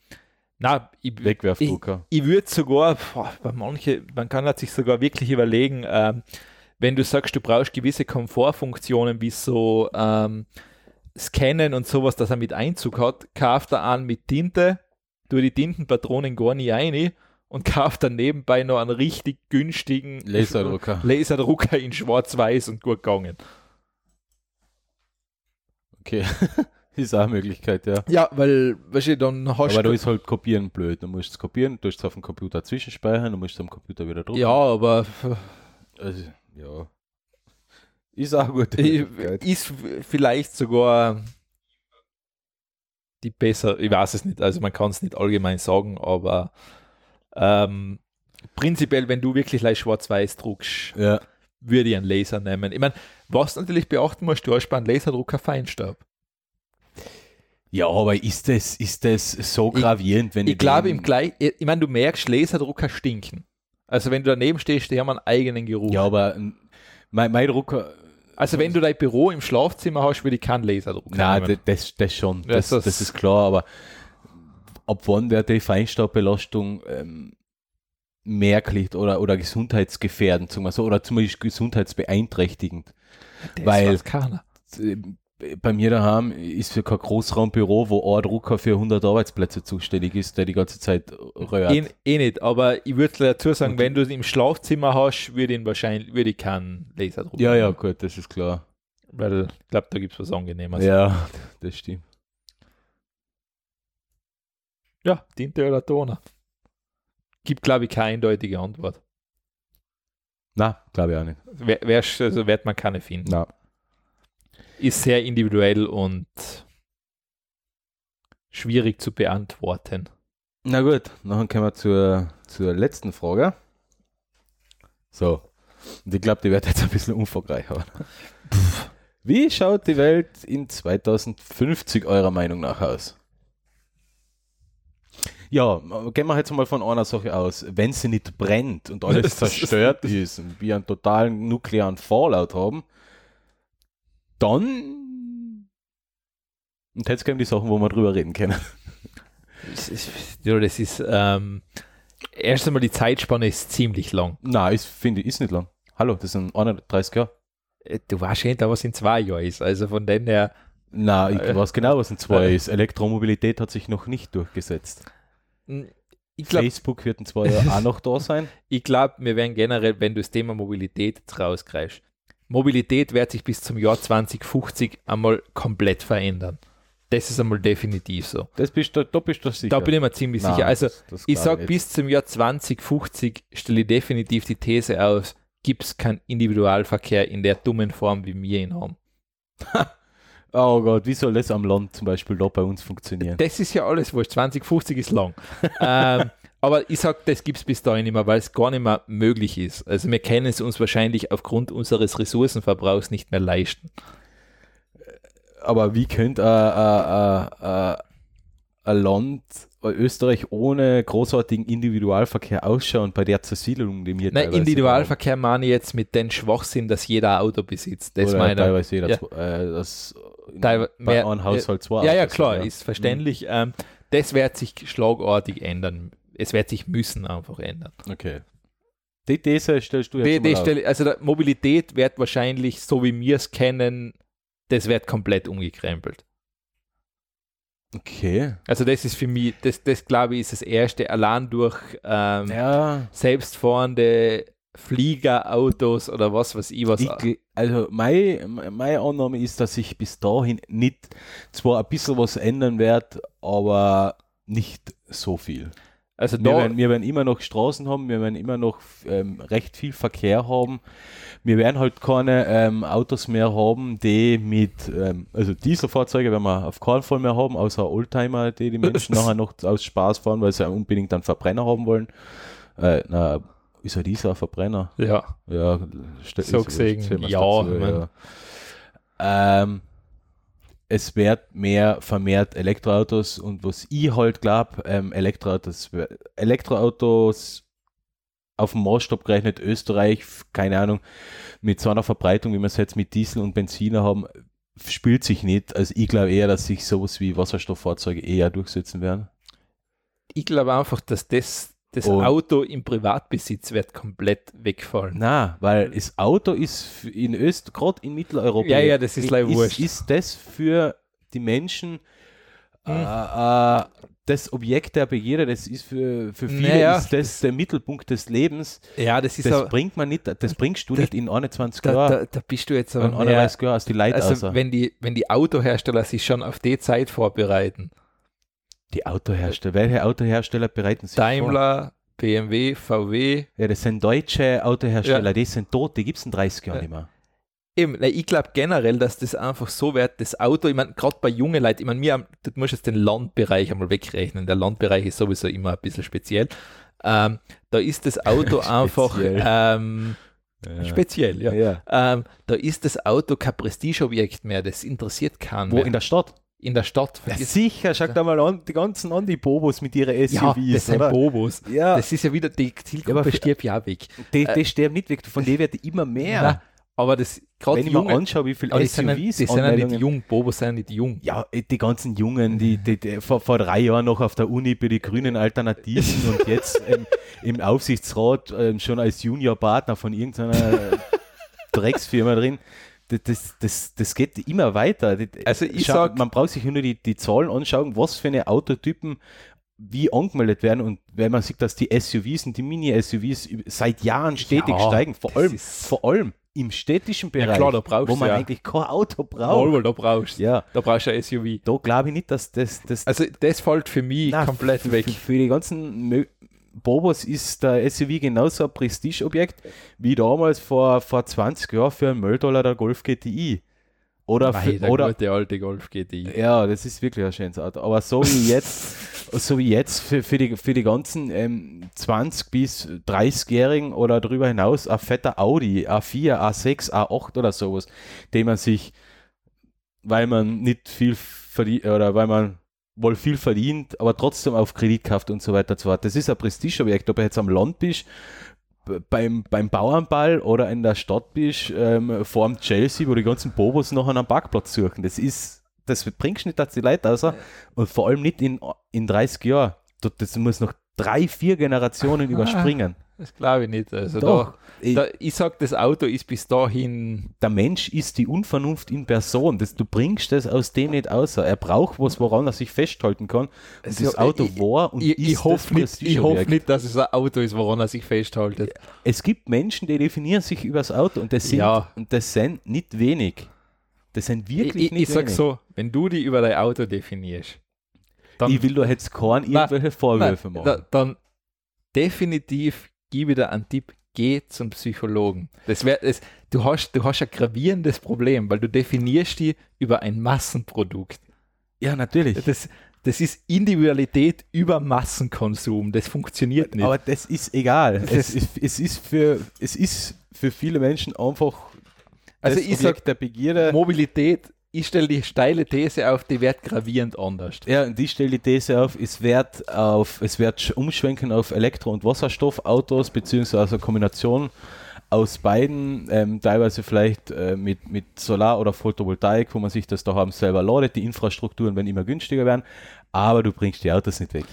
na, ich, Wegwerfdrucker. Ich würde sogar, boah, bei manche, man kann halt sich sogar wirklich überlegen, ähm, wenn du sagst, du brauchst gewisse Komfortfunktionen wie so ähm, Scannen und sowas, dass er mit Einzug hat, kauft er an mit Tinte, tu die Tintenpatronen gar nicht rein und kauft dann nebenbei noch einen richtig günstigen Laserdrucker. Laserdrucker in schwarz-weiß und gut gegangen. Okay. ist auch eine Möglichkeit, ja. Ja, weil, weißt du, dann hast Aber da du. ist halt Kopieren blöd. Du musst es kopieren, du musst es auf dem Computer zwischenspeichern, du musst es am Computer wieder drucken. Ja, aber Also, ja. Ist auch gut. ist vielleicht sogar die besser, ich weiß es nicht, also man kann es nicht allgemein sagen, aber ähm, prinzipiell, wenn du wirklich leicht schwarz-weiß druckst, Ja. würde ich einen Laser nehmen. Ich meine, was natürlich beachten musst, du hast bei einem Laserdrucker Feinstaub. ja, aber ist das, ist das so Ich- gravierend, wenn Ich glaube den- im gleich, ich meine, du merkst, Laserdrucker stinken. Also wenn du daneben stehst, die haben einen eigenen Geruch. Ja, aber mein, mein Drucker. Also wenn du dein Büro im Schlafzimmer hast, würde ich keinen Laserdrucker Nein, nehmen. das, das schon. Das, das- das ist klar, aber ab wann wird die Feinstaubbelastung ähm, merklich oder, oder gesundheitsgefährdend, sagen wir so, oder zumindest gesundheitsbeeinträchtigend? Das weil- keiner. Bei mir daheim ist für kein Großraumbüro, wo ein Drucker für 100 Arbeitsplätze zuständig ist, der die ganze Zeit röhrt. Eh, eh nicht, aber ich würde dazu sagen, Okay. wenn du es im Schlafzimmer hast, würde ich wahrscheinlich, würde ich keinen Laserdrucker ja, ja, nehmen. gut, das ist klar. Weil ich glaube, da gibt es was Angenehmes. Ja, das stimmt. ja Tinte oder Toner. Gibt, glaube ich, keine eindeutige Antwort. Na, glaube ich auch nicht. Wer, wer, also wird man keine finden. Na. Ist sehr individuell und schwierig zu beantworten. Na gut, dann kommen wir zur, zur letzten Frage. So, und ich glaube, die wird jetzt ein bisschen umfangreicher. Wie schaut die Welt in 2050 eurer Meinung nach aus? Ja, gehen wir jetzt mal von einer Sache aus. Wenn sie nicht brennt und alles zerstört ist und wir einen totalen nuklearen Fallout haben, dann und jetzt kommen die Sachen, wo wir drüber reden können. Das ist, ja, das ist ähm, erst einmal die Zeitspanne ist ziemlich lang. Nein, ist, finde ich, ist nicht lang. Hallo, das sind 31 Jahre. Äh, Du weißt nicht, was in zwei Jahren ist. Also von dem her, Na, ich Äh, weiß genau, was in zwei äh. ist. Elektromobilität hat sich noch nicht durchgesetzt. mh, ich glaube, Facebook wird in zwei Jahren auch noch da sein. ich glaub, wir werden generell, wenn du das Thema Mobilität jetzt rausgreifst, Mobilität wird sich bis zum Jahr 2050 einmal komplett verändern. Das ist einmal definitiv so. Das bist du, da bist du sicher. Da bin ich mir ziemlich Nein, sicher. Also das- das ich sage, bis zum Jahr 2050 stelle ich definitiv die These aus, gibt es keinen Individualverkehr in der dummen Form, wie wir ihn haben. Oh Gott, wie soll das am Land zum Beispiel da bei uns funktionieren? Das ist ja alles wurscht. 2050 ist lang. ähm, aber ich sage, das gibt es bis dahin nicht mehr, weil es gar nicht mehr möglich ist. Also wir können es uns wahrscheinlich aufgrund unseres Ressourcenverbrauchs nicht mehr leisten. Aber wie könnte äh, äh, äh, ein Land, äh, Österreich, ohne großartigen Individualverkehr ausschauen bei der Zersiedelung, die wir Nein, Individualverkehr meine ich jetzt mit dem Schwachsinn, dass jeder ein Auto besitzt. haben? Das Oder meine ich. teilweise jeder, Ja. zwei- äh, das bei mehr- einem Haushalt zwei Ja, ja, klar, sind, ist verständlich. Ähm, das wird sich schlagartig ändern. Es wird sich müssen einfach ändern. Okay. Die These stellst du jetzt Die. Stelle, also Mobilität wird wahrscheinlich, so wie wir es kennen, das wird komplett umgekrempelt. Okay. Also das ist für mich, das, das glaube ich, ist das Erste, allein durch ähm, Ja, selbstfahrende Fliegerautos oder was weiß ich was. ich, also meine, meine Annahme ist, dass sich bis dahin nicht, zwar ein bisschen was ändern wird, aber nicht so viel. Also Wir werden, wir werden immer noch Straßen haben, wir werden immer noch ähm, recht viel Verkehr haben. Wir werden halt keine ähm, Autos mehr haben, die mit, ähm, also Dieselfahrzeuge werden wir auf keinen Fall mehr haben, außer Oldtimer, die die Menschen nachher noch aus Spaß fahren, weil sie unbedingt einen Verbrenner haben wollen. Äh, na, ist ja dieser Verbrenner? ja, Ja, So gesehen, ja, dazu, mein- Ähm, es wird mehr vermehrt Elektroautos und was ich halt glaube, ähm, Elektroautos, Elektroautos auf dem Maßstab gerechnet Österreich, keine Ahnung, mit so einer Verbreitung, wie wir es jetzt mit Diesel und Benziner haben, spielt sich nicht. Also ich glaube eher, dass sich sowas wie Wasserstofffahrzeuge eher durchsetzen werden. ich glaube einfach, dass das, das Und- Auto im Privatbesitz wird komplett wegfallen. Na, weil das Auto ist in Österreich, gerade in Mitteleuropa, Ja, ja, das ist leider wurscht. ist das für die Menschen äh, äh, das Objekt der Begierde, das ist für, für viele Naja, ist das der Mittelpunkt des Lebens. Ja, das ist Das aber, bringt man nicht, das bringst du da- nicht in 21 da, Jahren. da, da bist du jetzt aber einer mehr- weiß, aus die Leute also außer. wenn die, wenn die Autohersteller sich schon auf die Zeit vorbereiten, Die Autohersteller, welche Autohersteller bereiten sich vor? Daimler, BMW, VW, Ja, das sind deutsche Autohersteller, Ja. die sind tot, die gibt es in 30 Jahren Ja. nicht mehr. Eben, ich glaube generell, dass das einfach so wird, das Auto, ich meine, gerade bei jungen Leuten, ich meine, mir, du musst jetzt den Landbereich einmal wegrechnen, der Landbereich ist sowieso immer ein bisschen speziell. Ähm, da ist das Auto einfach Speziell. ähm, Ja. speziell, ja. Ja. Ähm, da ist das Auto kein Prestigeobjekt mehr, das interessiert keinen Wo mehr. in der Stadt? In der Stadt. Ja, sicher, schau dir mal an, die ganzen an, die Bobos mit ihren ja, SUVs, das sind oder? Bobos. ja, Das ist ja wieder, die Ja, Zielgruppe für- stirbt ja auch weg. die, die sterben nicht weg, von denen wird immer mehr. Nein, aber das, gerade Wenn ich mir junge, anschaue, wie viele die sind, ja- die SUVs sind ja nicht jung, Bobos sind ja nicht jung. Ja, äh, die ganzen Jungen, die, die, die vor, vor drei Jahren noch auf der Uni bei den grünen Alternativen und jetzt ähm, im Aufsichtsrat ähm, schon als Juniorpartner von irgendeiner Drecksfirma drin. Das, das, das, geht immer weiter. Also ich schau, sag- man braucht sich nur die, die Zahlen anschauen, was für eine Autotypen wie angemeldet werden und wenn man sieht, dass die SUVs und die Mini-SUVs seit Jahren stetig Ja, steigen, vor allem, vor allem im städtischen Ja, Bereich, klar, da brauchst wo man ja. eigentlich kein Auto braucht. Jawohl, da brauchst du. Ja, Da brauchst du ein SUV. da glaube ich nicht, dass das, das Also das fällt für mich Nein, komplett weg. Für, für die ganzen Bobos ist der SUV genauso ein Prestigeobjekt wie damals vor, vor 20 Jahren für einen Mölldollar der Golf GTI. Oder, Mei, für, der oder gute alte Golf GTI. ja, das ist wirklich ein schönes Auto. Aber so wie jetzt, so wie jetzt für, für, die, für die ganzen ähm, 20 bis 30-Jährigen oder darüber hinaus ein fetter Audi, A4, A6, A8 oder sowas, den man sich, weil man nicht viel verdient oder weil man wohl viel verdient, aber trotzdem auf Kredit kauft und so weiter und so fort. Das ist ein Prestigeobjekt, ob du jetzt am Land bist, beim, beim Bauernball oder in der Stadt bist, ähm, vor dem Chelsea, wo die ganzen Bobos noch einen Parkplatz suchen. Das ist, das bringst nicht dass die Leute raus und vor allem nicht in, in 30 Jahren. Das muss noch drei, vier Generationen überspringen. Das glaube ich nicht. Also Doch. da, da, ich sag, das Auto ist bis dahin. der Mensch ist die Unvernunft in Person. Das, du bringst das aus dem nicht außer. Er braucht was, woran er sich festhalten kann. Und Also, das Auto ich- war und Ich, ist ich hoffe das nicht, ich hoffe nicht, dass es ein Auto ist, woran er sich festhaltet. Es gibt Menschen, die definieren sich über das Auto und das sind, Ja. und das sind nicht wenig. Das sind wirklich ich ich, nicht ich sag wenig. so, wenn du dich über dein Auto definierst, dann, ich will da jetzt keinen irgendwelche Vorwürfe machen. da, dann definitiv gebe dir einen Tipp, geh zum Psychologen. Das wär, das, du, hast, du hast ein gravierendes Problem, weil du definierst die über ein Massenprodukt. ja, natürlich. Das, das ist Individualität über Massenkonsum. Das funktioniert nicht. Aber das ist egal. Das es, ist- es, ist für, es ist für viele Menschen einfach Also das ich Objekt sag, der Begierde. Mobilität, ich stelle die steile These auf, die wird gravierend anders. Ja, und ich stelle die These auf, es wird auf, es wird sch- umschwenken auf Elektro- und Wasserstoffautos, beziehungsweise eine Kombination aus beiden, ähm, teilweise vielleicht äh, mit, mit Solar oder Photovoltaik, wo man sich das daheim selber ladet, die Infrastrukturen werden immer günstiger werden, aber du bringst die Autos nicht weg.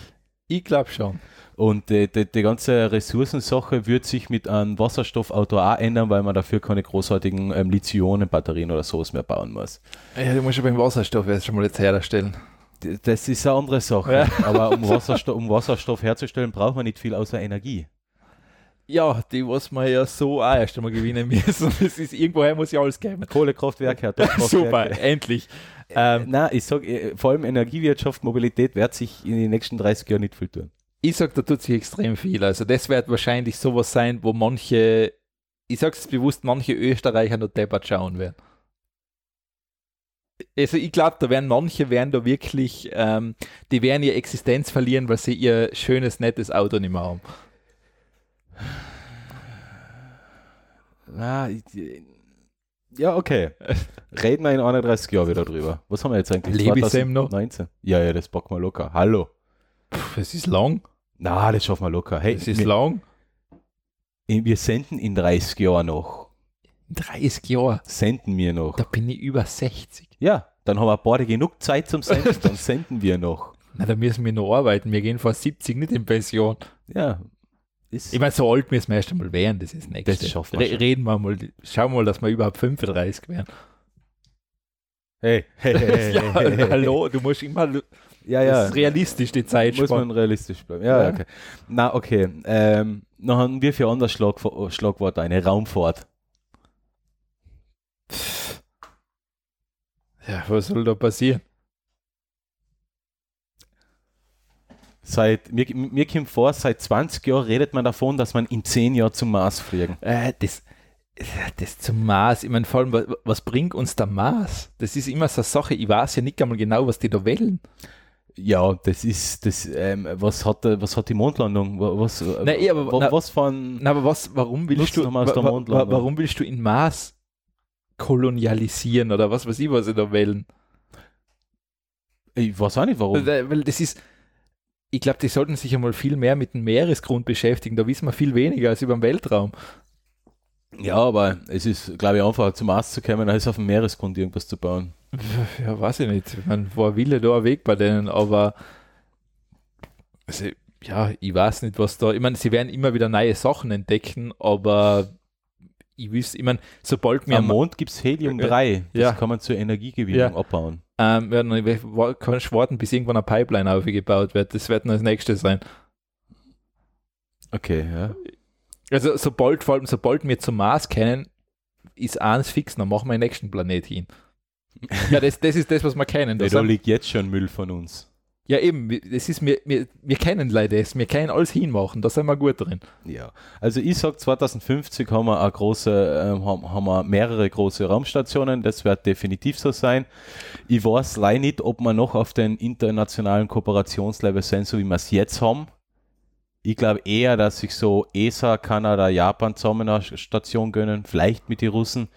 Ich glaube schon. Und die, die, die ganze Ressourcensache wird sich mit einem Wasserstoffauto auch ändern, weil man dafür keine großartigen ähm, Lithium-Batterien oder sowas mehr bauen muss. Ja, du musst ja beim Wasserstoff jetzt schon mal jetzt herstellen. Das ist eine andere Sache. Ja. Aber um Wasserstoff, um Wasserstoff herzustellen, braucht man nicht viel außer Energie. Ja, die, was man ja so auch erst einmal gewinnen müssen. Es ist, irgendwoher muss ja alles geben. Kohlekraftwerke, Atomkraftwerke. Super, endlich. Ähm, Nein, ich sage, vor allem Energiewirtschaft, Mobilität wird sich in den nächsten 30 Jahren nicht viel tun. ich sag, da tut sich extrem viel. Also das wird wahrscheinlich sowas sein, wo manche, ich sag's bewusst, manche Österreicher noch deppert schauen werden. Also ich glaube, da werden manche werden da wirklich, ähm, die werden ihre Existenz verlieren, weil sie ihr schönes, nettes Auto nicht mehr haben. Na, ich, ja, okay. Reden wir in 31 Jahren wieder drüber. Was haben wir jetzt eigentlich? Lebe ich Sam noch? 2019? Ja, ja, das packen wir locker. Hallo. Es ist lang, Na, das schaffen wir locker. Hey, es ist wir, lang. wir senden in 30 Jahren noch. 30 Jahre, Senden wir noch. da bin ich über 60. Ja, dann haben wir beide genug Zeit zum Senden, dann senden wir noch. Na, da müssen wir noch arbeiten. Wir gehen vor 70 nicht in Pension. Ja. Ist, Ich meine, so alt müssen wir erst einmal werden, das ist das nächste. Das schaffen wir Re schon. reden wir mal, schauen wir mal, dass wir überhaupt 35 werden. Hey, hey, hey, ja, hey, hey. hallo, du musst immer Ja, das ja. ist realistisch die Zeit Muss man realistisch bleiben. Ja, Ja. okay. Na, okay. Ähm, noch haben wir für anderes Schlag, Schlagwort eine Raumfahrt. Ja, was soll da passieren? Seit, mir, mir kommt vor, seit 20 Jahren redet man davon, dass man in 10 Jahren zum Mars fliegen. Äh, das, das zum Mars, ich meine, vor allem, was, was bringt uns der Mars? Das ist immer so eine Sache, ich weiß ja nicht einmal genau, was die da wählen. Ja, das ist, das, ähm, was hat, was hat die Mondlandung? Wa- Was, Nein, aber- wa- na- was von, Na, aber was, warum willst du, wa- wa- Mondlandung. warum willst du in Mars kolonialisieren oder was weiß ich, was sie da wählen? ich weiß auch nicht warum. Weil das ist, ich glaube, die sollten sich einmal viel mehr mit dem Meeresgrund beschäftigen. Da wissen wir viel weniger als über den Weltraum. Ja, aber es ist, glaube ich, einfacher zum Mars zu kommen, als auf dem Meeresgrund irgendwas zu bauen. Ja, weiß ich nicht. Ich meine, war Wille da ein Weg bei denen, aber also, ja, ich weiß nicht, was da. Ich meine, sie werden immer wieder neue Sachen entdecken, aber ich wüsste, ich meine, sobald wir Am Mond gibt es Helium-3. Das Ja. kann man zur Energiegewinnung Ja. abbauen. Ähm, werden du warten, bis irgendwann eine Pipeline aufgebaut wird. Das wird dann das nächste sein. Okay, ja. Also sobald, vor allem sobald wir zum Mars kennen, ist eins fix, dann machen wir den nächsten Planet hin. Ja, das, das ist das, was wir kennen. Da, Das da sind- liegt jetzt schon Müll von uns. Ja, eben, wir- das ist, wir, wir, wir kennen leider das, wir können alles hinmachen, da sind wir gut drin. Ja, also ich sag 2050 haben wir eine große, ähm, haben, haben wir mehrere große Raumstationen, das wird definitiv so sein. Ich weiß leider nicht, ob wir noch auf den internationalen Kooperationslevel sind, so wie wir es jetzt haben. Ich glaube eher, dass sich so ESA, Kanada, Japan zusammen eine Station gönnen, vielleicht mit den Russen.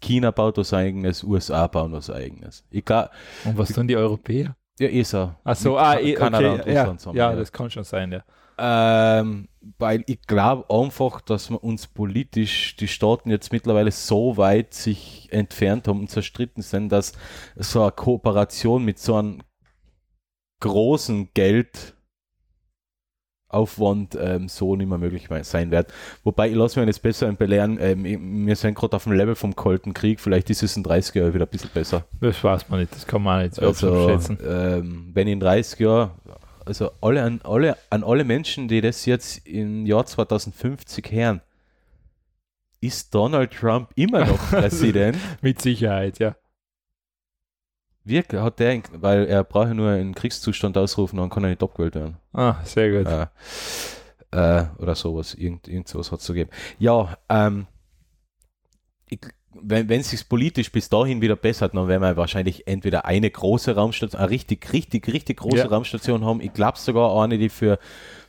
China baut was eigenes, USA bauen was eigenes. Ich glaube, Und was tun die Europäer? Ja, ESA. Ach so, Mit ah, eh, Kanada okay, und ja, Russland zusammen. ja, das kann schon sein, ja. Ähm, weil ich glaube einfach, dass wir uns politisch die Staaten jetzt mittlerweile so weit sich entfernt haben und zerstritten sind, dass so eine Kooperation mit so einem großen Geldaufwand ähm, so nicht mehr möglich sein wird. Wobei ich lasse mich jetzt besser belehren, ähm, wir sind gerade auf dem Level vom Kalten Krieg, vielleicht ist es in 30 Jahren wieder ein bisschen besser. Das weiß man nicht, das kann man auch nicht so Also, abschätzen. ähm, wenn in 30 Jahren, also alle an, alle an alle Menschen, die das jetzt im Jahr 2050 hören, ist Donald Trump immer noch Präsident? Mit Sicherheit, ja. Wirklich, hat der, weil er braucht ja nur einen Kriegszustand ausrufen, dann kann er nicht abgewählt werden. Ah, sehr gut. Äh, äh, oder sowas, irgend, irgend sowas hat es zu geben. Ja, ähm, ich, wenn wenn es sich politisch bis dahin wieder bessert, dann werden wir wahrscheinlich entweder eine große Raumstation, eine richtig, richtig, richtig große Ja. Raumstation haben. Ich glaube sogar eine, die für,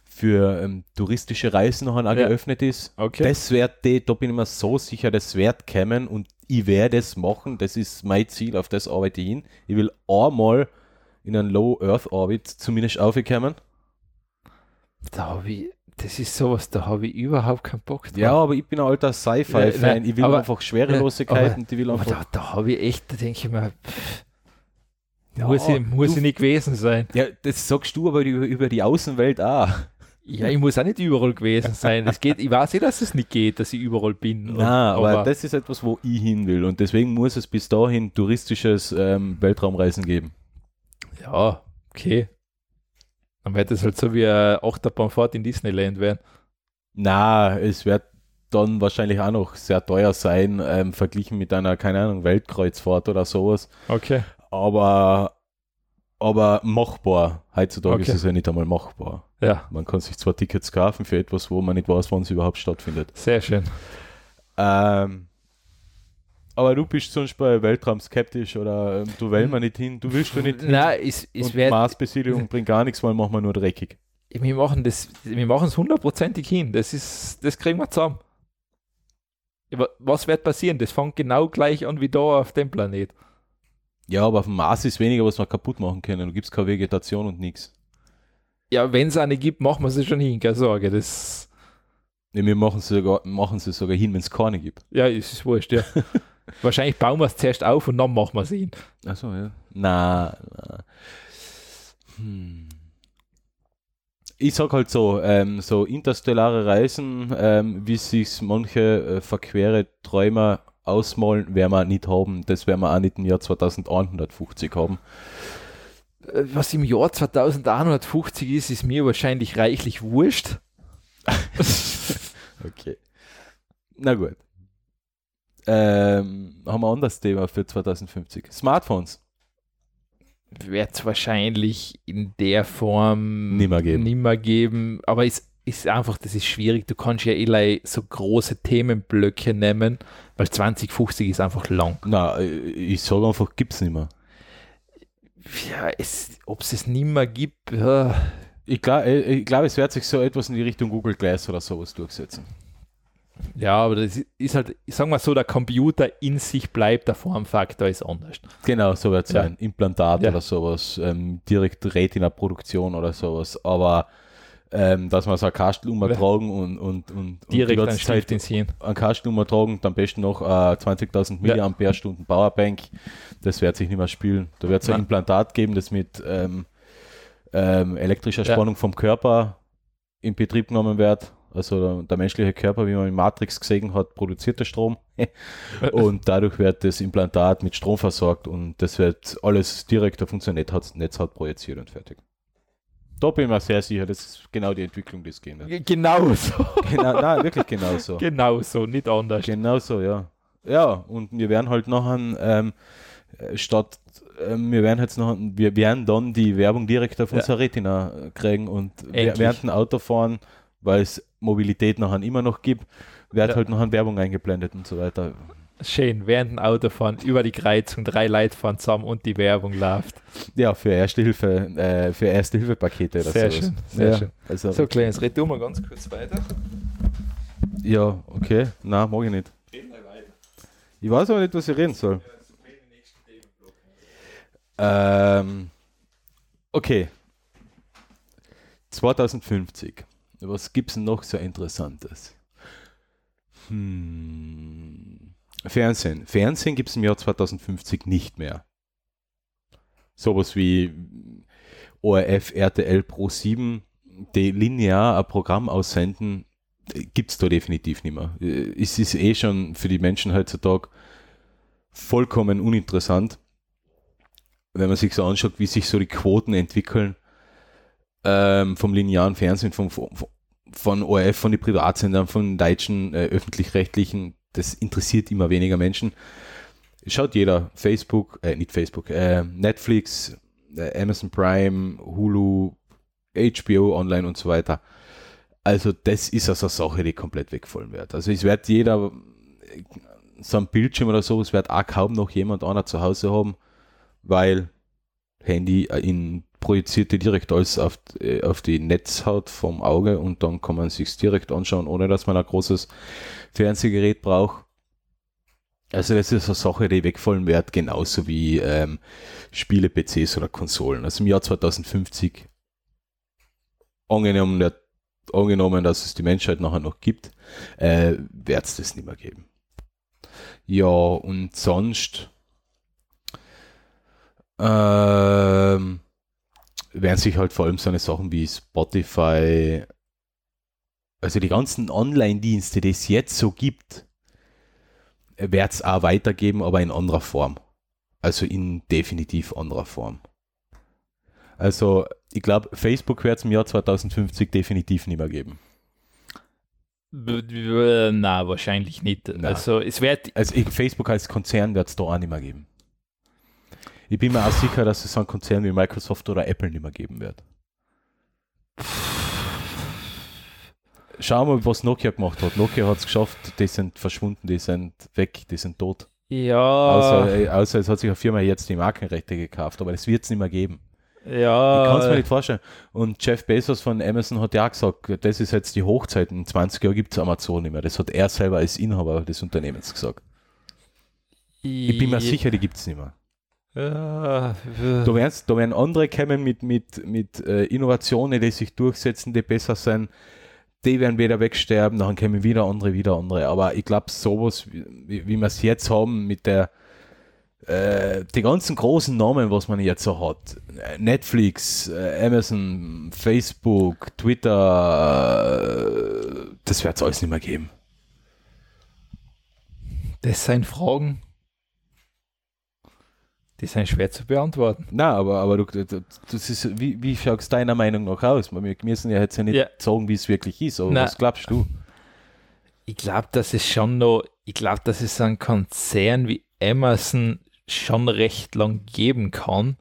für ähm, touristische Reisen noch Ja. geöffnet ist. Okay. Das wird, die, da bin ich mir so sicher, das wird kommen und ich werde es machen. Das ist mein Ziel, auf das arbeite ich hin. Ich will einmal in einen Low Earth Orbit zumindest aufkommen. Da habe ich, das ist sowas, da habe ich überhaupt keinen Bock drauf. Ja, aber ich bin ein alter Sci-Fi-Fan. Ich will aber- einfach Schwerelosigkeit aber- und ich will einfach. da, da habe ich echt, da denke ich mir, pff, Ja, muss, ich, muss du- ich nicht gewesen sein. Ja, das sagst du aber über, über die Außenwelt auch. Ja, ich muss auch nicht überall gewesen sein. Es geht, ich weiß eh, dass es nicht geht, dass ich überall bin. Und- Na, aber, das ist etwas, wo ich hin will. Und deswegen muss es bis dahin touristisches ähm, Weltraumreisen geben. ja, okay. Dann wird es halt so wie eine Achterbahnfahrt in Disneyland werden. Na, es wird dann wahrscheinlich auch noch sehr teuer sein, ähm, verglichen mit einer, keine Ahnung, Weltkreuzfahrt oder sowas. Okay. Aber, aber machbar. Heutzutage Okay. ist es ja nicht einmal machbar. Ja, Man kann sich zwar Tickets kaufen für etwas, wo man nicht weiß, wann es überhaupt stattfindet. sehr schön. Ähm, aber du bist sonst bei Weltraum skeptisch oder ähm, du willst mal nicht hin, du willst du nicht hin. Nein, es, es und wird, Marsbesiedlung bringt gar nichts, weil machen wir nur dreckig. wir machen das, wir machen es hundertprozentig hin. Das ist, das kriegen wir zusammen. Was wird passieren? Das fängt genau gleich an wie da auf dem Planet. Ja, aber auf dem Mars ist weniger, was wir kaputt machen können. Du gibst keine Vegetation und nichts. Ja, wenn es eine gibt, machen wir sie schon hin, keine Sorge. Das, Nee, wir machen sie sogar, machen sie sogar hin, wenn es keine gibt. ja, es ist wurscht, ja. Wahrscheinlich bauen wir es zuerst auf und dann machen wir es hin. Achso, ja. Na, na. Hm. Ich sag halt so, ähm, so interstellare Reisen, ähm, wie sich manche äh, verquere Träumer ausmalen, werden wir nicht haben. Das werden wir auch nicht im Jahr 2150 haben. Äh, Was im Jahr 2150 ist, ist mir wahrscheinlich reichlich wurscht. Okay. Na gut. Ähm, haben wir ein anderes Thema für 2050. Smartphones. Wird es wahrscheinlich in der Form Nimmer geben. nimmer geben. Aber es ist einfach, das ist schwierig. Du kannst ja eh so große Themenblöcke nehmen, weil 2050 ist einfach lang. Na, äh, ich sage einfach, gibt's nicht mehr. Ja, es, ob es es nimmer gibt, ja, Ich glaube, ich glaub, es wird sich so etwas in die Richtung Google Glass oder sowas durchsetzen. ja, aber das ist halt, sagen wir so, der Computer in sich bleibt, der Formfaktor ist anders. Genau, so wird es Ja. sein. Implantat Ja. oder sowas, ähm, direkt Retina-Produktion oder sowas. Aber ähm, dass man so ein Kastel umtragen und, und, und, und die Direkt ein ganze Stift Zeit ins Hirn. ein Kastel umtragen und am besten noch äh, 20.000 Ja. Milliampere-Stunden Powerbank, das wird sich nicht mehr spielen. Da wird es ein. Implantat geben, das mit ähm, ähm, elektrischer Ja. Spannung vom Körper in Betrieb genommen wird. Also der, der menschliche Körper, wie man in Matrix gesehen hat, produziert der Strom und dadurch wird das Implantat mit Strom versorgt und das wird alles direkt auf unser Netzhaut, Netzhaut projiziert und fertig. Da bin ich mir sehr sicher, das ist genau die Entwicklung, die es gehen wird. Genau so. Genau, nein, wirklich genau so. Genau so, nicht anders. Genau so, ja. Ja, und wir werden halt nachher ähm, äh, statt, ähm, wir werden jetzt noch, wir werden dann die Werbung direkt auf Ja. unser Retina äh, kriegen und Endlich. während dem Autofahren, weil es Mobilität nachher immer noch gibt, wird Ja. halt nachher Werbung eingeblendet und so weiter. Schön, während dem Autofahren über die Kreuzung, drei Leute fahren zusammen und die Werbung läuft. Ja, für Erste Hilfe, äh, für Erste Hilfe Pakete oder Sehr sowas. schön, sehr ja, schön. Also, So, Kleines, red du mal ganz kurz weiter. ja, okay. Nein, mag ich nicht. Ich weiß aber nicht, was ich reden soll. Ähm, okay. 2050. Was gibt es noch so Interessantes? Hm. Fernsehen. Fernsehen gibt es im Jahr 2050 nicht mehr. Sowas wie ORF, RTL Pro 7, die linear ein Programm aussenden, gibt es da definitiv nicht mehr. Äh, Es ist eh schon für die Menschen heutzutage vollkommen uninteressant, wenn man sich so anschaut, wie sich so die Quoten entwickeln ähm, vom linearen Fernsehen, vom, vom, von ORF, von den Privatsendern, von deutschen äh, öffentlich-rechtlichen, das interessiert immer weniger Menschen. Schaut jeder, Facebook, äh, nicht Facebook, äh, Netflix, äh, Amazon Prime, Hulu, HBO Online und so weiter. Also das ist also eine Sache, die komplett wegfallen wird. Also es wird jeder äh, so ein Bildschirm oder so, es wird auch kaum noch jemand einer zu Hause haben, weil Handy äh, in projizierte direkt alles auf, äh, auf die Netzhaut vom Auge und dann kann man sich direkt anschauen, ohne dass man ein großes Fernsehgerät braucht. Also das ist eine Sache, die wegfallen wird, genauso wie ähm, Spiele, PCs oder Konsolen. Also im Jahr 2050 angenommen, der, angenommen dass es die Menschheit nachher noch gibt, äh, wird es das nicht mehr geben. Ja, und sonst ähm, werden sich halt vor allem so eine Sachen wie Spotify, also die ganzen Online-Dienste, die es jetzt so gibt, wird es auch weitergeben, aber in anderer Form. Also in definitiv anderer Form. Also ich glaube, Facebook wird es im Jahr 2050 definitiv nicht mehr geben. B- Na, wahrscheinlich nicht. Na. Also es wird Also Facebook als Konzern wird es da auch nicht mehr geben. Ich bin mir auch sicher, dass es so einen Konzern wie Microsoft oder Apple nicht mehr geben wird. Schau mal, was Nokia gemacht hat. Nokia hat es geschafft, die sind verschwunden, die sind weg, die sind tot. ja, Außer, äh, außer es hat sich eine Firma jetzt die Markenrechte gekauft, aber das wird es nicht mehr geben. ja. Ich kann es mir nicht vorstellen. Und Jeff Bezos von Amazon hat ja auch gesagt, das ist jetzt die Hochzeit. In 20 Jahren gibt es Amazon nicht mehr. Das hat er selber als Inhaber des Unternehmens gesagt. Ich bin mir sicher, die gibt es nicht mehr. Ja, Da, werden's- da werden andere kommen mit, mit, mit äh, Innovationen, die sich durchsetzen, die besser sind. Die werden wieder wegsterben, dann kommen wieder andere, wieder andere. Aber ich glaube, sowas, wie, wie wir es jetzt haben, mit der äh, die ganzen großen Namen, was man jetzt so hat, äh, Netflix, äh, Amazon, Facebook, Twitter, äh, das wird es alles nicht mehr geben. Das sind Fragen, die sind schwer zu beantworten. Na, aber, aber du, du, das ist, wie, wie schaut es deiner Meinung nach aus? Wir müssen ja jetzt ja nicht Ja. sagen, wie es wirklich ist, aber was glaubst du? Ich glaube, dass es schon noch, ich glaube, dass es einen Konzern wie Amazon schon recht lang geben kann.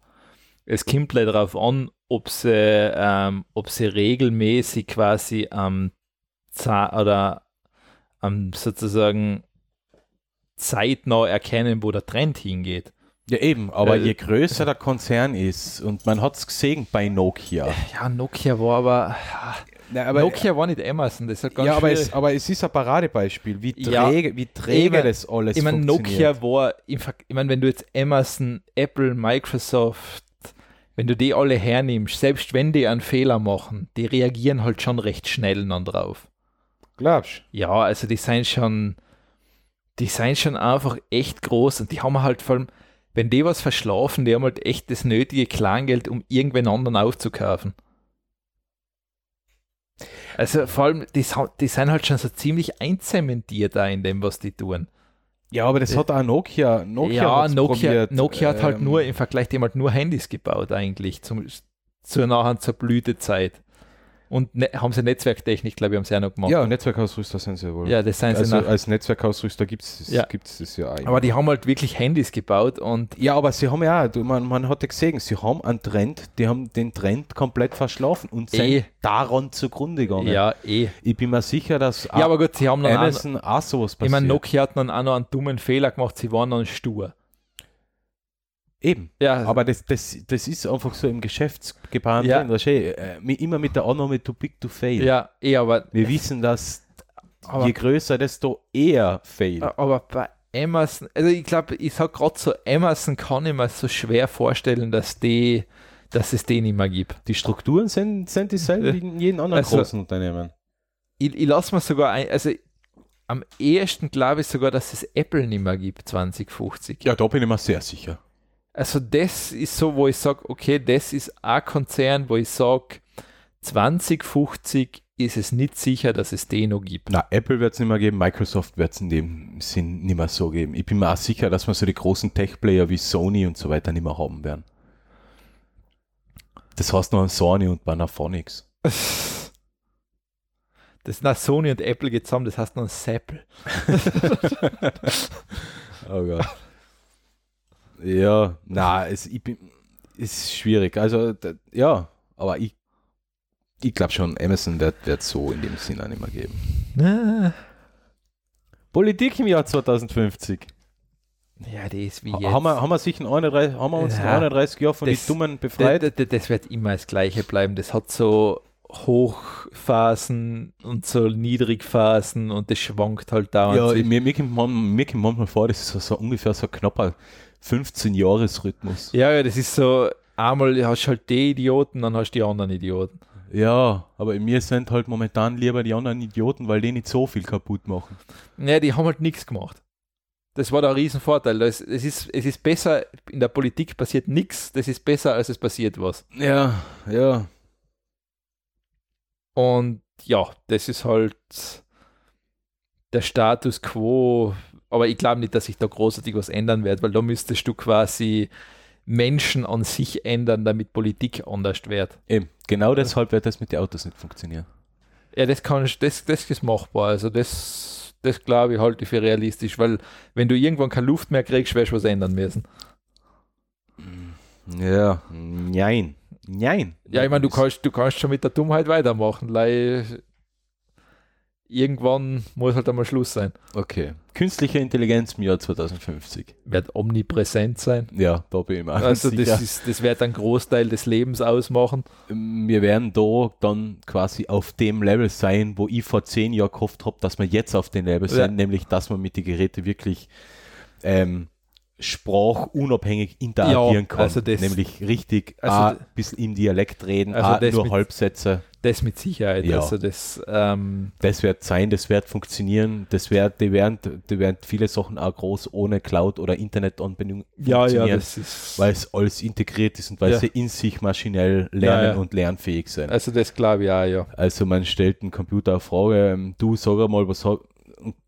Es kommt leider darauf an, ob sie, ähm, ob sie regelmäßig quasi am Za- oder am sozusagen zeitnah erkennen, wo der Trend hingeht. Ja, eben, aber Äh, je größer der Konzern ist, und man hat es gesehen bei Nokia. Ja, Nokia war aber, Na, Nokia war nicht Amazon, das hat ganz ja, aber es, aber es ist ein Paradebeispiel, wie Ja, träge, wie träge eben. das alles ich meine. Nokia war, ich meine, wenn du jetzt Amazon, Apple, Microsoft, wenn du die alle hernimmst, selbst wenn die einen Fehler machen, die reagieren halt schon recht schnell dann drauf. Glaubst Ja, also die sind schon, die sind schon einfach echt groß und die haben halt vor allem, wenn die was verschlafen, die haben halt echt das nötige Kleingeld, um irgendwen anderen aufzukaufen. Also vor allem, die, die sind halt schon so ziemlich einzementiert da in dem, was die tun. Ja, aber das hat auch Nokia. Nokia ja, Nokia, probiert, Nokia hat halt ähm, nur im Vergleich, die haben halt nur Handys gebaut eigentlich, zum, zur nachher zur Blütezeit. Und ne, haben sie Netzwerktechnik, glaube ich, haben sie auch noch gemacht. Ja, Netzwerkausrüster sind sie wohl. ja das sind sie also als Netzwerkausrüster gibt es Ja. gibt's das ja auch. Aber die haben halt wirklich Handys gebaut und ja, aber sie haben ja auch, man, man hat ja gesehen, sie haben einen Trend, die haben den Trend komplett verschlafen und sind Eh. daran zugrunde gegangen. ja, eh. Ich bin mir sicher, dass Ja, aber gut, sie haben dann auch, Amazon auch sowas ich passiert. meine, Nokia hat dann auch noch einen dummen Fehler gemacht, sie waren dann stur. Eben. Ja, Aber das, das, das ist einfach so im Geschäftsgebaren Ja. drin. äh, immer mit der Annahme too big to fail. ja, eh, aber, Wir wissen, dass aber, je größer, desto eher fail. aber bei Amazon, also ich glaube, ich sag gerade so, Amazon kann ich mir so schwer vorstellen, dass die, dass es den nicht mehr gibt. Die Strukturen sind, sind dieselben wie in jedem anderen Also- großen Unternehmen. ich, ich lasse mir sogar ein, also am ehesten glaube ich sogar, dass es Apple nicht mehr gibt 2050. Ja, da bin ich mir sehr sicher. Also das ist so, wo ich sage, okay, das ist ein Konzern, wo ich sage, 2050 ist es nicht sicher, dass es den noch gibt. Na, Apple wird es nicht mehr geben, Microsoft wird es in dem Sinn nicht mehr so geben. Ich bin mir auch sicher, dass wir so die großen Tech-Player wie Sony und so weiter nicht mehr haben werden. Das heißt nur an Sony und Panaphonics. Das na Sony und Apple geht zusammen, das heißt noch Apple. Oh Gott. Ja, na, es ich bin, ist schwierig. Also, da, ja, aber ich, ich glaube schon, Amazon wird es so in dem Sinn auch nicht mehr geben. Na, Politik im Jahr 2050. Ja, das ist wie Ha- jetzt. Haben wir, haben wir, sich in 31, haben wir uns in Ja, 31 Jahren von das- den Dummen das, befreit? das, das wird immer das Gleiche bleiben. Das hat so Hochphasen und so Niedrigphasen und das schwankt halt dauernd. Ja, mir, mir, kommt man, mir kommt manchmal vor, das ist so, so ungefähr so knapper 15-Jahres-Rhythmus. Ja, ja, das ist so, einmal hast du halt die Idioten, dann hast du die anderen Idioten. Ja, aber mir sind halt momentan lieber die anderen Idioten, weil die nicht so viel kaputt machen. Ja, die haben halt nichts gemacht. Das war der Riesenvorteil. Das, es, ist, es ist besser, in der Politik passiert nichts, das ist besser, als es passiert was. Ja, ja. Und ja, das ist halt der Status quo. Aber ich glaube nicht, dass sich da großartig was ändern wird, weil da müsstest du quasi Menschen an sich ändern, damit Politik anders wird. Eben, genau deshalb wird das mit den Autos nicht funktionieren. Ja, das kann ich, das, das ist machbar. Also das, das glaube ich halte ich für realistisch, weil wenn du irgendwann keine Luft mehr kriegst, wirst du was ändern müssen. Ja, nein. Nein. Ja, ich meine, du kannst, du kannst schon mit der Dummheit weitermachen, weil irgendwann muss halt einmal Schluss sein. Okay. Künstliche Intelligenz im Jahr 2050. Wird omnipräsent sein. Ja, da bin ich mir auch Also sicher. das, ist, das wird einen Großteil des Lebens ausmachen. wir werden da dann quasi auf dem Level sein, wo ich vor zehn Jahren gehofft habe, dass wir jetzt auf dem Level Ja. sind, nämlich dass man mit den Geräten wirklich ähm, sprachunabhängig interagieren Ja, kann. also das- nämlich richtig also ein bisschen im Dialekt reden, Also nur mit- Halbsätze. Das mit Sicherheit. Ja. Also das, ähm, Das wird sein, das wird funktionieren, das wird, die werden, die werden viele Sachen auch groß ohne Cloud oder Internetanbindung ja, ja, funktionieren, das ist. weil es alles integriert ist und weil Ja. sie in sich maschinell lernen Ja, ja. und lernfähig sind. Also das glaube ich auch, ja. Also man stellt einen Computer eine Frage, ähm, du sag mal, was,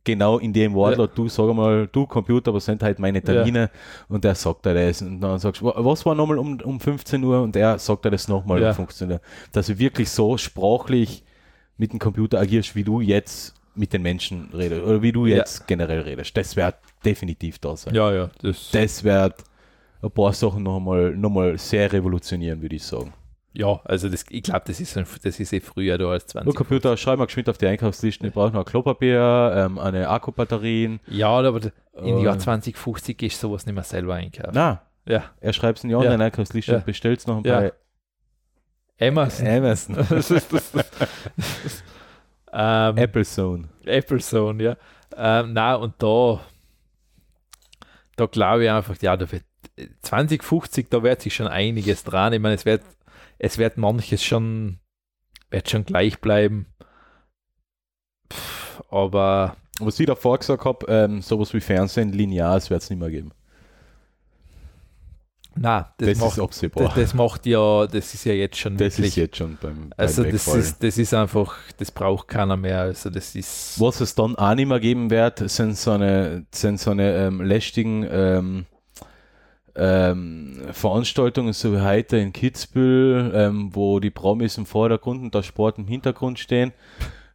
genau in dem Wortlaut, du sag mal, du Computer, was sind halt meine Termine? Und der sagt er das. Und dann sagst du, wa- was war nochmal um, um 15 Uhr? Und er sagt er das nochmal Ja. um 15 Uhr. Dass du wirklich so sprachlich mit dem Computer agierst, wie du jetzt mit den Menschen redest oder wie du Ja. jetzt generell redest. Das wird definitiv da sein. Ja, ja, das, Das wird ein paar Sachen nochmal noch mal sehr revolutionieren, würde ich sagen. Ja, also das, ich glaube, das ist, ein- das ist eh früher da als 20. Nur Computer, schreib mal geschwind auf die Einkaufsliste. Ich brauche noch Klopapier, ähm, eine Akkubatterien. Ja, aber im Äh. Jahr 2050 ist sowas nicht mehr selber einkaufen. Na, Ja, er schreibt es in die. Online-Einkaufsliste Ja. und bestellt es noch Ja. bei Amazon. Amazon. das ist, das, das, ähm, Apple Zone. Apple Zone, ja. Ähm, na und da, da glaube ich einfach, ja, da wird 2050, da wird sich schon einiges dran. Ich meine, es wird, es wird manches schon, wird schon gleich bleiben. Pff, aber Was ich davor gesagt habe, ähm, sowas wie Fernsehen, linear, das wird es nicht mehr geben. na, das, Das, macht, ist absehbar. das, das macht ja, das ist ja jetzt schon Das wirklich. ist jetzt schon beim, beim also das ist, das ist einfach, das braucht keiner mehr. Also das ist. Was es dann auch nicht mehr geben wird, sind so eine, sind so eine ähm, lästigen ähm, ähm, Veranstaltungen, so wie heute in Kitzbühel, ähm, wo die Promis im Vordergrund und der Sport im Hintergrund stehen.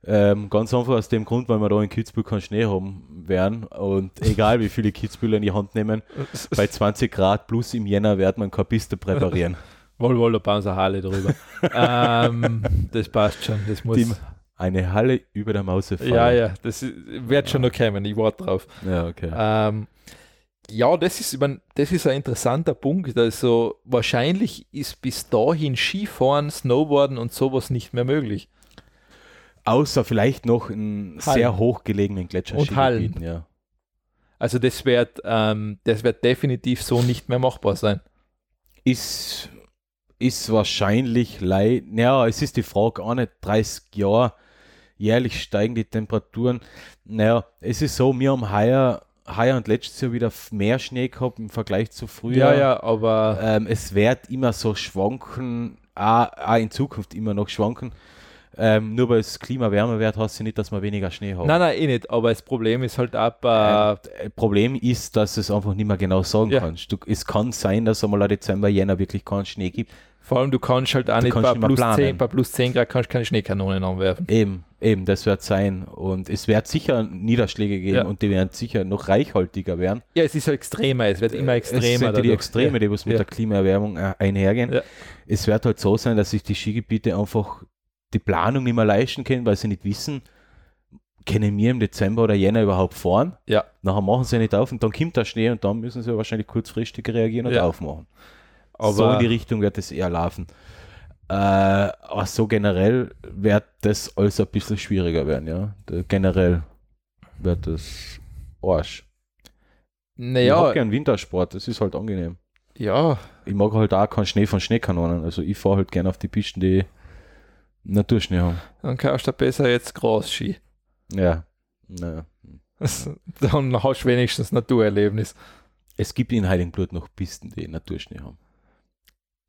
Ähm, ganz einfach aus dem Grund, weil wir da in Kitzbühel keinen Schnee haben werden. Und egal wie viele Kitzbühler in die Hand nehmen, bei 20 Grad plus im Jänner wird man keine Piste präparieren. Wohl, wohl, da bauen sie eine Halle drüber. ähm, das passt schon. Das muss. Die, eine Halle über der Mausefall. ja, ja, das wird schon noch kommen. Ich warte drauf. Ja, okay. Ja, das ist, mein, das ist ein interessanter Punkt. Also wahrscheinlich ist bis dahin Skifahren, Snowboarden und sowas nicht mehr möglich. Außer vielleicht noch in Hallen. sehr hochgelegenen Gletscherskigebieten, ja. Also das wird, ähm, das wird definitiv so nicht mehr machbar sein. Ist, ist wahrscheinlich leid. Naja, es ist die Frage auch nicht 30 Jahre. Jährlich steigen die Temperaturen. Naja, es ist so, wir haben heuer, heuer und letztes Jahr wieder mehr Schnee gehabt im Vergleich zu früher. Ja, ja, aber Ähm, es wird immer so schwanken, auch, auch in Zukunft immer noch schwanken. Ähm, nur weil das Klima wärmer wird, heißt ja nicht, dass wir weniger Schnee haben. nein, nein, eh nicht. Aber das Problem ist halt ab, äh, Ähm, Problem ist, dass du es einfach nicht mehr genau sagen Ja. kannst. Du, es kann sein, dass einmal im Dezember, Jänner wirklich keinen Schnee gibt. vor allem du kannst halt auch Du nicht bei nicht plus, planen. 10, bei plus 10 Grad kannst du keine Schneekanonen anwerfen. Eben, eben, das wird sein. Und es wird sicher Niederschläge geben Ja. und die werden sicher noch reichhaltiger werden. Ja, es ist halt extremer, es wird immer es extremer. sind die. Extreme, die was mit Ja. der Klimaerwärmung äh, einhergehen. Ja. Es wird halt so sein, dass sich die Skigebiete einfach die Planung nicht mehr leisten können, weil sie nicht wissen, können wir im Dezember oder Jänner überhaupt fahren? Ja. Nachher machen sie nicht auf und dann kommt der Schnee und dann müssen sie wahrscheinlich kurzfristig reagieren und Ja. aufmachen. Aber so in die Richtung wird es eher laufen. Äh, aber so generell wird das alles ein bisschen schwieriger werden, ja. Generell wird das Arsch. Ich naja, mag gern Wintersport, das ist halt angenehm. ja, Ich mag halt auch keinen Schnee von Schneekanonen. Also ich fahre halt gern auf die Pisten, die Naturschnee haben. dann kaufst du besser jetzt Grasski. Ja. Naja. Dann hast du wenigstens Naturerlebnis. Es gibt in Heiligenblut noch Pisten, die Naturschnee haben.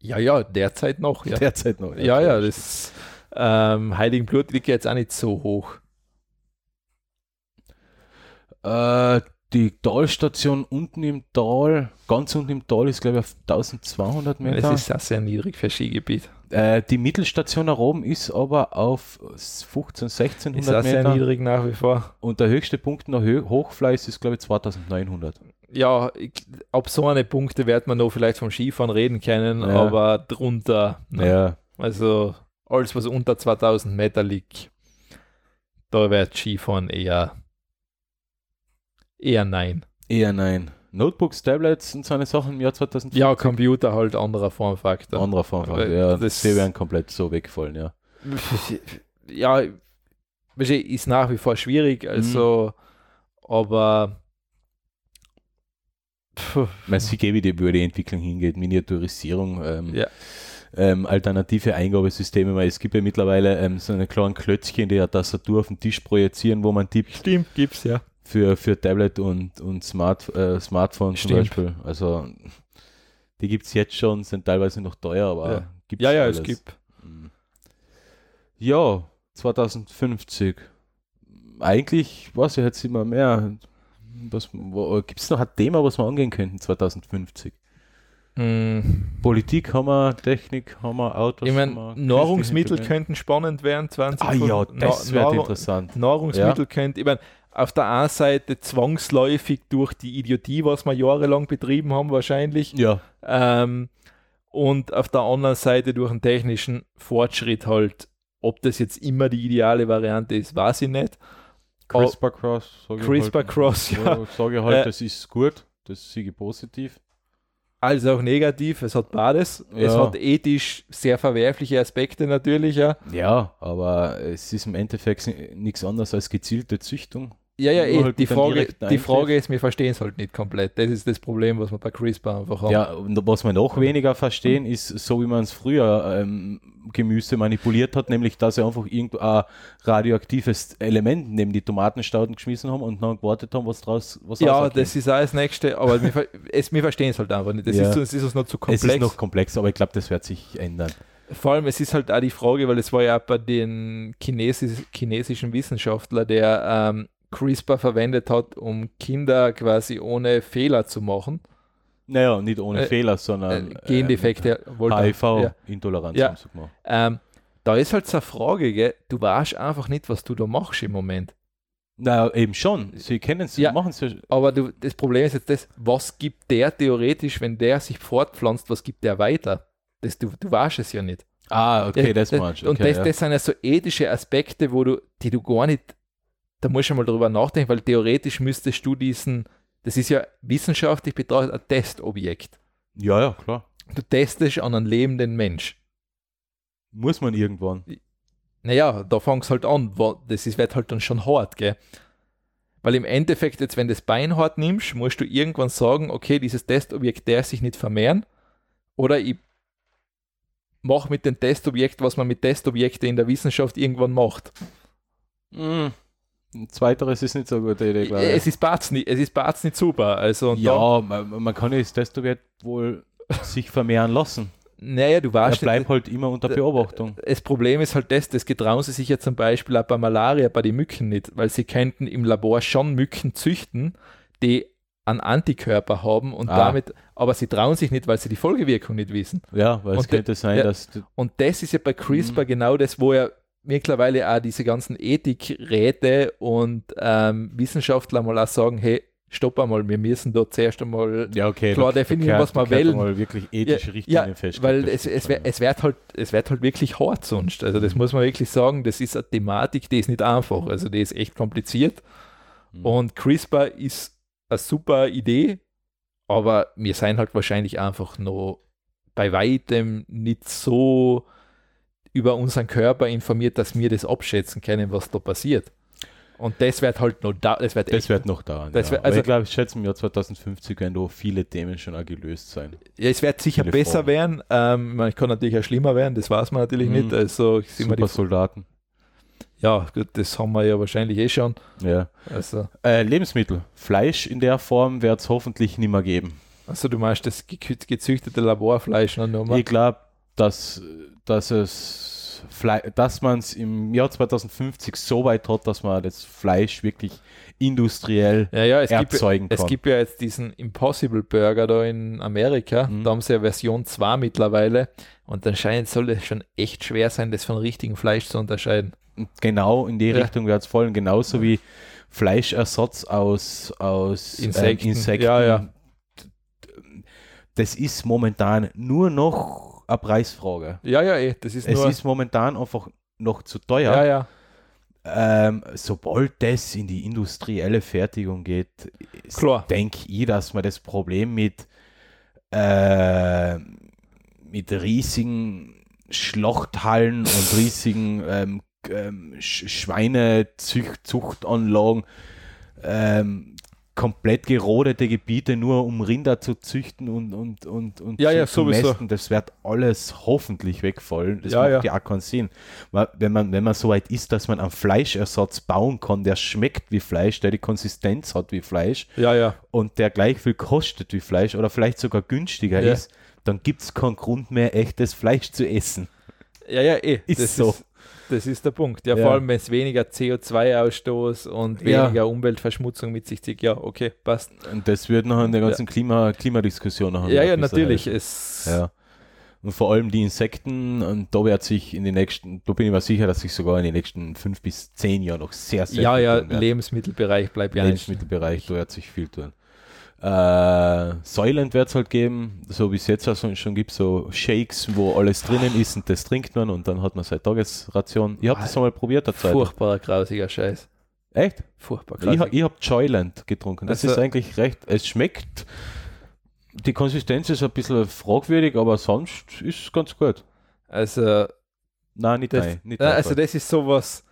Ja, ja, derzeit noch. Ja, Derzeit noch. ja, ja das ähm, Heiligenblut liegt jetzt auch nicht so hoch. Äh, die Talstation unten im Tal, ganz unten im Tal ist glaube ich auf 1200 Es Meter. ist auch sehr niedrig für Skigebiet. Äh, die Mittelstation nach oben ist aber auf 15, Ist auch 1600 sehr Meter niedrig nach wie vor. und der höchste Punkt nach Hochfleiß ist glaube ich 2900. Ja, ich, ab so eine Punkte wird man noch vielleicht vom Skifahren reden können, Ja. aber drunter, ne. Ja, also alles, was unter 2000 Meter liegt, da wird Skifahren eher, eher nein. eher nein. Notebooks, Tablets und so eine Sachen im Jahr 2050. Ja, Computer halt anderer Formfaktor. Anderer Form. Weil Ja, das- die werden komplett so wegfallen, ja. ja, ist nach wie vor schwierig, also, aber pff, Man sieht eh, wie die, wo die Entwicklung hingeht. Miniaturisierung, ähm, Ja. ähm, alternative Eingabesysteme. Weil es gibt ja mittlerweile ähm, so eine kleinen Klötzchen, die eine Tastatur auf den Tisch projizieren, wo man tippt stimmt, gibt's ja. für, für Tablet und, und Smart, äh, Smartphone zum Stimmt. Beispiel. Also die gibt es jetzt schon, sind teilweise noch teuer, aber Ja. gibt's Ja, ja, alles. es gibt. Mhm. Ja, 2050. eigentlich, weiß ich jetzt immer mehr. Gibt es noch ein Thema, was wir angehen könnten 2050? Mm, Politik haben wir, Technik haben wir, Autos Ich haben meine, wir, Nahrungsmittel könnten spannend werden, 20 Ah ja, das wird Nahr- interessant. Nahrungsmittel könnte, ich meine, auf der einen Seite zwangsläufig durch die Idiotie, was wir jahrelang betrieben haben, wahrscheinlich, Ja, ähm, und auf der anderen Seite durch einen technischen Fortschritt halt. Ob das jetzt immer die ideale Variante ist, weiß ich nicht. CRISPR Cross. sag ich CRISPR halt, Cross, ja. Sage ich halt, Äh, das ist gut, das ich positiv. Als auch negativ, es hat beides. Es Ja. hat ethisch sehr verwerfliche Aspekte natürlich, ja. Ja, aber es ist im Endeffekt nichts anderes als gezielte Züchtung. Ja, ja, eh. halt die, Frage, die. Frage ist, wir verstehen es halt nicht komplett. Das ist das Problem, was wir bei CRISPR einfach haben. Ja, und was wir noch weniger verstehen, ist so, wie man es früher ähm, Gemüse manipuliert hat, nämlich dass sie einfach irgendein radioaktives Element neben die Tomatenstauden geschmissen haben und dann gewartet haben, was draus was Ja, das ist auch das Nächste, aber wir, es, wir verstehen es halt einfach nicht. Das, Ja. ist, das ist uns noch zu es komplex. ist noch komplex, aber ich glaube, das wird sich ändern. Vor allem, es ist halt auch die Frage, weil es war ja bei den Chinesis chinesischen Wissenschaftler, der ähm, CRISPR verwendet hat, um Kinder quasi ohne Fehler zu machen. Naja, nicht ohne Äh, Fehler, Äh, sondern Gendefekte. wollte er- ja. HIV-Intoleranz Ja. haben sie gemacht. Ähm, da ist halt so eine Frage, gell? du weißt einfach nicht, was du da machst im Moment. Na, eben schon. Sie kennen es, Ja. machen es ja. Aber du, das Problem ist jetzt das, was gibt der theoretisch, wenn der sich fortpflanzt, was gibt der weiter? Das, du, du weißt es ja nicht. Ah, okay, Ja, das meinst du. Und Okay, das, ja. das sind ja so ethische Aspekte, wo du, die du gar nicht, da musst du mal drüber nachdenken, weil theoretisch müsstest du diesen, das ist ja wissenschaftlich betrachtet ein Testobjekt. ja, ja, klar. Du testest an einem lebenden Mensch. Muss man irgendwann. Naja, da fängt es halt an, das ist, wird halt dann schon hart, gell? Weil im Endeffekt, jetzt wenn du das Bein hart nimmst, musst du irgendwann sagen, okay, dieses Testobjekt darf sich nicht vermehren oder ich mache mit dem Testobjekt, was man mit Testobjekten in der Wissenschaft irgendwann macht. Mm. Zweiteres ist nicht so eine gute Idee, glaube ich. Es ist Batz nicht, es ist Batz nicht super. Also ja, man, man kann ja das Testobjekt wohl sich vermehren lassen. naja, du Er weißt, bleibt halt immer unter Beobachtung. das Problem ist halt das, das getrauen sie sich ja zum Beispiel auch bei Malaria, bei den Mücken nicht, weil sie könnten im Labor schon Mücken züchten, die einen Antikörper haben und Ah. damit, aber sie trauen sich nicht, weil sie die Folgewirkung nicht wissen. Ja, weil es Und de- könnte sein, ja. dass Und das ist ja bei CRISPR Mhm. genau das, wo ja mittlerweile auch diese ganzen Ethikräte und ähm, Wissenschaftler mal auch sagen, hey, stopp einmal, wir müssen da zuerst einmal ja okay, Klar da- definieren, da was wir wählen. mal wirklich ethische Ja, Richtlinien ja, fest. weil es, es, wär- es, wird halt, es wird halt wirklich hart sonst. Also das muss man wirklich sagen, das ist eine Thematik, die ist nicht einfach. Also die ist echt kompliziert. Mhm. Und CRISPR ist eine super Idee, aber wir sind halt wahrscheinlich einfach noch bei weitem nicht so über unseren Körper informiert, dass wir das abschätzen können, was da passiert. Und das wird halt noch da, das wird das echt, wird noch dauern. Das ja. wird- also- ich glaube, ich schätze im Jahr 2050 werden da viele Themen schon auch gelöst sein. ja, es wird sicher viele besser Fragen. werden. Ähm, ich meine, kann natürlich auch schlimmer werden, das weiß man natürlich Mhm. nicht. Also ist immer die Super Soldaten. Ja, gut, das haben wir ja wahrscheinlich eh schon. Ja. Also, Äh, Lebensmittel. Fleisch in der Form wird es hoffentlich nicht mehr geben. also du meinst das gezüchtete Laborfleisch noch nochmal? Ich glaube, dass, dass es dass man es im Jahr 2050 so weit hat, dass man das Fleisch wirklich industriell Ja, ja, es gibt, erzeugen es kann. gibt ja jetzt diesen Impossible Burger da in Amerika. Mhm. Da haben sie ja Version 2 mittlerweile. Und anscheinend soll es schon echt schwer sein, das von richtigem Fleisch zu unterscheiden. Genau in die Ja. Richtung wird es fallen, genauso wie Fleischersatz aus, aus Insekten. Ähm, Insekten. Ja, ja. Das ist momentan nur noch eine Preisfrage. Ja, ja, eh, das ist Es nur. ist momentan einfach noch zu teuer. ja, ja. Ähm, sobald das in die industrielle Fertigung geht, denke ich, dass man das Problem mit, äh, mit riesigen Schlachthallen und riesigen ähm, ähm, Sch Schweinezuchtanlagen, ähm, komplett gerodete Gebiete nur um Rinder zu züchten und, und, und, und Ja, zu, ja, zu mästen, das wird alles hoffentlich wegfallen. Das Ja, macht ja. ja auch keinen Sinn. Weil Wenn man, wenn man so weit ist, dass man einen Fleischersatz bauen kann, der schmeckt wie Fleisch, der die Konsistenz hat wie Fleisch Ja, ja. und der gleich viel kostet wie Fleisch oder vielleicht sogar günstiger Ja. ist, dann gibt es keinen Grund mehr, echtes Fleisch zu essen. Ja, ja, eh. Ist das so. Ist, Das ist der Punkt. Ja, Ja. vor allem, wenn es weniger CO2-Ausstoß und Ja. weniger Umweltverschmutzung mit sich zieht. Ja, okay, passt. Und das wird noch in der ganzen Klima, Klimadiskussion noch Ja, ja, ein bisschen natürlich. helfen. Es, Ja. Und vor allem die Insekten, und da wird sich in den nächsten, da bin ich mir sicher, dass sich sogar in den nächsten fünf bis zehn Jahren noch sehr, sehr ja, viel ja, tun wird. Lebensmittelbereich bleibt ja nicht. Lebensmittelbereich, da wird sich viel tun. Äh, Soylent wird es halt geben, so wie es jetzt also schon gibt, so Shakes, wo alles drinnen ist und das trinkt man und dann hat man seine Tagesration. Ich habe das einmal probiert, der Zeit. Furchtbarer, grausiger Scheiß. Echt? Furchtbar Ich, grausig. ich habe Joyland getrunken. Das Also- ist eigentlich recht. Es schmeckt. Die Konsistenz ist ein bisschen fragwürdig, aber sonst ist es ganz gut. Also, Nein, nicht das, nein. Nicht ja, also das ist sowas,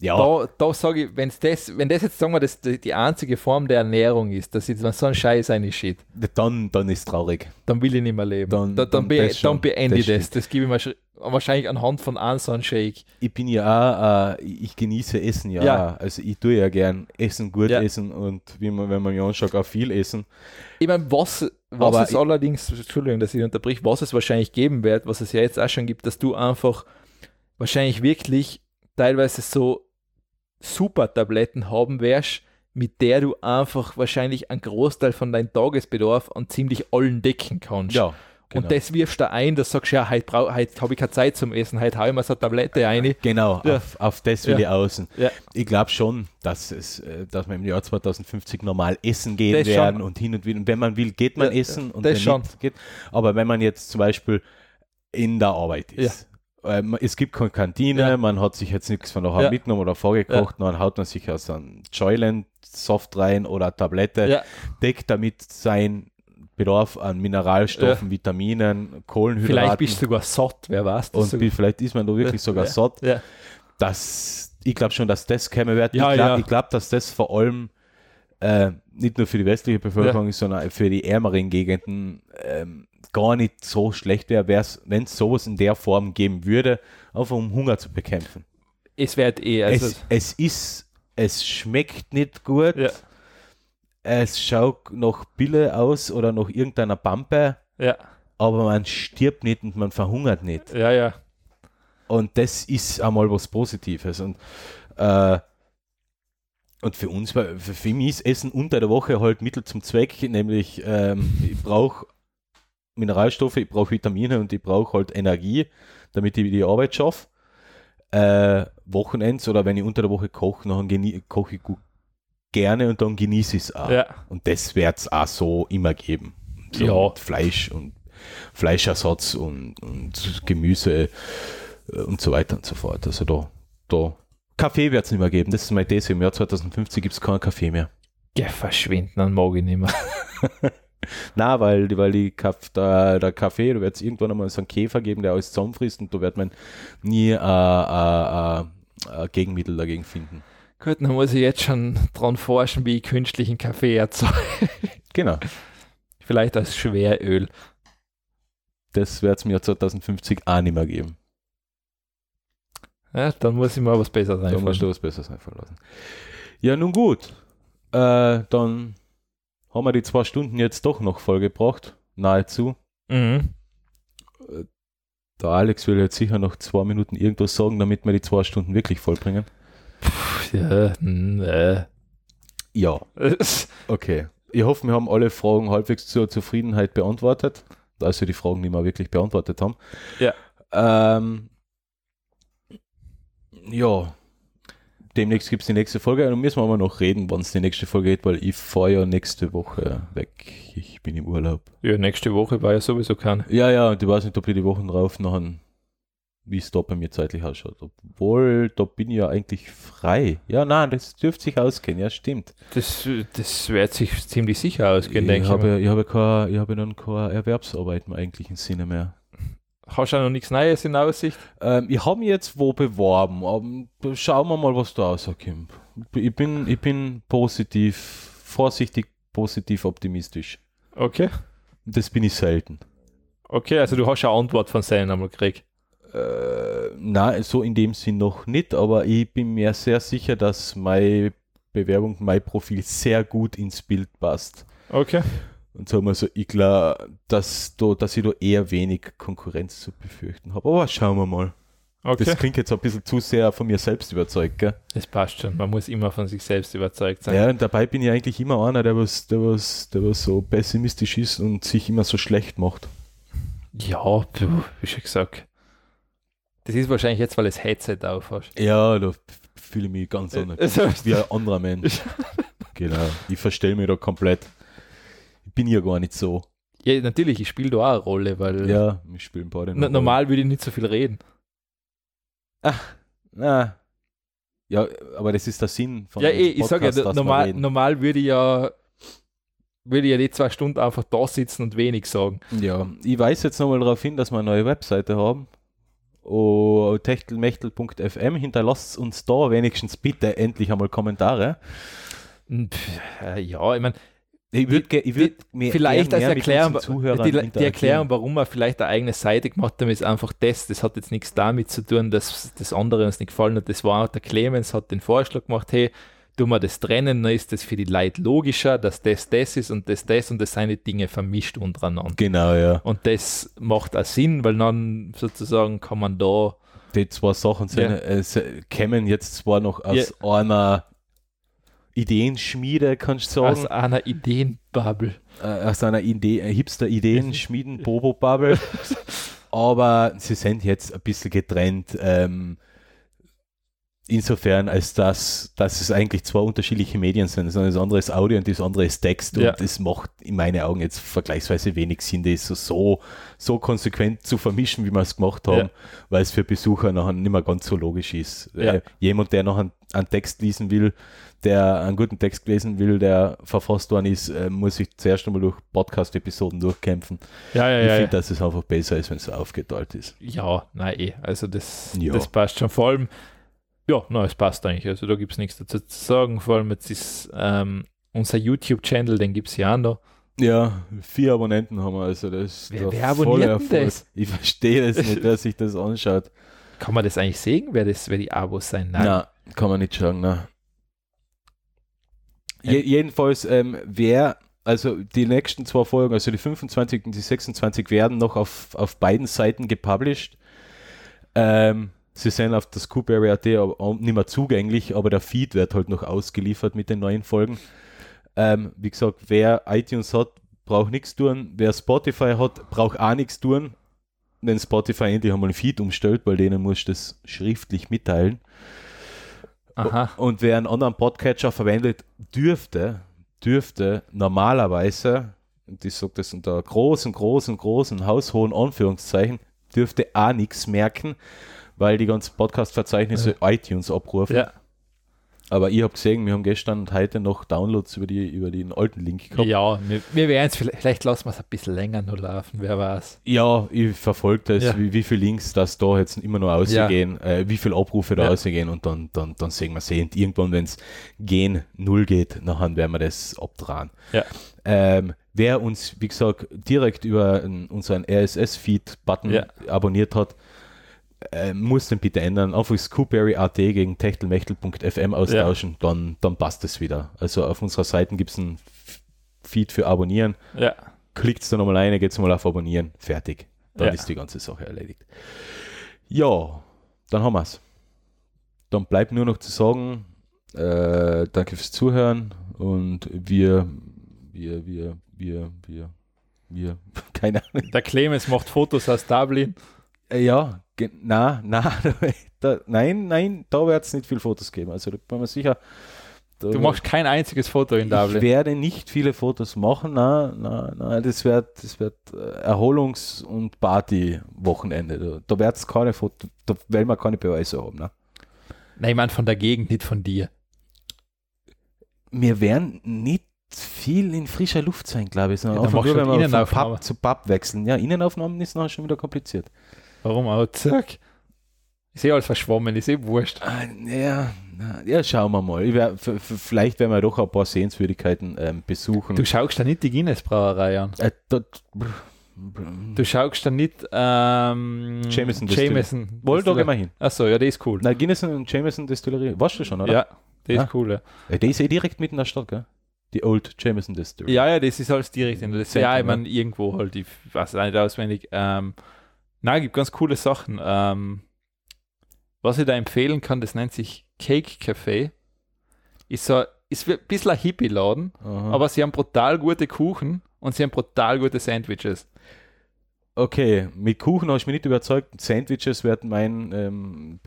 ja, da, da sage ich, wenn's das, wenn das jetzt, sagen wir, das die, die einzige Form der Ernährung ist, dass jetzt mal so ein Scheiß einschiebt, dann, dann ist traurig. dann will ich nicht mehr leben. Dann- da, dann, dann be, das dann beende ich das. Das gebe ich mir sch- wahrscheinlich anhand von einem so einem Shake. Ich bin ja auch, äh, ich genieße Essen ja. Ja. Also ich tue ja gern Essen, gut Ja. essen und wie man, wenn man mir anschaut, auch viel essen. Ich meine, was, was Aber es ich- allerdings, Entschuldigung, dass ich unterbrich, was es wahrscheinlich geben wird, was es ja jetzt auch schon gibt, dass du einfach wahrscheinlich wirklich teilweise so Super-Tabletten haben wirst, mit der du einfach wahrscheinlich einen Großteil von deinem Tagesbedarf an ziemlich allen decken kannst. Ja. genau. Und das wirfst du ein, da sagst du, ja, heute, brau- heute habe ich keine Zeit zum Essen, heute hau ich mir so eine Tablette ein. Genau, Ja. auf, auf das will Ja. ich außen. Ja. Ich glaube schon, dass, es, äh, dass wir im Jahr 2050 normal essen gehen Das werden schon. und hin und wieder. Und wenn man will, geht man essen und das wenn schon. nicht, geht. Aber wenn man jetzt zum Beispiel in der Arbeit ist, es gibt keine Kantine, Ja. man hat sich jetzt nichts von daheim Ja. mitgenommen oder vorgekocht, dann haut man sich aus einem Joyland Soft rein oder Tablette, Ja, deckt damit sein Bedarf an Mineralstoffen, Vitaminen, Kohlenhydraten. vielleicht bist du sogar satt, wer weiß. das und sogar. vielleicht ist man da wirklich sogar ja. satt Ja. das, ich glaube schon, dass das käme wird. Ja, ich glaube, ja. glaub, dass das vor allem äh, nicht nur für die westliche Bevölkerung ist, sondern für die ärmeren Gegenden ähm, gar nicht so schlecht wäre, wenn es sowas in der Form geben würde, einfach um Hunger zu bekämpfen. Es wird eh, also, es, es ist, es schmeckt nicht gut, ja, es schaut nach Bille aus oder nach irgendeiner Pampe, ja, aber man stirbt nicht und man verhungert nicht. ja, ja. Und das ist einmal was Positives. Und, äh, und für uns, war- für, für mich ist Essen unter der Woche halt Mittel zum Zweck, nämlich ähm, ich brauche Mineralstoffe, ich brauche Vitamine und ich brauche halt Energie, damit ich die Arbeit schaffe. Äh, Wochenends oder wenn ich unter der Woche koche, dann koche ich gut gerne und dann genieße ich es auch. ja. Und das wird es auch so immer geben. So Ja. Fleisch und Fleischersatz und, und Gemüse äh, und so weiter und so fort. Also da, da Kaffee wird es nicht mehr geben. Das ist meine These. Im Jahr 2050 gibt es keinen Kaffee mehr. Ja, verschwinden, dann mag ich nicht mehr. Na, weil, weil die Kaff, der, der Kaffee, da wird es irgendwann einmal so einen Käfer geben, der alles zusammenfrisst und da wird man nie äh, äh, äh, ein Gegenmittel dagegen finden. Gut, dann muss ich jetzt schon dran forschen, wie ich künstlichen Kaffee erzeuge. Genau. Vielleicht als Schweröl. Das wird es im Jahr 2050 auch nicht mehr geben. Ja, dann muss ich mal was Besseres Da musst einfallen. du was Besseres einfallen lassen. Ja, nun gut. Äh, dann haben wir die zwei Stunden jetzt doch noch vollgebracht. Nahezu. Mhm. Der Alex will jetzt sicher noch zwei Minuten irgendwas sagen, damit wir die zwei Stunden wirklich vollbringen. Pff, Ja, hm, äh. Ja, okay. Ich hoffe, wir haben alle Fragen halbwegs zur Zufriedenheit beantwortet. Also die Fragen, die wir wirklich beantwortet haben. Ja. Ähm, ja. Demnächst gibt es die nächste Folge. Dann müssen wir aber noch reden, wann es die nächste Folge geht, weil ich fahre ja nächste Woche weg. Ich bin im Urlaub. ja, nächste Woche war ja sowieso keine. Ja, ja, und ich weiß nicht, ob ich die Wochen drauf noch ein, wie es da bei mir zeitlich ausschaut. Obwohl, da bin ich ja eigentlich frei. Ja, nein, das dürfte sich ausgehen. Ja, stimmt. Das, das wird sich ziemlich sicher ausgehen, ich denke ich. mal. habe, ich habe, kein, ich habe dann keine Erwerbsarbeit im eigentlichen Sinne mehr. Hast du auch noch nichts Neues in Aussicht? Ähm, ich habe mich jetzt wo beworben, aber schauen wir mal, was da rauskommt. Ich bin, ich bin positiv, vorsichtig positiv optimistisch. Okay. Das bin ich selten. Okay, also du hast eine Antwort von seinen einmal gekriegt. Äh, nein, so in dem Sinn noch nicht, aber ich bin mir sehr sicher, dass meine Bewerbung, mein Profil sehr gut ins Bild passt. Okay. Und sagen wir so, ich glaube, dass, da, dass ich da eher wenig Konkurrenz zu befürchten habe. Aber schauen wir mal. Okay. Das klingt jetzt ein bisschen zu sehr von mir selbst überzeugt, gell? Das passt schon. Man muss immer von sich selbst überzeugt sein. Ja, und dabei bin ich eigentlich immer einer, der was, der was, der was so pessimistisch ist und sich immer so schlecht macht. Ja, du, wie schon gesagt. Das ist wahrscheinlich jetzt, weil das Headset auf hast. Ja, da fühle ich mich ganz anders. Also- wie ein anderer Mensch. genau. Ich verstelle mich da komplett. Ich bin ja gar nicht so. Ja, natürlich, ich spiele da auch eine Rolle, weil Ja, wir spielen beide. n- normal würde ich nicht so viel reden. Na. Ja, aber das ist der Sinn von ja, eh, ich sage ja, normal, normal würde ich ja würde ich ja die zwei Stunden einfach da sitzen und wenig sagen. Ja, ich weise jetzt nochmal darauf hin, dass wir eine neue Webseite haben. Oh, techtelmechtel.fm. Hinterlasst uns da wenigstens bitte endlich einmal Kommentare. Hm, äh, ja, ich meine, Ich würde ich würd mir vielleicht als Erklärung, die, die. Erklärung, warum wir vielleicht eine eigene Seite gemacht haben, ist einfach das. Das hat jetzt nichts damit zu tun, dass das andere uns nicht gefallen hat. Das war der Clemens hat den Vorschlag gemacht, hey, tun wir das trennen, dann ist das für die Leute logischer, dass das das ist und das das und das die Dinge vermischt untereinander. Genau, ja. Und das macht auch Sinn, weil dann sozusagen kann man da Die zwei Sachen sind, Ja. äh, kämen jetzt zwar noch aus einer Ideenschmiede, kannst du aus sagen, einer Ideenbubble. äh, aus einer Idee, äh, Hipster-Ideen-Schmieden, Bobo-Bubble, aber sie sind jetzt ein bisschen getrennt. Ähm, insofern, als dass, dass es eigentlich zwei unterschiedliche Medien sind. Das andere ist Audio und das andere ist Text. Ja. Und das macht in meinen Augen jetzt vergleichsweise wenig Sinn, das so, so, so konsequent zu vermischen, wie wir es gemacht haben, Ja. weil es für Besucher nachher nicht mehr ganz so logisch ist. Ja. Äh, jemand, der noch einen, Text lesen will, der einen guten Text lesen will, der verfasst worden ist, äh, muss sich zuerst einmal durch Podcast-Episoden durchkämpfen. Ja, ja, ich ja. finde, ja. dass es einfach besser ist, wenn es aufgeteilt ist. Ja, nein, eh. Also das, Ja. das passt schon. Vor allem, ja, nein, es passt eigentlich. Also da gibt es nichts dazu zu sagen. Vor allem jetzt ist ähm, unser YouTube-Channel, den gibt es ja auch noch. Ja, vier Abonnenten haben wir, also das ist Wer- wer abonniert das? Ich verstehe das nicht, wer sich das anschaut. Kann man das eigentlich sehen, wer, das, wer die Abos sein? Nein, kann man nicht sagen, ne. Je, jedenfalls, ähm, wer, also die nächsten zwei Folgen, also die 25 und die 26 werden noch auf, auf beiden Seiten gepublished. Ähm, sie sind auf aber auch nicht mehr zugänglich, aber der Feed wird halt noch ausgeliefert mit den neuen Folgen. Ähm, wie gesagt, wer iTunes hat, braucht nichts tun. Wer Spotify hat, braucht auch nichts tun. Wenn Spotify endlich einmal einen Feed umstellt, weil denen muss ich das schriftlich mitteilen. Aha. Und wer einen anderen Podcatcher verwendet, dürfte, dürfte normalerweise, und ich sage das unter großen, großen, großen, haushohen Anführungszeichen, dürfte auch nichts merken, weil die ganzen Podcast-Verzeichnisse iTunes abrufen. Ja. Aber ihr habt gesehen, wir haben gestern und heute noch Downloads über, die, über den alten Link gehabt. Ja, wir, wir werden es vielleicht, vielleicht lassen wir es ein bisschen länger nur laufen, wer weiß. Ja, ich verfolge das, Ja. wie, wie viele Links das da jetzt immer noch ausgehen, äh, wie viele Abrufe da Ja. ausgehen und dann, dann, dann sehen wir sehen. Irgendwann, wenn es gehen null geht, nachher werden wir das abdrehen. Ja. Ähm, wer uns, wie gesagt, direkt über unseren RSS-Feed-Button Ja. abonniert hat, äh, muss den bitte ändern. Einfach Scoopberry.at gegen techtelmechtel.fm austauschen, dann, dann passt es wieder. Also auf unserer Seite gibt es einen F- Feed für Abonnieren Ja. klickt da nochmal rein, geht mal auf Abonnieren, fertig. Dann Ja. ist die ganze Sache erledigt. Ja, dann haben wir es. Dann bleibt nur noch zu sagen, äh, danke fürs Zuhören und wir, wir, wir, wir, wir, wir, keine Ahnung. Der Clemens macht Fotos aus Dublin. Äh, ja, na, na, da, nein, nein, da wird es nicht viel Fotos geben. Also da bin mir sicher. da- Du machst kein einziges Foto in ich Dublin. werde nicht viele Fotos machen, na, na, na, das wird, das wird äh, Erholungs- und Party-Wochenende. Da, da wird es keine Fotos, da werden wir keine Beweise haben. Ne? Nein, ich meine von der Gegend, nicht von dir. Wir werden nicht viel in frischer Luft sein, glaube ich, sondern Ja, einfach nur, wenn halt wir von. Pub zu Pub wechseln. Ja, Innenaufnahmen ist nachher schon wieder kompliziert. Warum auch? Zack. Ich sehe alles verschwommen, ich sehe wurscht. Ah, ja, na, ja, schauen wir mal. Wär, vielleicht werden wir doch ein paar Sehenswürdigkeiten ähm, besuchen. Du schaust da nicht die Guinness-Brauerei an. äh, dort, Du schaust da nicht ähm, Jameson. Jameson. Da gehen wir hin. Achso, ja, der ist cool. Na, Guinness und Jameson Distillery, warst du schon, oder? Ja, der Ah. ist cool, ja. Ja, der ist eh direkt mitten in der Stadt, gell? Die Old Jameson Distillery. Ja, ja, das ist alles direkt in der Zentrum, Ja, ich ne? meine, irgendwo halt, ich weiß nicht auswendig. Ähm, nein, gibt ganz coole Sachen. Ähm, Was ich da empfehlen kann, das nennt sich Cake Café. Ist so, ist ein bisschen ein Hippie-Laden, aber sie haben brutal gute Kuchen und sie haben brutal gute Sandwiches. Okay, mit Kuchen habe ich mich nicht überzeugt. Sandwiches werden mein, ähm,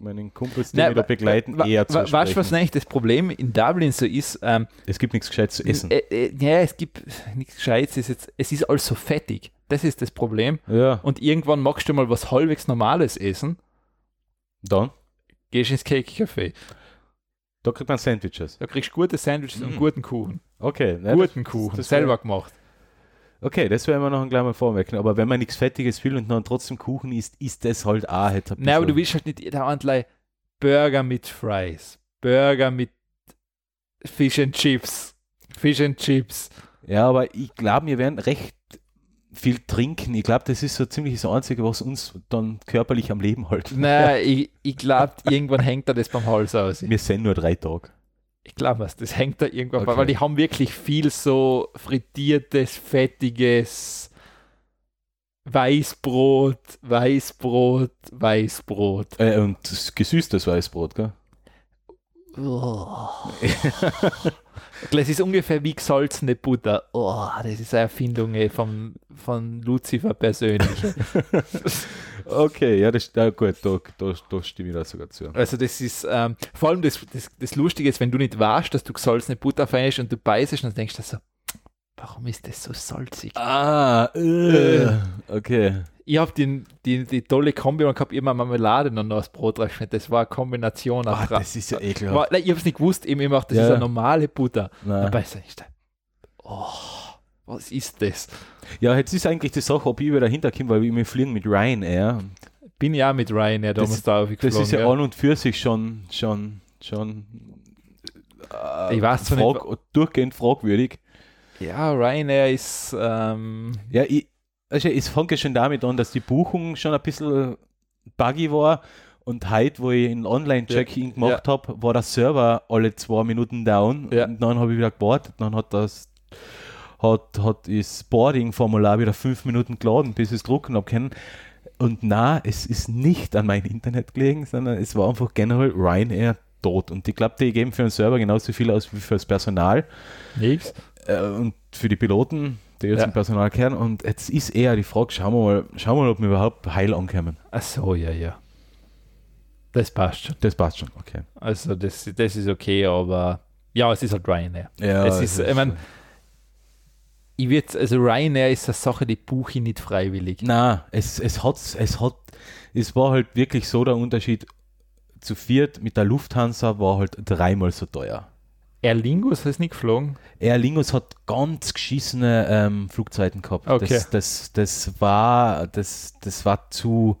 meinen Kumpels, die wa- begleiten, eher zu Weißt du, was eigentlich das Problem in Dublin so ist? Ähm, Es gibt nichts Gescheites zu essen. Äh, äh, ja, es gibt nichts Gescheites, ist jetzt, es ist alles so fettig. Das ist das Problem. ja, Und irgendwann magst du mal was halbwegs Normales essen, dann, gehst ins Cake Café. da kriegt man Sandwiches. Da kriegst du gute Sandwiches und Mhm. guten Kuchen. Okay, ne, guten das- Kuchen, das selber gemacht. Okay, das werden wir noch ein mal vormerken. Aber wenn man nichts Fettiges will und dann trotzdem Kuchen isst, ist das halt auch halt ein Nein, aber du willst halt nicht da andlei Burger mit Fries, Burger mit Fish and Chips, Fish and Chips. Ja, aber ich glaube, wir werden recht viel trinken. Ich glaube, das ist so ziemlich das Einzige, was uns dann körperlich am Leben hält. Nein, ich, ich glaube, irgendwann hängt da das beim Hals aus. Wir sind nur drei Tage. Ich glaube was, das hängt da irgendwann, Okay. weil die haben wirklich viel so frittiertes, fettiges Weißbrot, Weißbrot, Weißbrot. Äh, und gesüßtes Weißbrot, gell? Das ist ungefähr wie gesalzene Butter. Oh, das ist eine Erfindung ey, vom, von Lucifer persönlich. Okay, ja, das ja, gut, da, da, da stimme ich da sogar zu. Also das ist, ähm, vor allem das, das, das Lustige ist, wenn du nicht weißt, dass du gesalzene Butter feinst und du beißt und denkst dir so, warum ist das so salzig? Ah, äh, okay. Ich habe die, die, die tolle Kombi gehabt, immer Marmelade und noch das Brot drauf geschnitten. Das war eine Kombination. Ah, das ist ja ekelhaft. war, nein, ich habe es nicht gewusst, eben, ich mach, das Ja. ist eine normale Butter. Nein. Dabei ich, da, oh, was ist das? Ja, jetzt ist eigentlich die Sache, ob ich wieder hinterkomme, weil wir fliegen mit Ryanair. Bin ja mit Ryanair Das- damals da Das aufgeflogen. ist ja ja. an und für sich schon, schon, schon äh, Ich weiß zwar nicht, frag, durchgehend fragwürdig. ja, Ryanair ist, ähm, Ja, ich, also es fängt ja schon damit an, dass die Buchung schon ein bisschen buggy war. Und heute, wo ich einen Online-Check-In gemacht habe, war der Server alle zwei Minuten down. Ja. Und dann habe ich wieder gewartet. Dann hat das hat, hat das Boarding-Formular wieder fünf Minuten geladen, bis ich es drucken habe können. Und na, es ist nicht an mein Internet gelegen, sondern es war einfach generell Ryanair tot. Und ich glaube, die geben für einen Server genauso viel aus wie für das Personal nix. äh, und für die Piloten, die jetzt Ja. im Personal kehren. Und jetzt ist eher die Frage, schauen wir mal, schauen wir mal ob wir überhaupt heil ankommen. Ach so, ja, ja. Das passt schon. Das passt schon, okay. Also das, das ist okay, aber ja, es ist halt Ryanair. Ja, Es ist- ich mein, Ich würde, also Ryanair ist eine Sache, die buche ich nicht freiwillig. Na, es, es hat, es hat, es war halt wirklich so der Unterschied. Zu viert mit der Lufthansa war halt dreimal so teuer. Air Lingus ist nicht geflogen. Air Lingus hat ganz geschissene ähm, Flugzeiten gehabt. Okay. Das, das, das war, das, das war zu,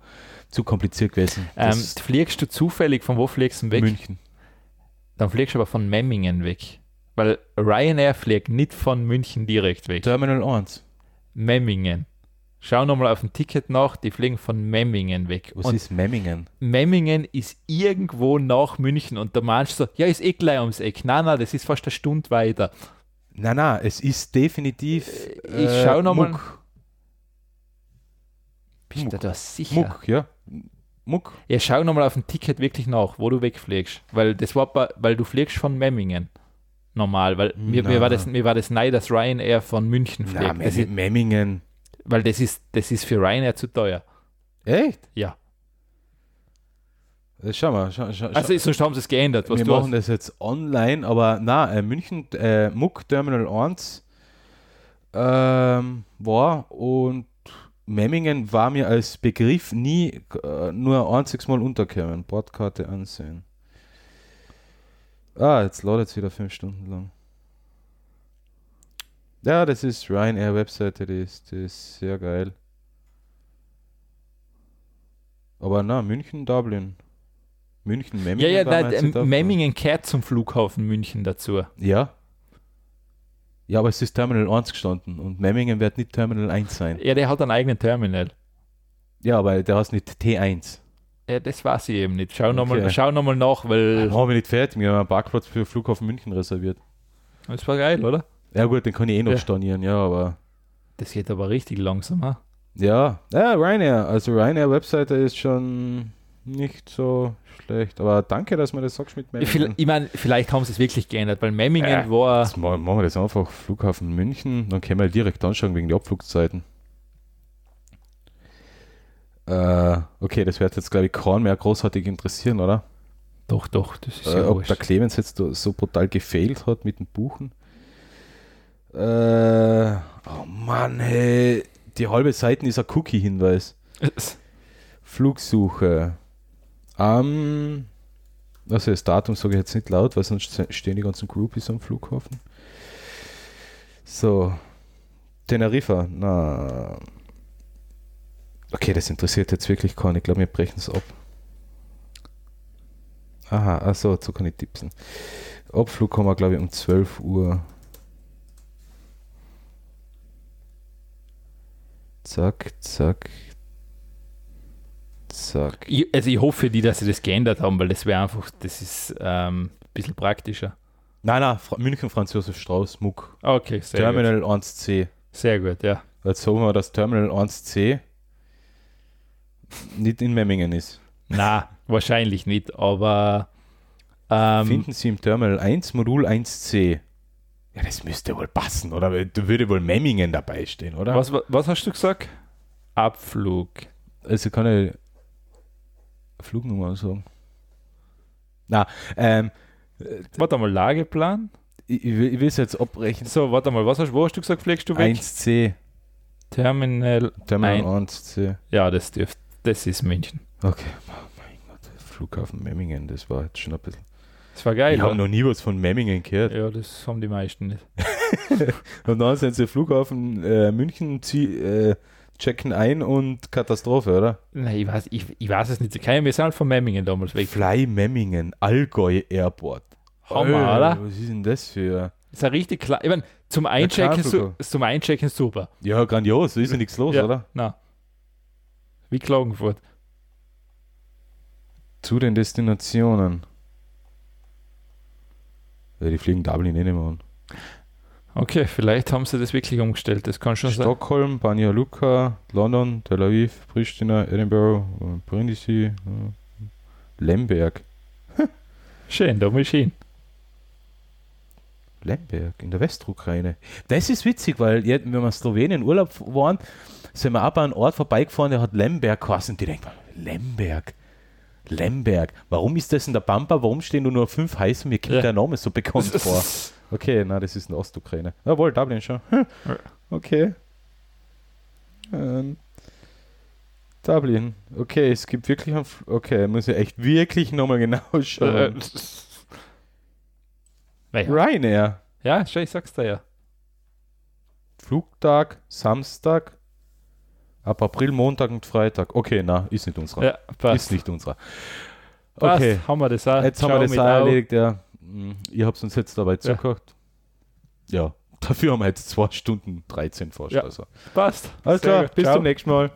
zu kompliziert gewesen. Ähm, fliegst du zufällig, von wo fliegst du weg? München. Dann fliegst du aber von Memmingen weg. Weil Ryanair fliegt nicht von München direkt weg. Terminal 1. Memmingen. Schau nochmal auf dem Ticket nach, die fliegen von Memmingen weg. Was und ist Memmingen? Memmingen ist irgendwo nach München und da meinst du so, ja, ist eh gleich ums Eck. Nein, nein, das ist fast eine Stunde weiter. Nein, nein, es ist definitiv. Ich schau noch mal. Muck. Bist du Muck. da sicher? Muck, ja. Muck. Ja, schau nochmal auf dem Ticket wirklich nach, wo du wegfliegst. Weil das war, bei- weil du fliegst von Memmingen. Normal, weil mir, mir, war das, mir war das nein, dass Ryanair von München fliegt. Na, Memmingen. Weil das ist, das ist für Ryanair zu teuer. Echt? Ja. Äh, Schau mal, schau, schau, Also sonst haben sie es geändert. Wir machen hast. das jetzt online, aber na, äh, München, äh, Muck Terminal 1 ähm, war und Memmingen war mir als Begriff nie äh, nur ein einziges Mal untergekommen. Bordkarte ansehen. Ah, jetzt ladet es wieder fünf Stunden lang. Ja, das ist Ryanair Webseite, die ist, die ist sehr geil. Aber na, München, Dublin. München, Memmingen. Ja, ja, ähm, aufgefallen. Memmingen kehrt zum Flughafen München dazu. Ja. Ja, aber es ist Terminal 1 gestanden und Memmingen wird nicht Terminal 1 sein. Ja, der hat einen eigenen Terminal. Ja, aber der heißt nicht T1. Ja, das weiß ich eben nicht. Schau Okay. nochmal noch mal nach, weil haben wir nicht fertig. Wir haben einen Parkplatz für Flughafen München reserviert. das war geil, oder? Ja gut, den kann ich eh noch Ja. stornieren, ja, aber Das geht aber richtig langsam. Ha? ja, ja, Ryanair. Also Ryanair Webseite ist schon nicht so schlecht. Aber danke, dass mir das sagst mit Memmingen. ich meine, vielleicht haben sie es wirklich geändert, weil Memmingen Ja. war. Jetzt ma- machen wir das einfach. Flughafen München, dann können wir direkt anschauen wegen der Abflugzeiten. Äh, okay, das wird jetzt, glaube ich, keinen mehr großartig interessieren, oder? Doch, doch, das ist Äh, ja ob wurscht. der Clemens jetzt so- brutal gefailt hat mit dem Buchen. Äh, oh Mann, hey. Die halbe Seite ist ein Cookie-Hinweis. Flugsuche. Am. also das Datum sage ich jetzt nicht laut, weil sonst stehen die ganzen Groupies am Flughafen. So. Teneriffa. Na. Okay, das interessiert jetzt wirklich keinen. Ich glaube, wir brechen es ab. Aha, achso, so kann ich tippsen. Abflug haben wir, glaube ich, um 12 Uhr. Zack, zack. Zack. Ich, also ich hoffe die, dass sie das geändert haben, weil das wäre einfach, das ist ähm, ein bisschen praktischer. Nein, nein, Fra München Franz Josef Strauß, MUG. Okay, sehr Terminal 1C. gut. Sehr gut, ja. Jetzt hoffen wir, dass Terminal 1C nicht in Memmingen ist. Na, wahrscheinlich nicht, aber ähm, Finden Sie im Terminal 1 Modul 1C. Ja, das müsste wohl passen, oder? Da würde wohl Memmingen dabei stehen, oder? was, was hast du gesagt? Abflug. Also kann ich Flugnummer sagen. Na, ähm, Warte mal, Lageplan. ich, ich will ich will es jetzt abbrechen. So, warte mal, was hast, wo hast du gesagt, fliegst du weg? 1C, Terminal. Terminal 1C. Ja, das dürft, das ist München. Okay, oh mein Gott, Flughafen Memmingen, das war jetzt schon ein bisschen. Das war geil. ich habe noch nie was von Memmingen gehört. Ja, das haben die meisten nicht. Und dann sind sie Flughafen äh, München, zieh, äh, checken ein und Katastrophe, oder? Nein, ich weiß, ich, ich weiß es nicht. Keine, wir sind halt von Memmingen damals weg. Fly Memmingen, Allgäu Airport. Hammer, Alter, oder? Was ist denn das für. Das ist ein richtig klar. Ich meine, zum Einchecken, Flughafen. zum Einchecken super. Ja, grandios, da ist ja nichts los, Ja. oder? Na. Wie Klagenfurt. Zu den Destinationen. Ja, die fliegen Dublin eh nicht mehr an. Okay, vielleicht haben sie das wirklich umgestellt. Das kann schon sein. Stockholm, Banja Luka, London, Tel Aviv, Pristina, Edinburgh, Brindisi, Lemberg. Schön, da muss ich hin. Lemberg in der Westukraine. Das ist witzig, weil jetzt, wenn wir in Slowenien Urlaub waren, sind wir auch bei einem Ort vorbeigefahren, der hat Lemberg geheißen. Die denken, Lemberg, Lemberg. Warum ist das in der Pampa? Warum stehen nur fünf heiße? Mir kommt Ja. der Name so bekannt vor. Okay, na, das ist in Ostukraine. Jawohl, Dublin schon. Hm. Okay. Ähm, Dublin. Okay, es gibt wirklich ein. Fl- Okay, muss ich echt wirklich nochmal genau Äh, schauen. naja. Ryanair. Ja, schau, ich sag's dir ja. Flugtag, Samstag, ab April, Montag und Freitag. Okay, na, ist nicht unserer. Ja, passt. Ist nicht unserer. Passt, Okay, haben wir das auch. jetzt haben Ciao wir das auch Au. erledigt. Ja. Hm, Ihr habt uns jetzt dabei zugehört. Ja, dafür haben wir jetzt 2 Stunden 13 fast. Ja. Also. Passt. Alles Sehr klar, gut. bis Ciao. zum nächsten Mal.